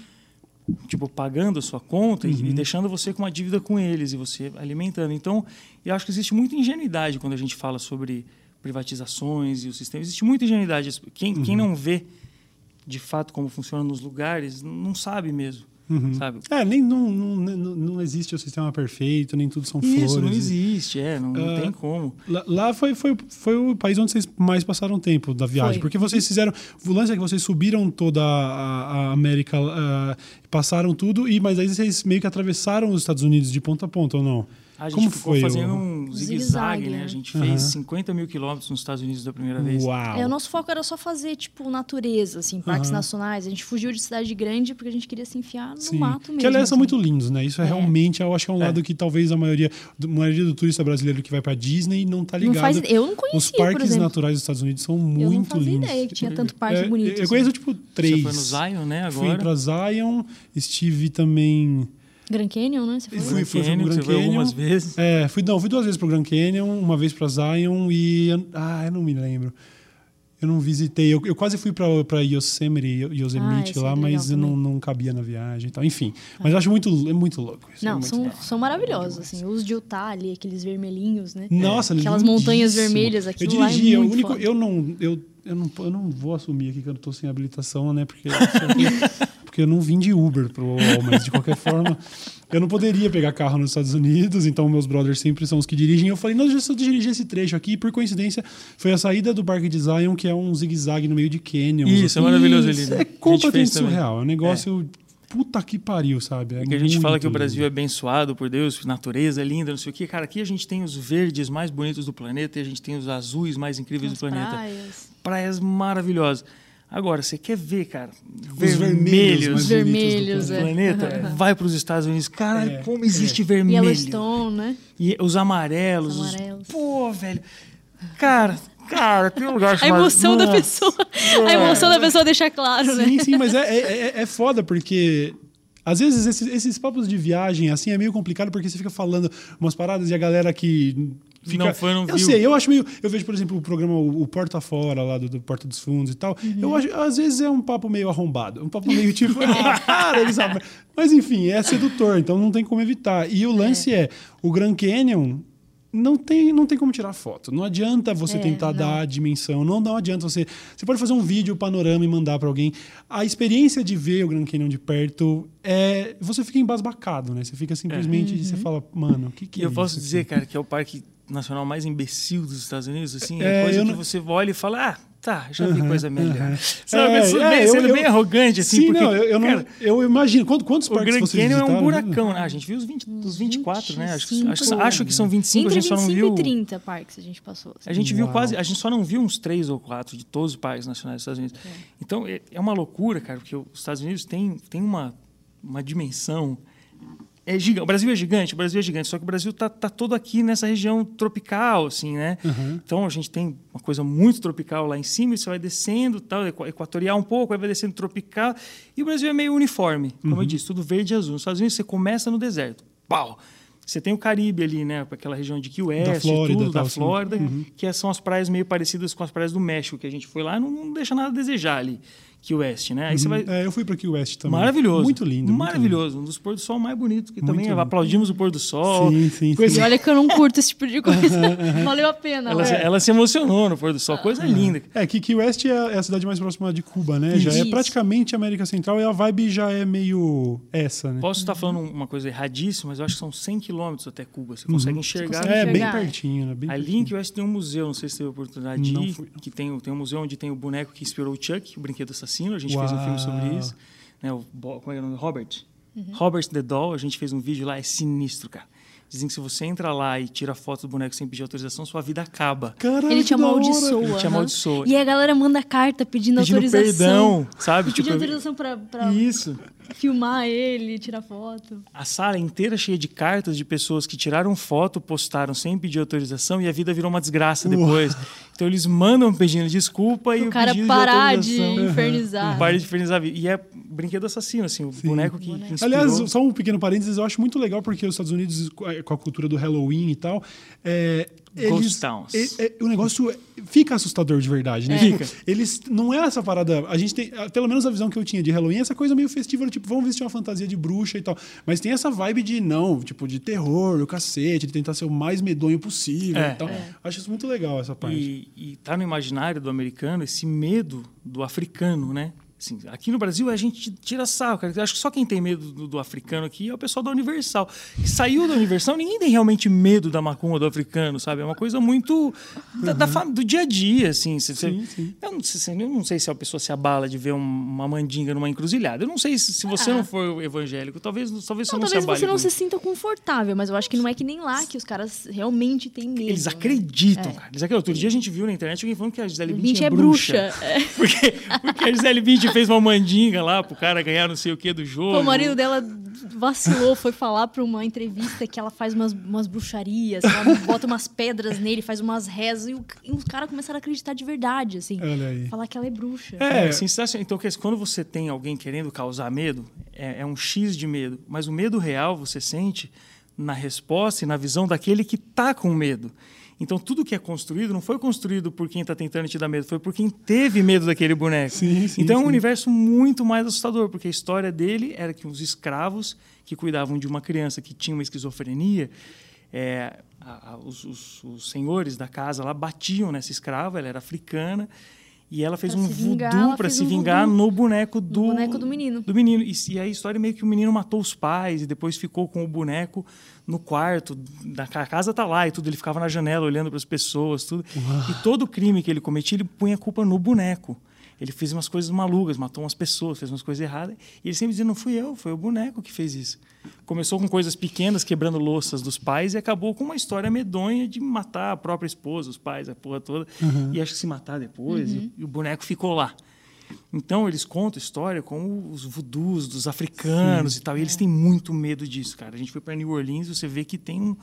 tipo, pagando a sua conta e- e deixando você com uma dívida com eles e você alimentando. Então, eu acho que existe muita ingenuidade quando a gente fala sobre privatizações e o sistema. Existe muita ingenuidade. Quem, quem não vê de fato como funciona nos lugares não sabe mesmo. Sabe? É, nem não, não, não, não existe o sistema perfeito, nem tudo são Isso, flores. não e- existe, é, não, não Ah, tem como. Lá, lá foi, foi, foi o país onde vocês mais passaram tempo da viagem. Foi. Porque vocês fizeram. O lance é que vocês subiram toda a, a América, ah, passaram tudo, e mas aí vocês meio que atravessaram os Estados Unidos de ponta a ponta, ou não? A gente Como ficou foi? fazendo o... um Zigue-zague, né? né? A gente Aham. fez 50 mil quilômetros nos Estados Unidos da primeira vez. Uau! É, o nosso foco era só fazer, tipo, natureza, assim, parques Aham. nacionais. A gente fugiu de cidade grande porque a gente queria se enfiar no Sim. mato mesmo. Que aliás são assim. muito lindos, né? Isso é, É. realmente, eu acho que é um É. lado que talvez a maioria, do- a maioria do turista brasileiro que vai pra Disney não tá Não ligado. faz, eu não Os conhecia, por parques exemplo. naturais dos Estados Unidos são eu muito não fazia lindos. ideia que tinha tanto parque É, bonito. Eu assim. conheço, tipo, três. Você foi no Zion, né, Fui agora? pra Zion, estive também. Grand Canyon, né? Você foi? Fui, fui, fui Canyon, Grand você Canyon. algumas vezes. É, fui, não, fui duas vezes pro Grand Canyon, uma vez pra Zion e. Ah, eu não me lembro. Eu não visitei. Eu, eu quase fui pra Yosemite, Yosemite esse é lá, legal mas eu não, não cabia na viagem e tal. Enfim. Mas eu acho muito, é muito louco isso. é Não, muito são, legal. são maravilhosos, assim. Os de Utah ali, aqueles vermelhinhos, né? Nossa, Aquelas lindíssimo. montanhas vermelhas, Eu aquilo lá é dirigi, é o único. foda. Eu não, eu, eu, não, eu não vou assumir aqui que eu tô sem habilitação, né? Porque, porque eu não vim de Uber pro UOL, mas de qualquer forma, eu não poderia pegar carro nos Estados Unidos, então meus brothers sempre são os que dirigem. Eu falei, não, deixa eu dirigir esse trecho aqui. E por coincidência, foi a saída do Parque de Zion, que é um zigue-zague no meio de canyons. Isso, é maravilhoso ali. Né? é completamente surreal. É um negócio. Puta que pariu, sabe? É Porque a gente fala que o Brasil é lindo. abençoado por Deus, natureza é linda, não sei o quê. Cara, aqui a gente tem os verdes mais bonitos do planeta e a gente tem os azuis mais incríveis As do planeta. praias. Praias maravilhosas. Agora, você quer ver, cara, Os vermelhos, vermelhos do Vermelhos, é. planeta? Vai para os Estados Unidos. Caralho, É, como existe vermelho. Yellowstone, né? E os amarelos. Os os- amarelos. Pô, velho. Cara, cara, tem um lugar A chamado... emoção da Nossa. pessoa. A emoção da pessoa deixar claro, né? Sim, sim, mas é, é, é- é foda porque. Às vezes esses, esses papos de viagem assim é meio complicado porque você fica falando umas paradas e a galera que fica. Não foi, não eu viu. sei, eu acho meio. Eu vejo, por exemplo, o programa O, Porta Fora lá do, do Porta dos Fundos e tal. Uhum. Eu acho, às vezes é um papo meio arrombado. Um papo meio tipo, ah, cara, eles. Mas enfim, é sedutor, então não tem como evitar. E o lance é, o Grand Canyon. Não tem, não tem como tirar foto. Não adianta você É, tentar não. dar a dimensão. Não, não adianta você. Você pode fazer um vídeo panorama e mandar para alguém. A experiência de ver o Grand Canyon de perto é. Você fica embasbacado, né? Você fica simplesmente. Você fala, mano, o que, que E é eu posso isso dizer, aqui? cara, que é o parque nacional mais imbecil dos Estados Unidos, assim, É, é coisa eu que não- você olha e fala, ah, tá, já vi coisa melhor. uhum. Sabe, É, sendo é, bem, eu- sendo eu- bem arrogante, assim, Sim, porque, não, eu, eu não, cara, eu imagino. Quantos, quantos o parques Grand vocês Canyon é um visitaram? buracão, né? A gente viu os, 20, os 24, né? Acho, que- acho, 25. acho que são 25, Entre a gente só não 25 viu... e 30 parques a gente passou. assim. A gente viu Uau. quase, a gente só não viu uns três ou quatro de todos os parques nacionais dos Estados Unidos. Então é, é uma loucura, cara, porque os Estados Unidos tem, tem uma, uma dimensão. É gigante. O Brasil é gigante, o Brasil é gigante, só que o Brasil tá, tá todo aqui nessa região tropical, assim, né? Então a gente tem uma coisa muito tropical lá em cima, e você vai descendo, tal, equa- equatorial um pouco, aí vai descendo tropical, e o Brasil é meio uniforme, como eu disse, tudo verde e azul. Nos Estados Unidos você começa no deserto, pau! Você tem o Caribe ali, né? Aquela região de Key West, Flórida, tudo, da assim. Flórida, que são as praias meio parecidas com as praias do México que a gente foi lá, não, não deixa nada a desejar ali, Key West, né? Aí você vai. É, eu fui para Key West também. Maravilhoso. Muito lindo. muito Maravilhoso. Um dos pôr do sol mais bonitos, que também lindo. aplaudimos o pôr do sol. Sim, sim, Coisa- sim. E olha que eu não curto esse tipo de coisa. Valeu a pena. Ela, se, ó. ela se emocionou no pôr do sol, coisa linda. É, que Key West é é a cidade mais próxima de Cuba, né? Já é Isso. praticamente América Central e a vibe já é meio essa, né? Posso estar falando uma coisa erradíssima, mas eu acho que são 100 quilômetros até Cuba. Você consegue enxergar. consegue É, bem enxergar. pertinho, né? Bem Ali pertinho. em Key West tem um museu, não sei se teve a oportunidade de Não ir, fui, não. que tem, tem um museu onde tem o boneco que inspirou o Chuck, o brinquedo assassino. A gente fez um filme sobre Uau. isso. Né, o, como é o nome? Robert. Robert the Doll, a gente fez um vídeo lá, é sinistro, cara. Dizem que se você entra lá e tira foto do boneco sem pedir autorização, sua vida acaba. Caraca, Ele te amaldiçoa. Ele te amaldiçoa. E a galera manda carta pedindo, Pedindo autorização. perdão, sabe? Pedindo Tipo, autorização pra, pra Isso. filmar ele, tirar foto. A sala inteira cheia de cartas de pessoas que tiraram foto, postaram sem pedir autorização e a vida virou uma desgraça depois. Então eles mandam pedindo desculpa e o o cara pedido parar de de infernizar. Para de infernizar a vida. E é brinquedo assassino, assim, o boneco que, que inspirou. Aliás, só um pequeno parênteses, eu acho muito legal porque os Estados Unidos, com a cultura do Halloween e tal, é, Ghost eles, towns. é- é- o negócio é- fica assustador de verdade, né? Fica. Tipo, eles não é essa parada. A gente tem, pelo menos a visão que eu tinha de Halloween, é essa coisa meio festiva, tipo, vamos vestir uma fantasia de bruxa e tal. Mas tem essa vibe de não, tipo, de terror, o cacete, de tentar ser o mais medonho possível É. e tal. Acho isso muito legal, essa parte. E, e tá no imaginário do americano esse medo do africano, né? Assim, aqui no Brasil a gente tira sarro, cara. Eu acho que só quem tem medo do, do africano aqui é o pessoal da Universal. Que saiu da Universal, ninguém tem realmente medo da macumba do africano, sabe? É uma coisa muito da, da fam- do dia a dia, assim. Você- você- Sim, sim. Eu, não sei, eu não sei se a pessoa se abala de ver um- uma mandinga numa encruzilhada. Eu não sei se, se você Ah. não for evangélico, talvez, talvez você Não, não, se talvez você não com se sinta confortável, mas eu acho que não é que nem lá que os caras realmente têm medo. Eles né? acreditam, cara. Eles acreditam. Outro dia a gente viu na internet alguém falando que a Gisele Bündchen é é bruxa. bruxa. É. Porque, porque a Gisele Bündchen fez uma mandinga lá pro cara ganhar não sei o que do jogo. Pô, o marido dela vacilou, foi falar pra uma entrevista que ela faz umas, umas bruxarias, ela bota umas pedras nele, faz umas rezas, e, o- e os caras começaram a acreditar de verdade, assim. Olha aí. Falar que ela é bruxa. É, É. sensacional. Então, quando você tem alguém querendo causar medo, é, é um X de medo. Mas o medo real você sente na resposta e na visão daquele que tá com medo. Então, tudo que é construído não foi construído por quem está tentando te dar medo, foi por quem teve medo daquele boneco. Sim, sim, então, é um universo muito mais assustador, porque a história dele era que os escravos que cuidavam de uma criança que tinha uma esquizofrenia, é, a- a- os, os- os senhores da casa lá batiam nessa escrava, ela era africana, e ela fez Pra um se vingar, voodoo para se um vingar no boneco do, boneco do menino. do menino. E, e aí a história é meio que o menino matou os pais e depois ficou com o boneco no quarto, da a casa tá lá e tudo, ele ficava na janela olhando para as pessoas, tudo. E todo crime que ele cometia, ele punha a culpa no boneco. Ele fez umas coisas malucas, matou umas pessoas, fez umas coisas erradas. E ele sempre dizia: não fui eu, foi o boneco que fez isso. Começou com coisas pequenas, quebrando louças dos pais, e acabou com uma história medonha de matar a própria esposa, os pais, a porra toda. E acho que se matar depois, e, e o boneco ficou lá. Então eles contam a história como os voodoos dos africanos e tal. E eles têm muito medo disso, cara. A gente foi para New Orleans e você vê que tem um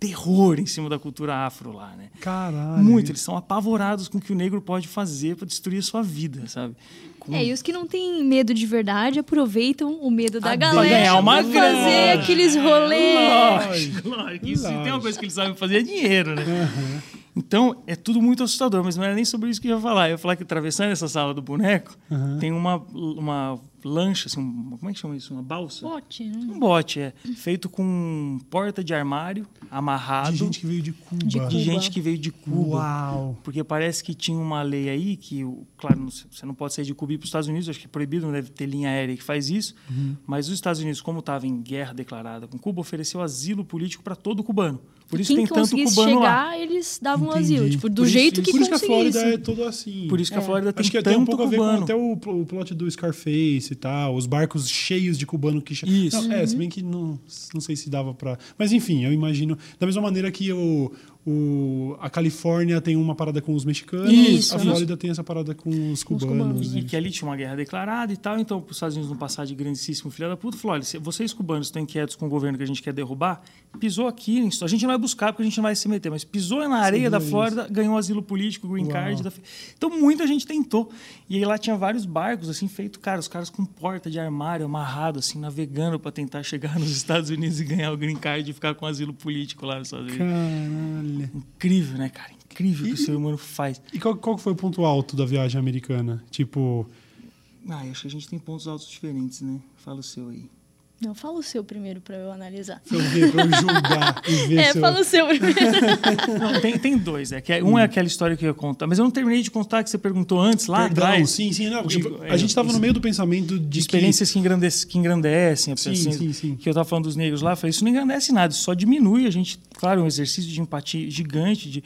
terror em cima da cultura afro lá, né? Caralho. Muito, eles são apavorados com o que o negro pode fazer para destruir a sua vida, sabe? Com- É, e os que não têm medo de verdade aproveitam o medo da Ah, galera ganhar uma pra grana. fazer aqueles rolês. Lógico, lógico. Isso, tem uma coisa que eles sabem fazer é dinheiro, né? Então, é tudo muito assustador, mas não era nem sobre isso que eu ia falar. Eu ia falar que atravessando essa sala do boneco, tem uma, uma lancha, assim, um, como é que chama isso? Uma balsa? Bote, né? Um bote, é. Feito com porta de armário, amarrado. De gente que veio de Cuba. De de gente que veio de Cuba. Uau. Porque parece que tinha uma lei aí que, o- claro, não- você não pode sair de Cuba e ir para os Estados Unidos, acho que é proibido, não deve ter linha aérea que faz isso. Uhum. Mas os Estados Unidos, como estava em guerra declarada com Cuba, ofereceu asilo político para todo cubano. Por isso Quem tem tanto conseguisse cubano lá. chegar, eles davam Entendi. asilo. Tipo, do Por isso- jeito que Por isso que a. Flórida é toda assim. Por isso que a Flórida tem Acho que tanto tem um pouco a ver com cubano. até o, o plot do Scarface e tal, os barcos cheios de cubano que... Isso. Não, é, se bem que não, não sei se dava pra... Mas enfim, eu imagino... Da mesma maneira que o, o, a Califórnia tem uma parada com os mexicanos, Isso. a Flórida tem essa parada com os cubanos. cubanos, E que ali tinha uma guerra declarada e tal, então para os Estados Unidos não passar de grandíssimo filho da puta, falou: olha, vocês cubanos estão inquietos com o governo que a gente quer derrubar, pisou aqui, a gente não vai buscar porque a gente não vai se meter, mas pisou na areia da viu Flórida, ganhou asilo político, green Uau. card. da- Então muita gente tentou. E aí lá tinha vários barcos, assim, feito, cara, os caras com porta de armário amarrado, assim, navegando para tentar chegar nos Estados Unidos e ganhar o green card e ficar com asilo político lá nos Estados Unidos. Caralho. Incrível, né, cara? Incrível o que o ser humano faz. E qual, qual foi o ponto alto da viagem americana? Tipo, Ah, acho que a gente tem pontos altos diferentes, né? Fala o seu aí. Não, fala o seu primeiro pra eu analisar. pra eu ver, pra eu julgar e ver É, se eu- fala o seu primeiro. Não, tem, tem dois. É, que é- um é aquela história que eu ia contar, mas eu não terminei de contar que você perguntou antes, lá Perdão, atrás. sim, sim. Não, De- tipo, é, a gente estava no isso- meio do pensamento de De que- experiências que, engrandece, que engrandecem. Sim, assim, sim, sim. Que eu estava falando dos negros lá, eu falei, isso não engrandece nada, isso só diminui a gente. Claro, é um exercício de empatia gigante, de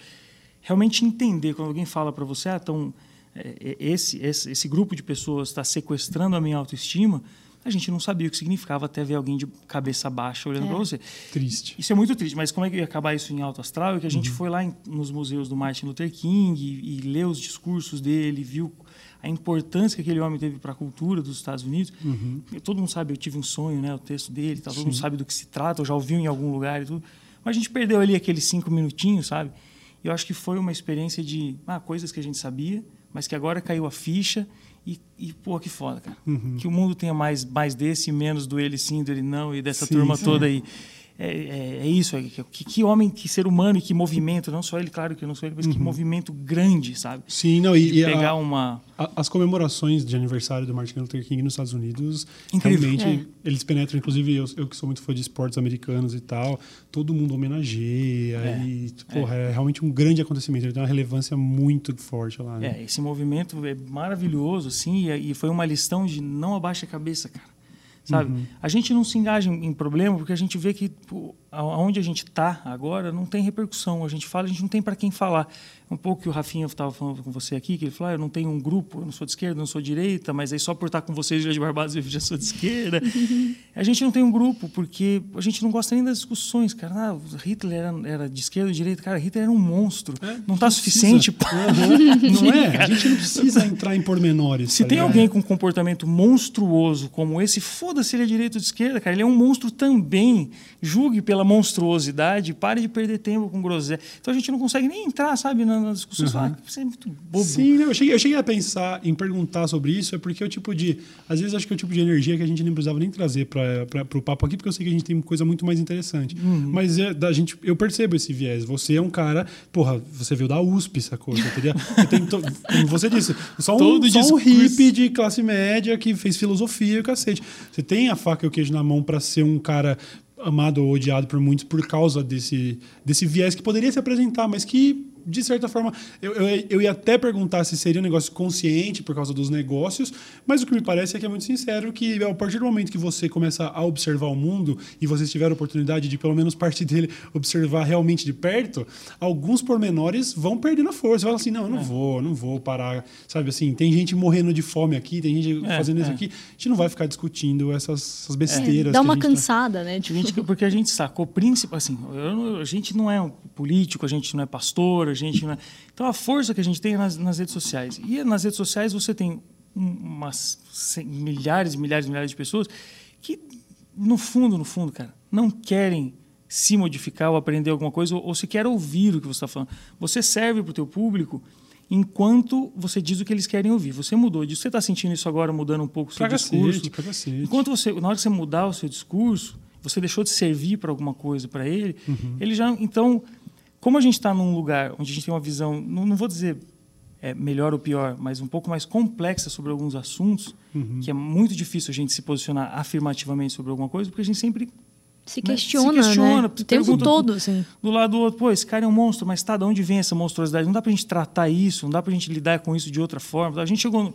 realmente entender. Quando alguém fala para você, ah, então, é, é, esse, esse, esse grupo de pessoas está sequestrando a minha autoestima, a gente não sabia o que significava até ver alguém de cabeça baixa olhando É. para você. Triste. Isso é muito triste, mas como é que ia acabar isso em alto astral? É que a gente foi lá em- nos museus do Martin Luther King e, e leu os discursos dele, viu a importância que aquele homem teve para a cultura dos Estados Unidos. E Todo mundo sabe, eu tive um sonho, né? O texto dele, tá, todo mundo sabe do que se trata, eu já ouvi em algum lugar e tudo. Mas a gente perdeu ali aqueles cinco minutinhos, sabe? E eu acho que foi uma experiência de ah, coisas que a gente sabia, mas que agora caiu a ficha e, e pô, que foda, cara. Que o mundo tenha mais, mais desse e menos do ele sim, do ele não e dessa Sim, turma sim. toda aí. É, é, é isso, é, que, que homem, que ser humano e que movimento, não só ele, claro que eu não sou ele, mas que movimento grande, sabe? Sim, não, e, e a- pegar uma. a- as comemorações de aniversário do Martin Luther King nos Estados Unidos, Incrível. realmente, É. eles penetram, inclusive eu, eu que sou muito fã de esportes americanos e tal, todo mundo homenageia É, e, porra, é. realmente um grande acontecimento, ele tem uma relevância muito forte lá, né? É, esse movimento é maravilhoso, assim, e, e foi uma lição de não abaixe a cabeça, cara. Sabe? Uhum. A gente não se engaja em, em problema porque a gente vê que pô, aonde a gente está agora não tem repercussão. A gente fala, a gente não tem para quem falar. Um pouco que o Rafinha estava falando com você aqui, que ele falou: ah, eu não tenho um grupo, eu não sou de esquerda, não sou de direita, mas aí só por estar com vocês já de Barbados eu já sou de esquerda. a gente não tem um grupo porque a gente não gosta nem das discussões, cara. Ah, Hitler era, era de esquerda ou de direita, cara. Hitler era um monstro. É, não está suficiente. pô. Não é? A gente não precisa entrar em pormenores. Se tá tem ligado? alguém com um comportamento monstruoso como esse, foda-se ele é direita ou de esquerda, cara. Ele é um monstro também. Julgue pela monstruosidade, pare de perder tempo com groselha. Então a gente não consegue nem entrar, sabe, na, na discussão. Falar, "Ah, você é muito bobo. Sim, não, eu, cheguei, eu cheguei a pensar em perguntar sobre isso, é porque o tipo de. Às vezes acho que é o tipo de energia que a gente nem precisava nem trazer para o papo aqui, porque eu sei que a gente tem coisa muito mais interessante. Uhum. Mas é, da gente, eu percebo esse viés. Você é um cara, porra, você veio da USP, sacou? Você, teria, você tem, to- como você disse, só um, Todo só um hippie de classe média que fez filosofia e o cacete. Você tem a faca e o queijo na mão para ser um cara amado ou odiado por muitos por causa desse, desse viés que poderia se apresentar, mas que, de certa forma, eu, eu, eu ia até perguntar se seria um negócio consciente por causa dos negócios, mas o que me parece é que é muito sincero que a partir do momento que você começa a observar o mundo e vocês tiveram a oportunidade de, pelo menos parte dele, observar realmente de perto, alguns pormenores vão perdendo a força. Você fala assim, não, eu não vou, não vou parar. Sabe assim, tem gente morrendo de fome aqui, tem gente É, fazendo isso é. aqui. A gente não vai ficar discutindo essas, essas besteiras. Dá uma tá- cansada, né? A Tipo, gente- porque a gente sacou príncipe, assim, eu a gente não é um político, a gente não é pastor, a gente. Então a força que a gente tem é nas, nas redes sociais. E nas redes sociais você tem um- umas cem- milhares e milhares e milhares de pessoas que, no fundo, no fundo, cara, não querem se modificar ou aprender alguma coisa ou, ou sequer ouvir o que você está falando. Você serve para o teu público enquanto você diz o que eles querem ouvir. Você mudou disso. Você está sentindo isso agora, mudando um pouco o seu discurso. cacete, pra cacete. Enquanto você, na hora que você mudar o seu discurso, você deixou de servir para alguma coisa para ele, Uhum. ele já. Então, como a gente está num lugar onde a gente tem uma visão, não, não vou dizer é, melhor ou pior, mas um pouco mais complexa sobre alguns assuntos, uhum. que é muito difícil a gente se posicionar afirmativamente sobre alguma coisa, porque a gente sempre se questiona, né? se questiona né? o tempo todo, sim. Do lado do outro, pô, esse cara é um monstro, mas tá, de onde vem essa monstruosidade? Não dá pra gente tratar isso, não dá pra gente lidar com isso de outra forma. A gente chegou no,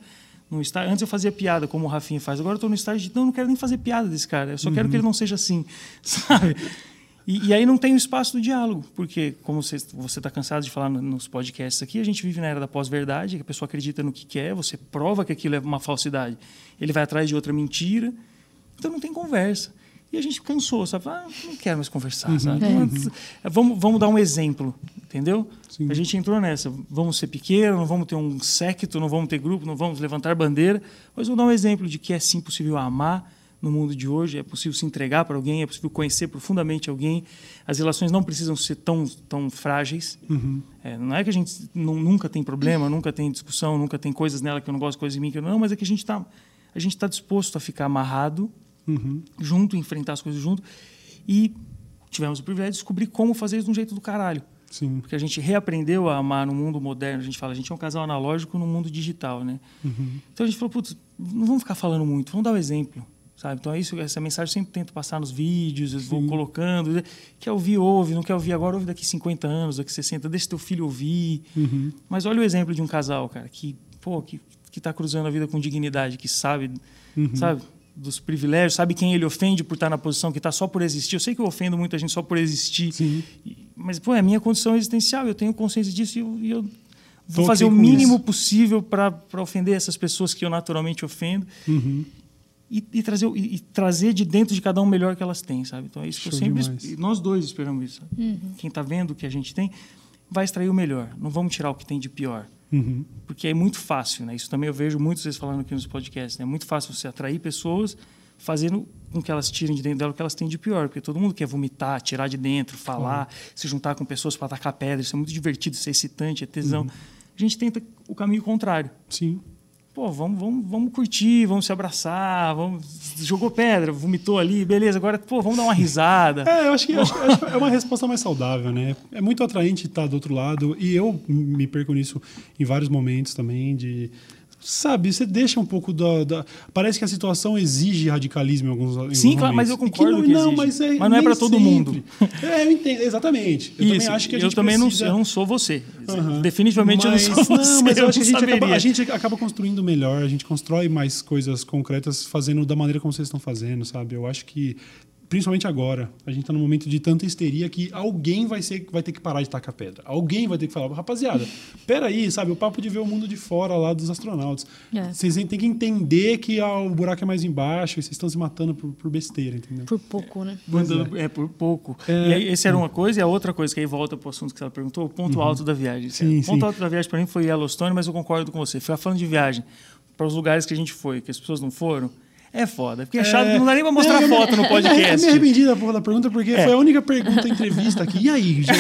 no estágio, antes eu fazia piada, como o Rafinha faz, agora eu tô no estágio de, não, não quero nem fazer piada desse cara, eu só uhum. quero que ele não seja assim, sabe? E, e, aí não tem o espaço do diálogo, porque, como você está cansado de falar nos podcasts aqui, a gente vive na era da pós-verdade, que a pessoa acredita no que quer, você prova que aquilo é uma falsidade. Ele vai atrás de outra mentira, então não tem conversa. E a gente cansou, sabe? Ah, não quero mais conversar, uhum. sabe? Uhum. Vamos, vamos dar um exemplo, entendeu? Sim. A gente entrou nessa. Vamos ser pequeno, não vamos ter um séquito, não vamos ter grupo, não vamos levantar bandeira, mas vamos dar um exemplo de que é sim possível amar, no mundo de hoje, é possível se entregar para alguém, é possível conhecer profundamente alguém. As relações não precisam ser tão, tão frágeis. Uhum. É, não é que a gente não, nunca tem problema, nunca tem discussão, nunca tem coisas nela que eu não gosto, coisas em mim que eu não, mas é que a gente está a gente está disposto a ficar amarrado uhum. junto, enfrentar as coisas junto. E tivemos o privilégio de descobrir como fazer isso de um jeito do caralho. Sim. Porque a gente reaprendeu a amar no mundo moderno. A gente fala, a gente é um casal analógico no mundo digital, né? Uhum. Então a gente falou, putz, não vamos ficar falando muito, vamos dar o um exemplo sabe? Então é isso, essa mensagem eu sempre tento passar nos vídeos, eu vou colocando. Quer ouvir, ouve, não quer ouvir agora, ouve daqui 50 anos, daqui 60, deixa teu filho ouvir. Uhum. Mas olha o exemplo de um casal, cara, que, pô, que, que tá cruzando a vida com dignidade, que sabe, uhum. sabe? Dos privilégios, sabe quem ele ofende por estar na posição que está só por existir. Eu sei que eu ofendo muita gente só por existir, Sim. mas pô, é a minha condição existencial, eu tenho consciência disso e eu, e eu vou Tô fazer o mínimo isso. possível para ofender essas pessoas que eu naturalmente ofendo. Uhum e, e trazer, e, e, trazer de dentro de cada um o melhor que elas têm, sabe? Então é isso Show que eu sempre. Demais. Nós dois esperamos isso. Uhum. Quem está vendo o que a gente tem vai extrair o melhor. Não vamos tirar o que tem de pior. Uhum. Porque é muito fácil, né? Isso também eu vejo muitos vezes falando aqui nos podcasts. Né? É muito fácil você atrair pessoas fazendo com que elas tirem de dentro dela o que elas têm de pior. Porque todo mundo quer vomitar, tirar de dentro, falar, uhum. se juntar com pessoas para atacar pedra. Isso é muito divertido, isso é excitante, é tesão. Uhum. A gente tenta o caminho contrário. Sim pô, vamos, vamos, vamos curtir, vamos se abraçar, vamos jogou pedra, vomitou ali, beleza, agora, pô, vamos dar uma risada. É, eu acho que, acho, acho que é uma resposta mais saudável, né? É muito atraente estar do outro lado e eu me perco nisso em vários momentos também de sabe, você deixa um pouco da, da, Parece que a situação exige radicalismo em alguns em Sim, claro, mas eu concordo que, não, que não mas, é, mas não é para todo mundo. É, eu entendo, exatamente. Eu Isso, também acho que a gente Eu também precisa... não, eu não sou você. Uhum. Definitivamente mas, eu não sou não, você. Mas eu, eu acho que a gente, acaba, a gente, acaba, construindo melhor, a gente constrói mais coisas concretas fazendo da maneira como vocês estão fazendo, sabe? Eu acho que principalmente agora, a gente está num momento de tanta histeria que alguém vai, ser, vai ter que parar de tacar pedra. Alguém vai ter que falar, rapaziada, peraí, sabe, o papo de ver o mundo de fora lá dos astronautas. É. Vocês têm que entender que ah, o buraco é mais embaixo e vocês estão se matando por, por besteira, entendeu? Por pouco, né? É. é. por pouco. É, e aí, essa era uma coisa, e a outra coisa, que aí volta para o assunto que você perguntou, o ponto uhum. alto da viagem. Sim, o ponto sim. alto da viagem para mim foi Yellowstone, mas eu concordo com você. Foi falando de viagem, para os lugares que a gente foi, que as pessoas não foram, é foda. Porque é chato, é, não dá nem pra mostrar é, foto no podcast. Eu me arrependi da porra da pergunta, porque é. foi a única pergunta entrevista aqui. E aí, gente?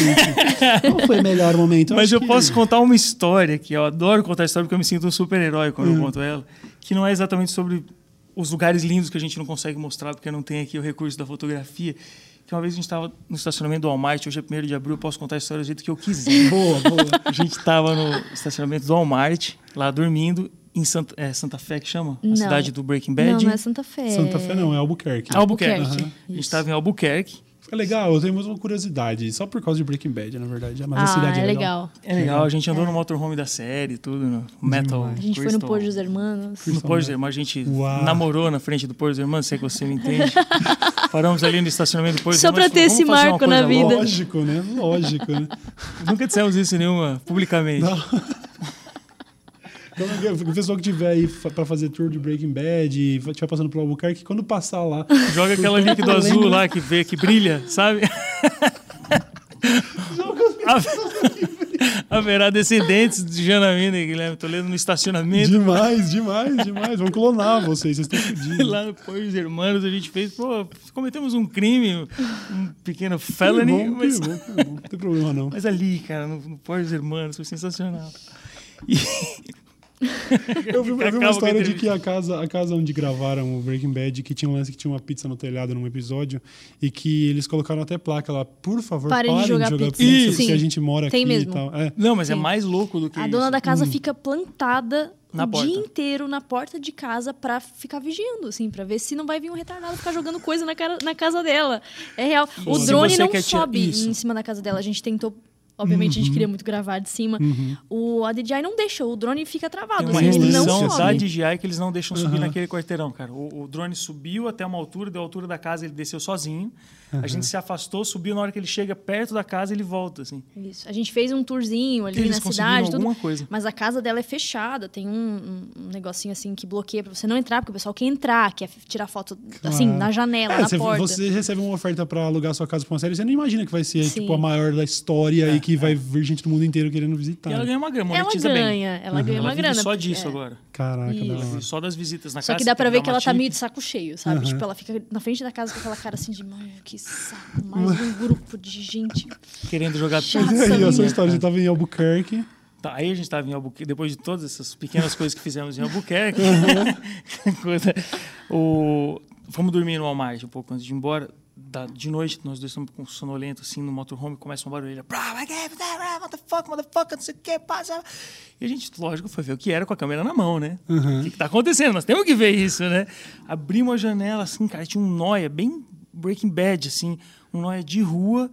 Qual foi o melhor momento? Eu Mas eu que... posso contar uma história, que eu adoro contar história, porque eu me sinto um super-herói quando eu hum. conto ela, que não é exatamente sobre os lugares lindos que a gente não consegue mostrar, porque não tem aqui o recurso da fotografia. Que uma vez a gente estava no estacionamento do Walmart, hoje é 1 de abril, eu posso contar a história do jeito que eu quiser. boa, boa. A gente estava no estacionamento do Walmart, lá dormindo, em Santa, é Santa Fé que chama? Não. A cidade do Breaking Bad? Não, não é Santa Fé. Santa Fé não, é Albuquerque. Albuquerque. Albuquerque. Uhum. A gente estava em Albuquerque. É legal, eu tenho uma curiosidade, só por causa de Breaking Bad, na verdade. Mas ah, a cidade é, é legal. legal. É legal, a gente andou é. no motorhome da série, tudo, no Metal. A gente Crystal. foi no Pôr dos Hermanos. No Pôr dos Hermanos, a gente Uau. namorou na frente do Pôr dos Hermanos, sei que você me entende. Paramos ali no estacionamento do Pôr dos Só pra ter esse marco na vida. Lógico, né? Lógico, né? Nunca dissemos isso nenhuma, publicamente. Não. Então, o pessoal que tiver aí pra fazer tour de Breaking Bad e estiver passando pelo Albuquerque, quando passar lá. Joga aquela líquido azul lá que vê, que brilha, sabe? Joga Haverá descendentes de Janamina e Guilherme Toledo no estacionamento. Demais, demais, demais. Vamos clonar vocês, vocês estão fodidos. Lá dos Hermanos a gente fez, pô, cometemos um crime, um pequeno felony. Que bom, mas... que bom, que bom. Não tem problema não. Mas ali, cara, no, no Pôr dos Hermanos, foi sensacional. E Eu vi, eu vi uma história de que a casa, a casa onde gravaram o Breaking Bad, que tinha um lance que tinha uma pizza no telhado num episódio, e que eles colocaram até placa lá, por favor, Parem parem, de jogar de jogar pizza. pizza, Sim. porque a gente mora Tem aqui mesmo. e tal. É. Não, mas é Sim. mais louco do que A isso. dona da casa fica plantada Na o porta. dia inteiro na porta de casa pra ficar vigiando, assim, pra ver se não vai vir um retardado ficar jogando coisa na, cara, na casa dela. É real. E o drone não sobe em cima da casa dela. A gente tentou. Obviamente, a gente queria muito gravar de cima. O a DJI não deixa, o drone fica travado. Tem uma assim, ele não restrição da sobe. DJI que eles não deixam subir Aham. naquele quarteirão, cara. O, o drone subiu até uma altura, deu a altura da casa, ele desceu sozinho. A gente se afastou, subiu, na hora que ele chega perto da casa, ele volta, assim. Isso. A gente fez um tourzinho ali Eles na cidade, tudo. alguma coisa. Mas a casa dela é fechada, tem um, um- negocinho assim que bloqueia pra você não entrar, porque o pessoal quer entrar, quer tirar foto assim, Claro. na janela, É, na você, porta. você recebe uma oferta pra alugar sua casa pra uma série, você não imagina que vai ser Sim. tipo a maior da história É, e que vai vir gente do mundo inteiro querendo visitar. E ela ganha uma grana, Ela monetiza bem. ganha, ela ganha Ela uma vive grana. só disso é. agora. Caraca, da Ela vive hora. só das visitas na Só casa. que dá pra ver que ela tá meio de saco cheio, sabe? Tipo, ela fica na frente da casa com aquela cara assim de, mano, que saco, mais um grupo de gente. Querendo jogar. Mas e aí, a minha história, você tava em Albuquerque. Tá, aí a gente estava em Albuquerque, depois de todas essas pequenas coisas que fizemos em Albuquerque, coisa- o, fomos dormir no Walmart um pouco antes de ir embora. Da- de noite, nós dois estamos com sonolento, assim, no motorhome, começa um vai, What the fuck, motherfucker, não sei o que, passa. E a gente, lógico, foi ver o que era com a câmera na mão, né? O que, que tá acontecendo? Nós temos que ver isso, né? Abrimos a janela, assim, cara, tinha um noia, bem Breaking Bad, assim, um noia de rua,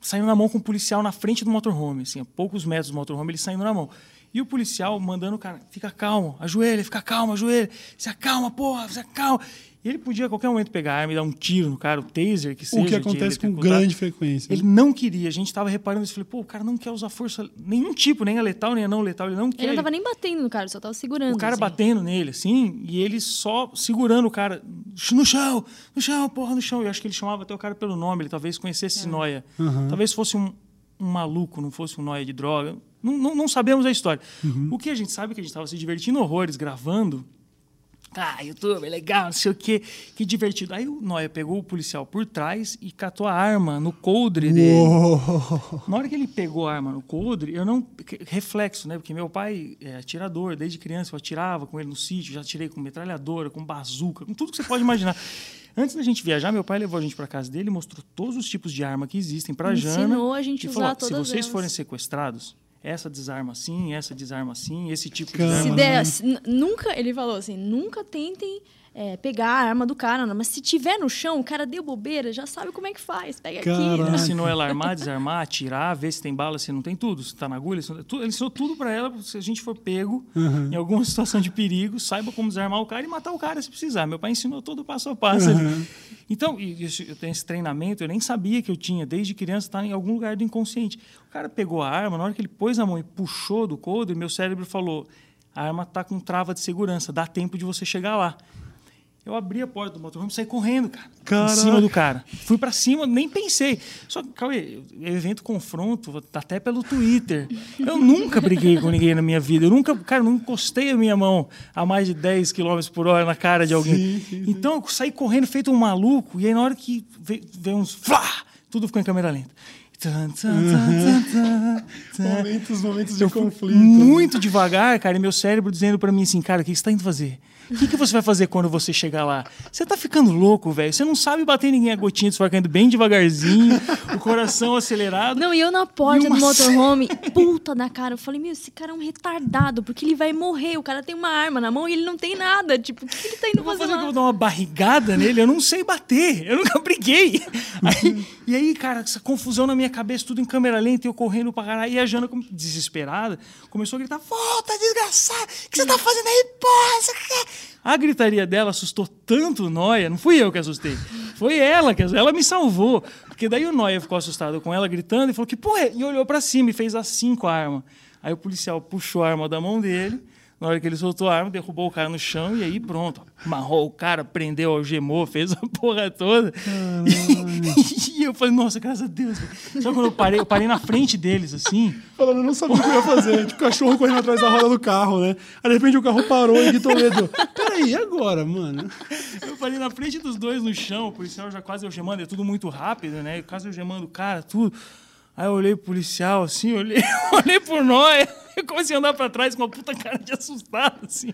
saindo na mão com o policial na frente do motorhome, assim, a poucos metros do motorhome, ele saindo na mão. E o policial mandando o cara, fica calmo, ajoelha, fica calmo, ajoelha, se acalma, porra, se acalma. E ele podia a qualquer momento pegar a arma e dar um tiro no cara, o taser, que seja. o que acontece com grande frequência. Ele não queria, a gente estava reparando isso, falei, pô, o cara não quer usar força, nenhum tipo, nem a letal, nem a não letal, ele não quer. Ele não tava nem batendo no cara, só tava segurando. O cara assim. batendo nele, assim, e ele só segurando o cara no chão, no chão, porra, no chão. Eu acho que ele chamava até o cara pelo nome, ele talvez conhecesse esse Noia. Talvez fosse um, um maluco, não fosse um Noia de droga. Não, não, não sabemos a história. O que a gente sabe é que a gente estava se divertindo horrores gravando. Ah, YouTube, legal, não sei o quê. Que divertido. Aí o Noia pegou o policial por trás e catou a arma no coldre dele. Uou. Na hora que ele pegou a arma no coldre, eu não. Reflexo, né? Porque meu pai é atirador, desde criança eu atirava com ele no sítio, já atirei com metralhadora, com bazuca, com tudo que você pode imaginar. Antes da gente viajar, meu pai levou a gente para casa dele, mostrou todos os tipos de arma que existem para Jana. Ensinou a gente e usar falou: "Ó, se todas vocês elas." forem sequestrados, essa desarma assim, essa desarma assim, esse tipo de Se arma. der, se- n- nunca, ele falou assim, nunca tentem é, pegar a arma do cara, não. Mas se tiver no chão, o cara deu bobeira, já sabe como é que faz. Pega aqui. Caraca. né? Ensinou ela a armar, desarmar, atirar, ver se tem bala, se não tem tudo, se tá na agulha. Se não... tudo- Ele ensinou tudo para ela, se a gente for pego em alguma situação de perigo, saiba como desarmar o cara e matar o cara se precisar. Meu pai ensinou todo o passo a passo. ali. Então, eu tenho esse treinamento, eu nem sabia que eu tinha, desde criança, tá em algum lugar do inconsciente. O cara pegou a arma, na hora que ele pôs a mão e puxou do coldre, meu cérebro falou: a arma tá com trava de segurança, dá tempo de você chegar lá. Eu abri a porta do motorhome e saí correndo, cara. Caraca. Em cima do cara. Fui pra cima, nem pensei. Só que, Cauê, evento confronto, até pelo Twitter. Eu nunca briguei com ninguém na minha vida. Eu nunca, cara, não encostei a minha mão a mais de 10 km por hora na cara de alguém. Sim, sim, sim. Então eu saí correndo feito um maluco. E aí, na hora que veio, veio uns. Flá, tudo ficou em câmera lenta. Tan, tan, tan, tan. Momentos, momentos de conflito. muito devagar, cara, e meu cérebro dizendo pra mim assim, cara, o que você tá indo fazer? O que, que você vai fazer quando você chegar lá? Você tá ficando louco, velho. Você não sabe bater ninguém a gotinha de suor caindo bem devagarzinho, o coração acelerado. Não, e eu na porta do motorhome, puta da cara. Eu falei, meu, esse cara é um retardado, porque ele vai morrer. O cara tem uma arma na mão e ele não tem nada. Tipo, o que ele tá indo Eu fazer fazer que? Eu vou dar uma barrigada nele? Eu não sei bater. Eu nunca briguei. Aí- e aí, cara, essa confusão na minha cabeça, tudo em câmera lenta, e eu correndo pra caralho. E a Jana, desesperada, começou a gritar: Volta, desgraçado! O que você tá fazendo aí, porra? Você quer? A gritaria dela assustou tanto o Noia. Não fui eu que assustei. Foi ela que ela me salvou. Porque daí o Noia ficou assustado com ela gritando e falou: Que porra? é?" E olhou pra cima e fez assim com a arma. Aí o policial puxou a arma da mão dele. Na hora que ele soltou a arma, derrubou o cara no chão e aí pronto. Amarrou o cara, prendeu, algemou, fez a porra toda. E, e eu falei, nossa, graças a Deus. Só quando eu parei, eu parei na frente deles, assim. Falando, eu não sabia o que eu ia fazer. Tipo, o cachorro correndo atrás da roda do carro, né? Aí de repente o carro parou e gritou Toledo. Peraí, e agora, mano? Eu parei na frente dos dois no chão, o policial já quase algemando, é tudo muito rápido, né? Quase algemando o cara, tudo. Aí eu olhei pro policial, assim, olhei, olhei por nós, eu comecei a andar pra trás com uma puta cara de assustado, assim.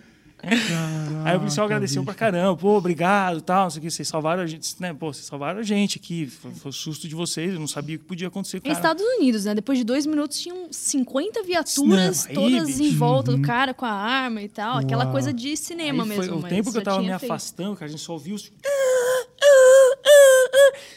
Aí o policial agradeceu bicho. pra caramba, pô, obrigado, tal, não sei o que, vocês salvaram a gente, né? Pô, vocês salvaram a gente aqui, foi, foi o susto de vocês, eu não sabia o que podia acontecer com Em Estados Unidos, né? Depois de dois minutos tinham 50 viaturas, não, aí, todas bicho. em volta uhum. do cara com a arma e tal, Uau. aquela coisa de cinema aí mesmo. Foi o tempo que eu tava me feito. afastando, que a gente só ouviu os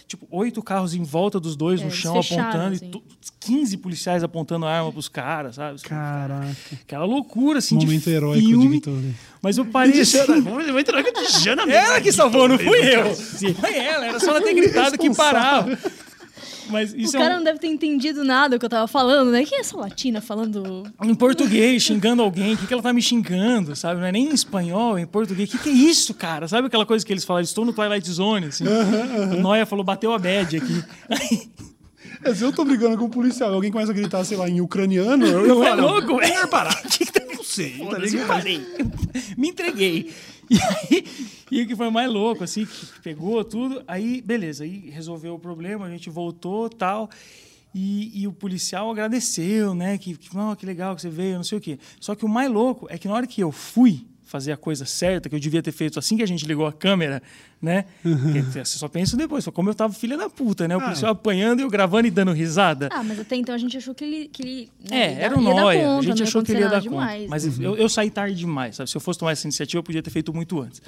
tipo, oito carros em volta dos dois é, no chão apontando, assim. e 15 policiais apontando arma pros caras, sabe? Caraca. Aquela loucura, assim, Momento de heróico filme. de Mas eu parei assim... Momento heróico de Jana. Ela que salvou, não fui eu. Foi ela, era só ela ter gritado que parava. Mas isso o cara é um... não deve ter entendido nada do que eu tava falando, né? Quem é essa latina falando. Em português, xingando alguém. O que, que ela tá me xingando, sabe? Não é nem em espanhol, é em português. O que, que é isso, cara? Sabe aquela coisa que eles falam? Estou no Twilight Zone, assim. O Noia falou, bateu a bad aqui. É, se eu tô brigando com um policial alguém começa a gritar, sei lá, em ucraniano, eu, eu é louco, é? parar. Não sei, tá ligado? Parei. Me entreguei. E aí, e o que foi mais louco, assim, que pegou tudo, aí, beleza, aí resolveu o problema, a gente voltou tal. E, e o policial agradeceu, né? Que, que, oh, que legal que você veio, não sei o quê. Só que o mais louco é que na hora que eu fui, fazer a coisa certa, que eu devia ter feito assim que a gente ligou a câmera, né? Uhum. Você só pensa depois, como eu tava filha da puta, né? O ah, policial apanhando e eu gravando e dando risada. Ah, mas até então a gente achou que ele. Que ele né, é, era um nóia. A gente achou que ele ia dar demais. conta. Mas uhum. eu, eu saí tarde demais, sabe? Se eu fosse tomar essa iniciativa, eu podia ter feito muito antes.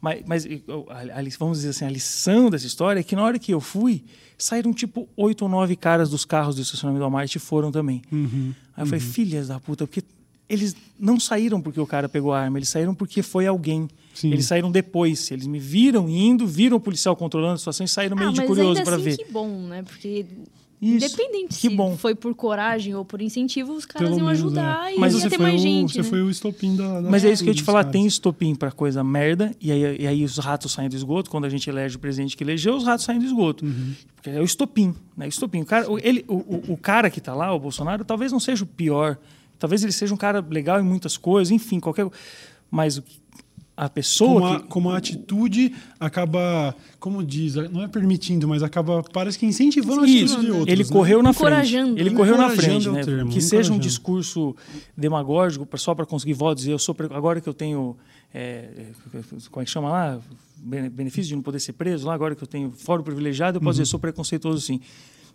Mas, mas a, a, vamos dizer assim, a lição dessa história é que na hora que eu fui, saíram tipo oito ou nove caras dos carros do estacionamento do Walmart e foram também. Uhum. Aí eu falei, uhum. filhas da puta, porque eles não saíram porque o cara pegou a arma, eles saíram porque foi alguém. Sim. Eles saíram depois. Eles me viram indo, viram o policial controlando a situação e saíram meio ah, de curioso para assim, ver. Que bom, né? Porque isso. Independente que se bom. foi por coragem ou por incentivo, os caras Pelo iam menos, ajudar é. e Mas ia ter mais o, gente. Você né? foi o estopim da. da Mas é isso que eu ia te falar: caras. tem estopim para coisa merda, e aí, e aí os ratos saem do esgoto. Quando a gente elege o presidente que elegeu, os ratos saem do esgoto. Uhum. Porque é o estopim. Né? O estopim. O cara, ele, o, o, o cara que está lá, o Bolsonaro, talvez não seja o pior Talvez ele seja um cara legal em muitas coisas, enfim, qualquer. Mas a pessoa. Como a, que... como a atitude acaba, como diz, não é permitindo, mas acaba, parece que incentivando Isso. a atitude de outros. Ele né? correu na frente. Ele correu na frente, é né? Termo, que seja um discurso demagógico só para conseguir votos. Eu sou agora que eu tenho, é, como é que chama lá, benefício de não poder ser preso. Lá agora que eu tenho fórum privilegiado, eu posso uhum. dizer sou preconceituoso sim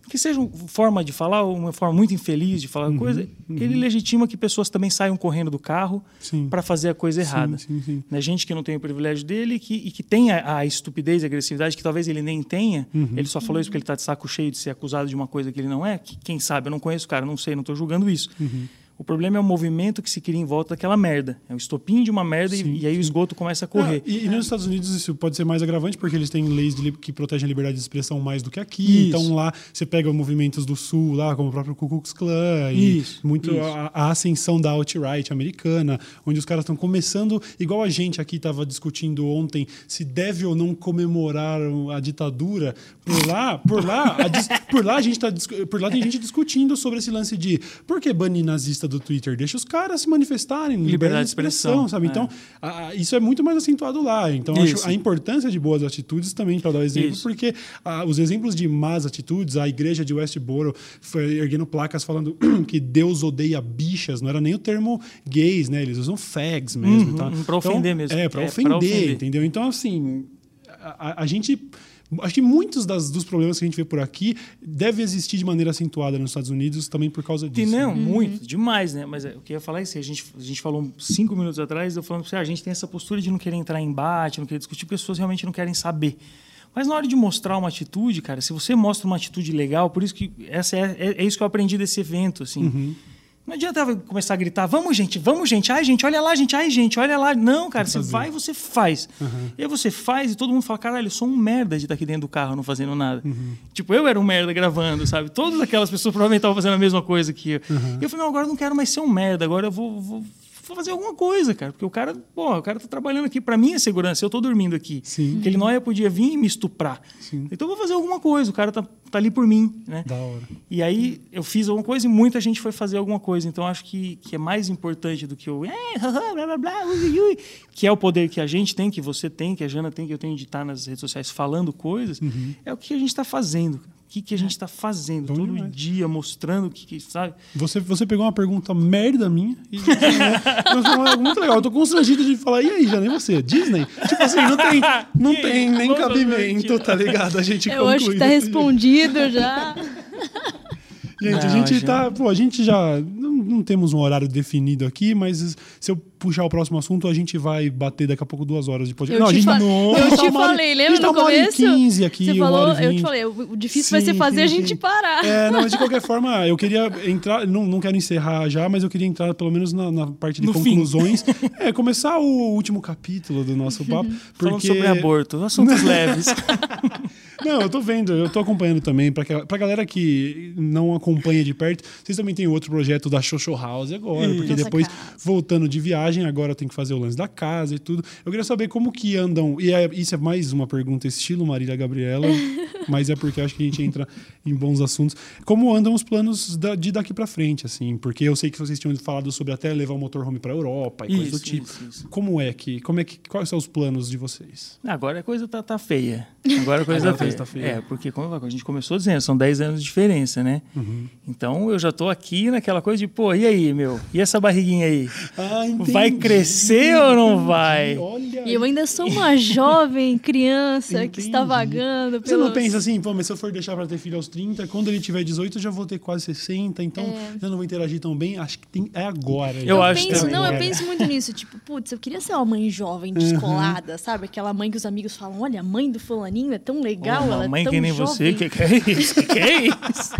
que seja uma forma de falar, uma forma muito infeliz de falar uhum, coisa, uhum. ele legitima que pessoas também saiam correndo do carro para fazer a coisa errada. Sim, sim, né? Gente que não tem o privilégio dele que, e que tem a, a estupidez e a agressividade que talvez ele nem tenha. Uhum. Ele só falou isso porque ele está de saco cheio de ser acusado de uma coisa que ele não é. Que, quem sabe? Eu não conheço o cara, não sei, não estou julgando isso. Uhum. O problema é o movimento que se cria em volta daquela merda. É o estopim de uma merda sim, e, e, aí sim. o esgoto começa a correr. Ah, e, e, nos Estados Unidos isso pode ser mais agravante porque eles têm leis de, que protegem a liberdade de expressão mais do que aqui. Isso. Então lá você pega movimentos do sul, lá como o próprio Ku Klux Klan isso, muito isso. A, a, ascensão da alt-right americana, onde os caras estão começando, igual a gente aqui estava discutindo ontem, se deve ou não comemorar a ditadura. Por lá, por lá, a, por lá a gente tá, por lá tem gente discutindo sobre esse lance de por que banir nazista do Twitter? Deixa os caras se manifestarem, liberdade, liberdade de expressão, expressão sabe? É. Então, a, isso é muito mais acentuado lá. Então, a importância de boas atitudes também, para dar exemplo, isso. porque a, os exemplos de más atitudes, a igreja de Westboro foi erguendo placas falando que Deus odeia bichas, não era nem o termo gays, né? Eles usam fags mesmo. Uhum, tá? Para ofender então, mesmo. É, para é, ofender, ofender, entendeu? Então, assim, a, a gente Acho que muitos das, dos problemas que a gente vê por aqui deve existir de maneira acentuada nos Estados Unidos também por causa disso. Não, uhum. muito, demais, né? Mas é, o que eu ia falar é isso. A gente, a gente falou cinco minutos atrás, eu falando para você, ah, a gente tem essa postura de não querer entrar em embate, não querer discutir, porque as pessoas realmente não querem saber. Mas na hora de mostrar uma atitude, cara, se você mostra uma atitude legal, por isso que essa é, é, é isso que eu aprendi desse evento, assim. Uhum. Não adianta começar a gritar, vamos, gente, vamos, gente, ai, gente, olha lá, gente, ai, gente, olha lá. Não, cara, você vai e você faz. Uhum. E aí você faz e todo mundo fala, caralho, eu sou um merda de estar aqui dentro do carro não fazendo nada. Uhum. Tipo, eu era um merda gravando, sabe? Todas aquelas pessoas provavelmente estavam fazendo a mesma coisa que eu. Uhum. E eu falei, não, agora eu não quero mais ser um merda, agora eu vou, vou fazer alguma coisa, cara. Porque o cara, pô, o cara tá trabalhando aqui. Para mim é segurança, eu tô dormindo aqui. Sim. Que ele não ia podia vir e me estuprar. Sim. Então eu vou fazer alguma coisa. O cara tá, tá ali por mim, né? Da hora. E aí eu fiz alguma coisa e muita gente foi fazer alguma coisa. Então acho que, que é mais importante do que o "É, blá, blá, blá, ui, ui", que é o poder que a gente tem, que você tem, que a Jana tem, que eu tenho de estar nas redes sociais falando coisas, é o que a gente está fazendo. O que, que a gente está fazendo Bom todo demais. dia, mostrando o que, que sabe? Você, você pegou uma pergunta merda minha e uma- muito legal. Eu tô constrangido de falar, e aí, Jana, e você? Disney? Tipo assim, não tem, não tem nem cabimento, tá ligado? A gente Eu acho que tá respondido já. Gente, a Não, gente gente. tá. Pô, a gente já. Não, não temos um horário definido aqui, mas se eu puxar o próximo assunto, a gente vai bater daqui a pouco duas horas de podcast. Eu não, a te gente fa- não. eu tá te uma hora- falei, a lembra gente tá no uma hora começo? 15 aqui, Você uma falou, hora eu te 20. falei, o difícil vai Sim, ser fazer sim, a gente sim. parar. É, não, mas de qualquer forma, eu queria entrar. Não, não quero encerrar já, mas eu queria entrar pelo menos na, na parte de No fim. conclusões. É, começar o último capítulo do nosso papo. Porque... Falando sobre aborto, assuntos leves. Não, eu tô vendo, eu tô acompanhando também. Pra, que- pra galera que não acompanha de perto, vocês também têm outro projeto da Xoxo House agora, porque Nossa depois, casa. voltando de viagem, agora tem que fazer o lance da casa e tudo. Eu queria saber como que andam. E é- isso é mais uma pergunta estilo Marília Gabriela, mas é porque acho que a gente entra em bons assuntos. Como andam os planos da- de daqui pra frente, assim? Porque eu sei que vocês tinham falado sobre até levar o motorhome pra Europa e coisa do Isso, tipo. isso, isso. Como é que. Como é que. Quais são os planos de vocês? Agora a coisa tá, tá feia. Agora a coisa tá, feia. Feia. É, porque como a gente começou dizendo, são 10 anos de diferença, né? Uhum. Então eu já tô aqui naquela coisa de, pô, e aí, meu? E essa barriguinha aí? Ah, Vai crescer ou não vai? Olha E eu ainda sou uma jovem criança que Entendi. está vagando Você não pelos... pensa assim, pô, mas se eu for deixar pra ter filho aos 30, quando ele tiver 18, eu já vou ter quase 60, então eu não vou interagir tão bem. Acho que tem, é agora. Eu Eu acho penso, não, eu cara. penso muito nisso. Tipo, putz, eu queria ser uma mãe jovem, descolada, sabe? Aquela mãe que os amigos falam: olha, a mãe do fulaninho é tão legal, ela é mãe tão que nem jovem. você, que, que é isso? Que, que é isso?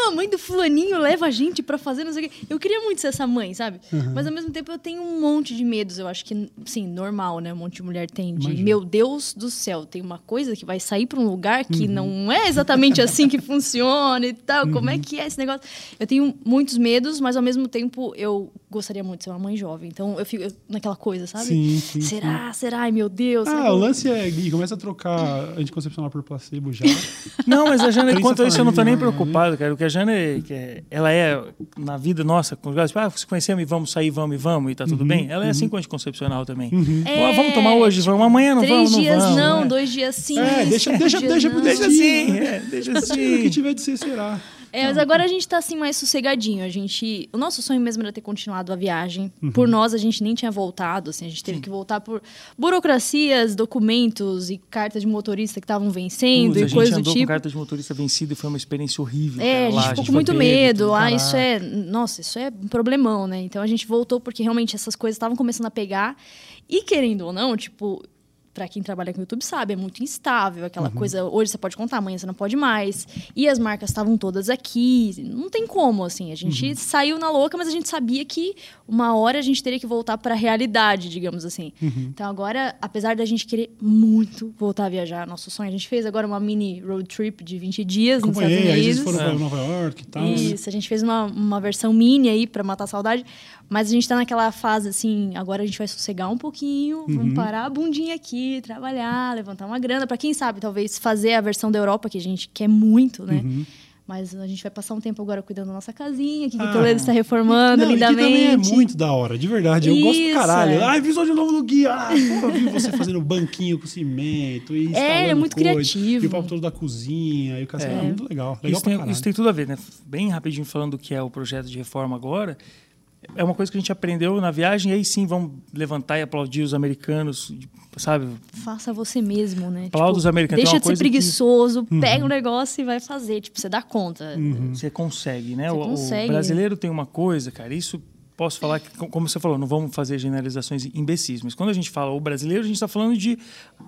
Não, a mãe do fulaninho leva a gente pra fazer não sei o quê. Eu queria muito ser essa mãe, sabe? Mas ao mesmo tempo eu tenho um monte de medos. Eu acho que, sim, normal, né? Um monte de mulher tem. De, Imagino. meu Deus do céu, tem uma coisa que vai sair pra um lugar que não é exatamente assim que funciona e tal. Como é que é esse negócio? Eu tenho muitos medos, mas ao mesmo tempo eu gostaria muito de ser uma mãe jovem. Então eu fico naquela coisa, sabe? Sim, sim, Será? Será? Ai, meu Deus. Ah, que o lance é, Gui, começa a trocar anticoncepcional por placebo já. Não, mas a Jana, quanto a isso, eu não tô nem preocupado, cara. O que a Jana, é, que é- ela é na vida nossa, com tipo, ah, se conhecemos e vamos sair, vamos e vamos, e tá Uhum, tudo bem. Ela é assim com anticoncepcional também. É, Ó, vamos tomar hoje, vamos amanhã não Três vamos, não dias vamos. não, né? dois dias sim. É, deixa- cinco deixa- deixa não. Deixa destino. assim, é, deixa o que assim. tiver de ser, será. É, mas agora a gente tá assim mais sossegadinho. A gente, o nosso sonho mesmo era ter continuado a viagem. Uhum. Por nós a gente nem tinha voltado, assim, a gente teve que voltar por burocracias, documentos e cartas de motorista que estavam vencendo Putz, a e gente coisa do andou tipo. com carta de motorista vencida e foi uma experiência horrível. É, a lá, gente ficou com foi muito pego, medo. tudo, Ah, isso caraca. é. Nossa, isso é um problemão, né? Então a gente voltou porque realmente essas coisas estavam começando a pegar. E querendo ou não, tipo, pra quem trabalha com YouTube sabe, é muito instável. Aquela Uhum. coisa, hoje você pode contar, amanhã você não pode mais. E as marcas estavam todas aqui. Não tem como, assim. A gente Uhum. saiu na louca, mas a gente sabia que uma hora a gente teria que voltar pra realidade, digamos assim. Uhum. Então agora, apesar da gente querer muito voltar a viajar, nosso sonho, a gente fez agora uma mini road trip de 20 dias nos Estados Acompanhei, aí Unidos. vocês foram É. pra Nova York e tal. né? Isso, a gente fez uma, uma versão mini aí pra matar a saudade, mas a gente tá naquela fase assim, agora a gente vai sossegar um pouquinho, Uhum. vamos parar a bundinha aqui, trabalhar, levantar uma grana, Pra quem sabe, talvez fazer a versão da Europa que a gente quer muito, né? Uhum. Mas a gente vai passar um tempo agora cuidando da nossa casinha, que Ah. Toledo está reformando Não, e que também é lindamente. muito da hora, de verdade. Eu gosto do Isso, caralho. é. Ah, episódio novo do Gui. Ah, pô, eu vi você fazendo banquinho com cimento e É, é muito coisa, criativo. E o papo todo da cozinha. E o cacete. É. muito legal. Legal Isso tem, isso tem tudo a ver, né? Bem rapidinho falando do que é o projeto de reforma agora. É uma coisa que a gente aprendeu na viagem, e aí sim vamos levantar e aplaudir os americanos, sabe? Faça você mesmo, né? Aplauda os americanos, Deixa é uma de ser coisa que- preguiçoso, Uhum. pega o negócio e vai fazer. Tipo, você dá conta. Você consegue, né? Você O- consegue. O brasileiro tem uma coisa, cara, isso posso falar que, co- como você falou, não vamos fazer generalizações imbecis, mas quando a gente fala o brasileiro, a gente está falando de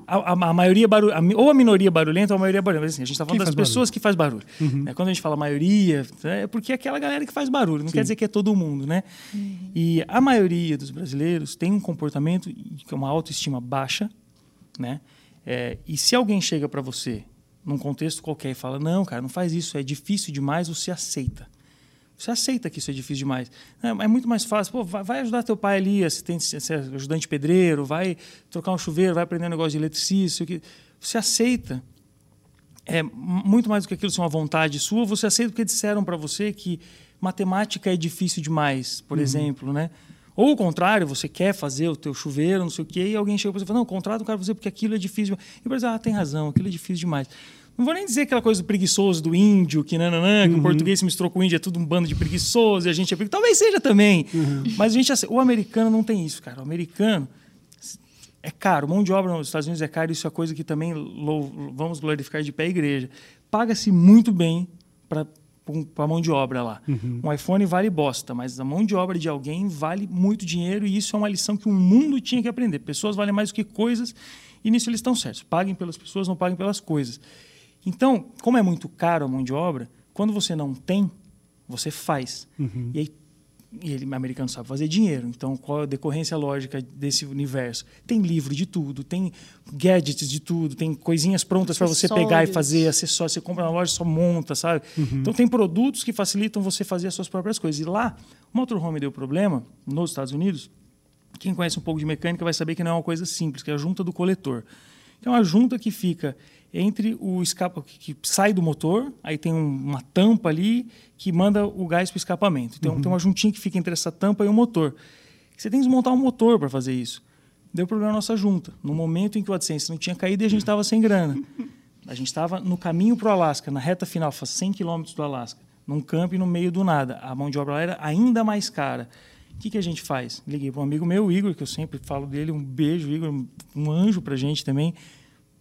a, a- a maioria barulho, ou a minoria barulhenta ou a maioria barulhenta. Assim, a gente está falando Quem das pessoas que faz barulho. né? Quando a gente fala maioria, é porque é aquela galera que faz barulho, não quer dizer que é todo mundo, né? E a maioria dos brasileiros tem um comportamento que é uma autoestima baixa, né? É, e se alguém chega para você num contexto qualquer e fala, não, cara, não faz isso, é difícil demais, você aceita. Você aceita que isso é difícil demais. É, é muito mais fácil. Pô, vai, ajudar teu pai ali, assistente, ser ajudante pedreiro, vai trocar um chuveiro, vai aprender um negócio de eletricista. Você aceita. é muito mais do que aquilo ser uma vontade sua, você aceita porque disseram para você que matemática é difícil demais, por uhum. exemplo, né? Ou o contrário, você quer fazer o teu chuveiro, não sei o quê, e alguém chega para você e fala, não, contrata o cara fazer porque aquilo é difícil. E você ah, tem razão, aquilo é difícil demais. Não vou nem dizer aquela coisa do preguiçoso do índio, que nananã, que uhum. o português se misturou com o índio, é tudo um bando de preguiçosos, e a gente é preguiçoso. Talvez seja também. Uhum. Mas a gente, o americano não tem isso, cara. O americano é caro. Mão de obra nos Estados Unidos é caro, isso é coisa que também vamos glorificar de pé a igreja. Paga-se muito bem para a mão de obra lá. Uhum. Um iPhone vale bosta, mas a mão de obra de alguém vale muito dinheiro e isso é uma lição que o mundo tinha que aprender. Pessoas valem mais do que coisas e nisso eles estão certos. Paguem pelas pessoas, não paguem pelas coisas. Então, como é muito caro a mão de obra, quando você não tem, você faz. Uhum. E aí e ele americano sabe fazer dinheiro. Então, qual é a decorrência lógica desse universo? Tem livro de tudo, tem gadgets de tudo, tem coisinhas prontas para você pegar e fazer acessórios. Você compra na loja, só monta, sabe? Uhum. Então, tem produtos que facilitam você fazer as suas próprias coisas. E lá, o motorhome deu problema nos Estados Unidos. Quem conhece um pouco de mecânica vai saber que não é uma coisa simples, que é a junta do coletor. Que é uma junta que fica entre o escapa que sai do motor, aí tem uma tampa ali que manda o gás para o escapamento. Então uhum. tem uma juntinha que fica entre essa tampa e o motor. Você tem que desmontar um motor para fazer isso. Deu problema na nossa junta. No momento em que o AdSense não tinha caído e a gente estava sem grana. A gente estava no caminho para o Alasca, na reta final, faz 100 quilômetros do Alasca, num campo no meio do nada. A mão de obra lá era ainda mais cara. O que, que a gente faz? Liguei para um amigo meu, o Igor, que eu sempre falo dele, um beijo, Igor, um anjo para a gente também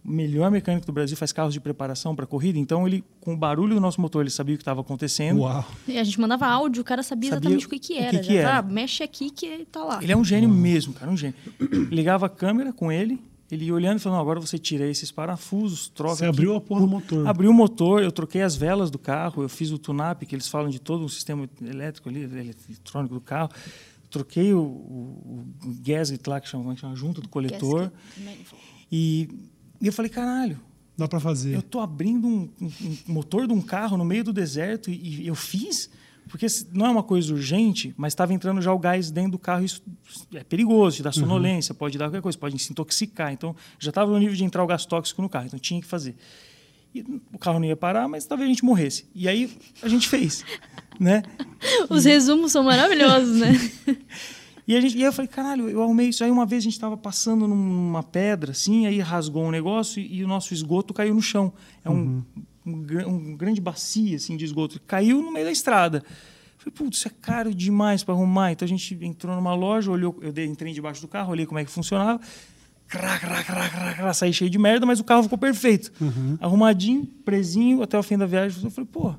melhor mecânico do Brasil faz carros de preparação para corrida, então ele com o barulho do nosso motor ele sabia o que estava acontecendo. Uau. E a gente mandava áudio, o cara sabia, sabia exatamente o que, que era. O que, que era. Ah, mexe aqui que está lá. Ele é um gênio Uau. mesmo, cara, um gênio. Ligava a câmera com ele, ele ia olhando e falando, agora você tira esses parafusos, troca. Você aqui. abriu a porra do motor. Abriu o motor, eu troquei as velas do carro, eu fiz o tune-up, que eles falam de todo o sistema elétrico ali, eletrônico do carro. Troquei o, o, o gasket lá, que chama, que chama junta do coletor. E e eu falei, caralho. Dá para fazer. Eu tô abrindo um, um, um, motor de um carro no meio do deserto e, e, eu fiz. Porque não é uma coisa urgente, mas estava entrando já o gás dentro do carro. Isso é perigoso, te dá uhum. sonolência, uhum. pode dar qualquer coisa, pode se intoxicar. Então já estava no nível de entrar o gás tóxico no carro, então tinha que fazer. E o carro não ia parar, mas talvez a gente morresse. E aí a gente fez, né? Os resumos são maravilhosos, né? E, a gente, e aí eu falei, caralho, eu arrumei isso. Aí uma vez a gente estava passando numa pedra, assim, aí rasgou um negócio e, e o nosso esgoto caiu no chão. É um, uhum. um, um, grande bacia assim, de esgoto. Caiu no meio da estrada. Eu falei, putz, isso é caro demais para arrumar. Então a gente entrou numa loja, olhou, eu entrei debaixo do carro, olhei como é que funcionava. Crá, crá, crá, crá, crá, saí cheio de merda, mas o carro ficou perfeito. Uhum. Arrumadinho, presinho, até o fim da viagem. Eu falei, pô.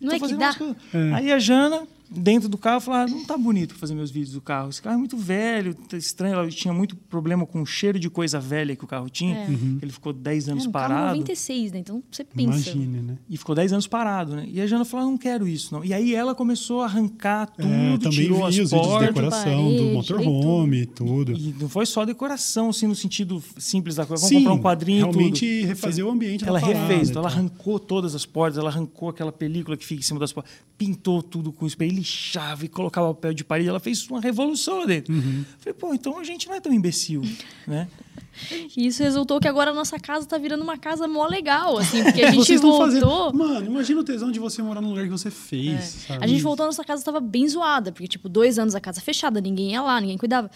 Não é que dá. É. Aí a Jana dentro do carro, falar, ah, não tá bonito fazer meus vídeos do carro. Esse carro é muito velho, tá estranho. Ela tinha muito problema com o cheiro de coisa velha que o carro tinha. É. Uhum. Ele ficou 10 anos é, um parado. Carro 96, né? Então você pensa. Imagine, né? E ficou 10 anos parado, né? E a Jana falou, ah, não quero isso, não. E aí ela começou a arrancar é, tudo, é, tirou as portas. de decoração parede, do motorhome, tudo. E não foi só decoração, assim, no sentido simples da coisa. Vamos Sim, comprar um quadrinho realmente tudo. refazer o ambiente Ela parada, refez, então ela arrancou todas as portas, ela arrancou aquela película que fica em cima das portas, pintou tudo com spray, lixava e colocava papel de parede, ela fez uma revolução lá dentro. Uhum. Falei, pô, então a gente não é tão imbecil, né? E isso resultou que agora a nossa casa tá virando uma casa mó legal, assim, porque a gente Vocês voltou... Fazendo... Mano, imagina o tesão de você morar num lugar que você fez, é. A gente voltou, a nossa casa tava bem zoada, porque, tipo, dois anos a casa fechada, ninguém ia lá, ninguém cuidava.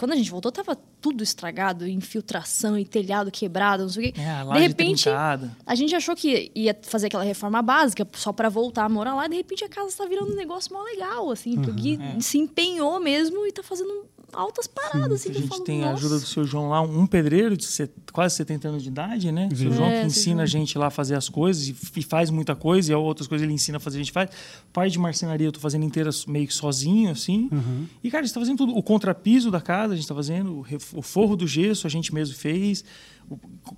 Quando a gente voltou, tava tudo estragado, infiltração e telhado quebrado, não sei o quê. É, de repente, trincada. a gente achou que ia fazer aquela reforma básica só para voltar a morar lá, e de repente a casa tá virando um negócio mó legal, assim, uhum, porque é. se empenhou mesmo e tá fazendo altas paradas. Sim, assim, a gente tem a ajuda do seu João lá, um pedreiro de set, quase 70 anos de idade, né? O seu João é, que ensina a gente lá a fazer as coisas e, e, faz muita coisa, e outras coisas ele ensina a fazer, a gente faz. Parte de marcenaria eu tô fazendo inteira meio que sozinho, assim. Uhum. E, cara, a gente tá fazendo tudo. O contrapiso da casa a gente tá fazendo, o, o forro do gesso a gente mesmo fez,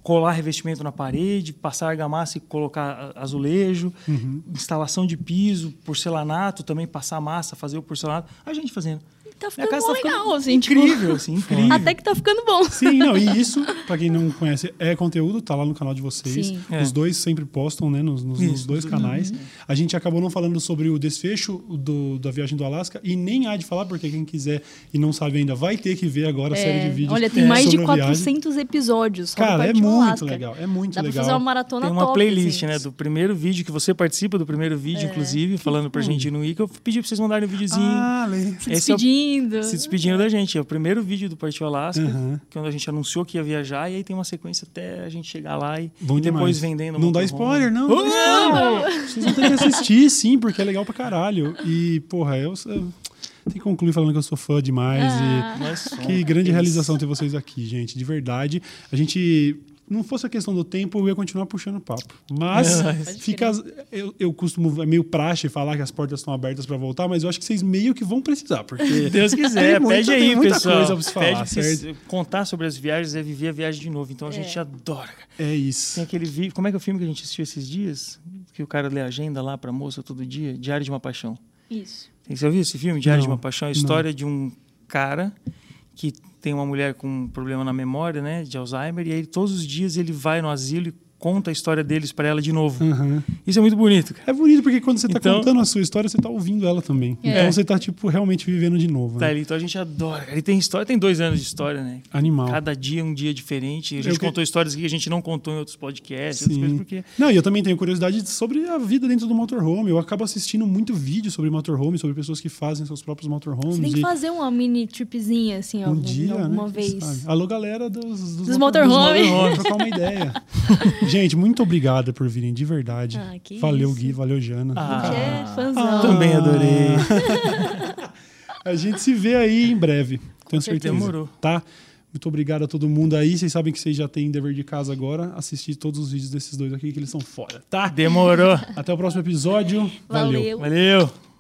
colar revestimento na parede, passar argamassa e colocar azulejo, uhum. instalação de piso, porcelanato, também passar massa, fazer o porcelanato. A gente fazendo. Tá Minha ficando casa mó tá ficando legal, assim, tipo, incrível, assim, incrível. Até que tá ficando bom. Sim, não, e isso, pra quem não conhece, é conteúdo, tá lá no canal de vocês. Sim. É. Os dois sempre postam, né, nos, nos- nos dois canais. A gente acabou não falando sobre o desfecho do- da viagem do Alasca e nem há de falar, porque quem quiser e não sabe ainda vai ter que ver agora a série de vídeos. Olha, tem É. mais de sobre a viagem. 400 episódios. Cara, é muito Alasca. legal, é muito Dá legal. pra fazer uma maratona Tem uma top, playlist, assim. né? Do primeiro vídeo que você participa do primeiro vídeo, inclusive, falando pra gente no Wiki. Eu pedi pra vocês mandarem um videozinho. Ah. Se Esse é o- despedindo. se despedindo da gente. É o primeiro vídeo do Partiu Alasca, Uhum. quando a gente anunciou que ia viajar, e aí tem uma sequência até a gente chegar lá e, Bom e depois vendendo. Não dá spoiler, não. Oh! Vocês vão ter que assistir, sim, porque é legal pra caralho. E, porra, eu, eu tenho que concluir falando que eu sou fã demais. Ah. E que grande realização ter vocês aqui, gente. De verdade. A gente. Não fosse a questão do tempo, eu ia continuar puxando papo. Mas É, fica. Eu, eu costumo. É meio praxe falar que as portas estão abertas pra voltar, mas eu acho que vocês meio que vão precisar, porque. Deus quiser, Tem muita- pede tem aí, muita pessoal. coisa pra se falar, pede contar sobre as viagens é viver a viagem de novo. Então a É. gente adora. cara. É isso. Tem aquele vídeo. Como é que é o filme que a gente assistiu esses dias? Que o cara lê a agenda lá pra moça todo dia? Diário de uma Paixão. Isso. Tem- Você ouviu esse filme, Diário de Não, uma Paixão? É a história de um cara que tem uma mulher com um problema na memória, né, de Alzheimer, e aí todos os dias ele vai no asilo e conta a história deles para ela de novo. Uhum. Isso é muito bonito, cara. É bonito porque quando você tá Então- contando a sua história, você tá ouvindo ela também. É. Então você tá, tipo, realmente vivendo de novo. Tá Né? ali, então a gente adora. cara. Ele tem história, tem dois anos de história, né? Animal. Cada dia é um dia diferente. A Eu gente que- contou histórias que a gente não contou em outros podcasts, outras Sim. coisas, porque Não, e eu também tenho curiosidade sobre a vida dentro do motorhome. Eu acabo assistindo muito vídeo sobre motorhome, sobre pessoas que fazem seus próprios motorhomes. Você tem que e fazer uma mini tripzinha, assim, um algum- dia, alguma né? vez. sabe? Alô, galera dos, dos, Dos motorhome. motorhome, trocar uma ideia. Gente, muito obrigado por virem, de verdade. Ah, que valeu, isso. Gui, valeu, Jana. Ah. É fãzão. também adorei. A gente se vê aí em breve. Tenho certeza. Demorou. Tá? Muito obrigado a todo mundo aí. Vocês sabem que vocês já têm dever de casa agora. Assistir todos os vídeos desses dois aqui, que eles são foda, tá? Demorou. Até o próximo episódio. Valeu. Valeu. Valeu.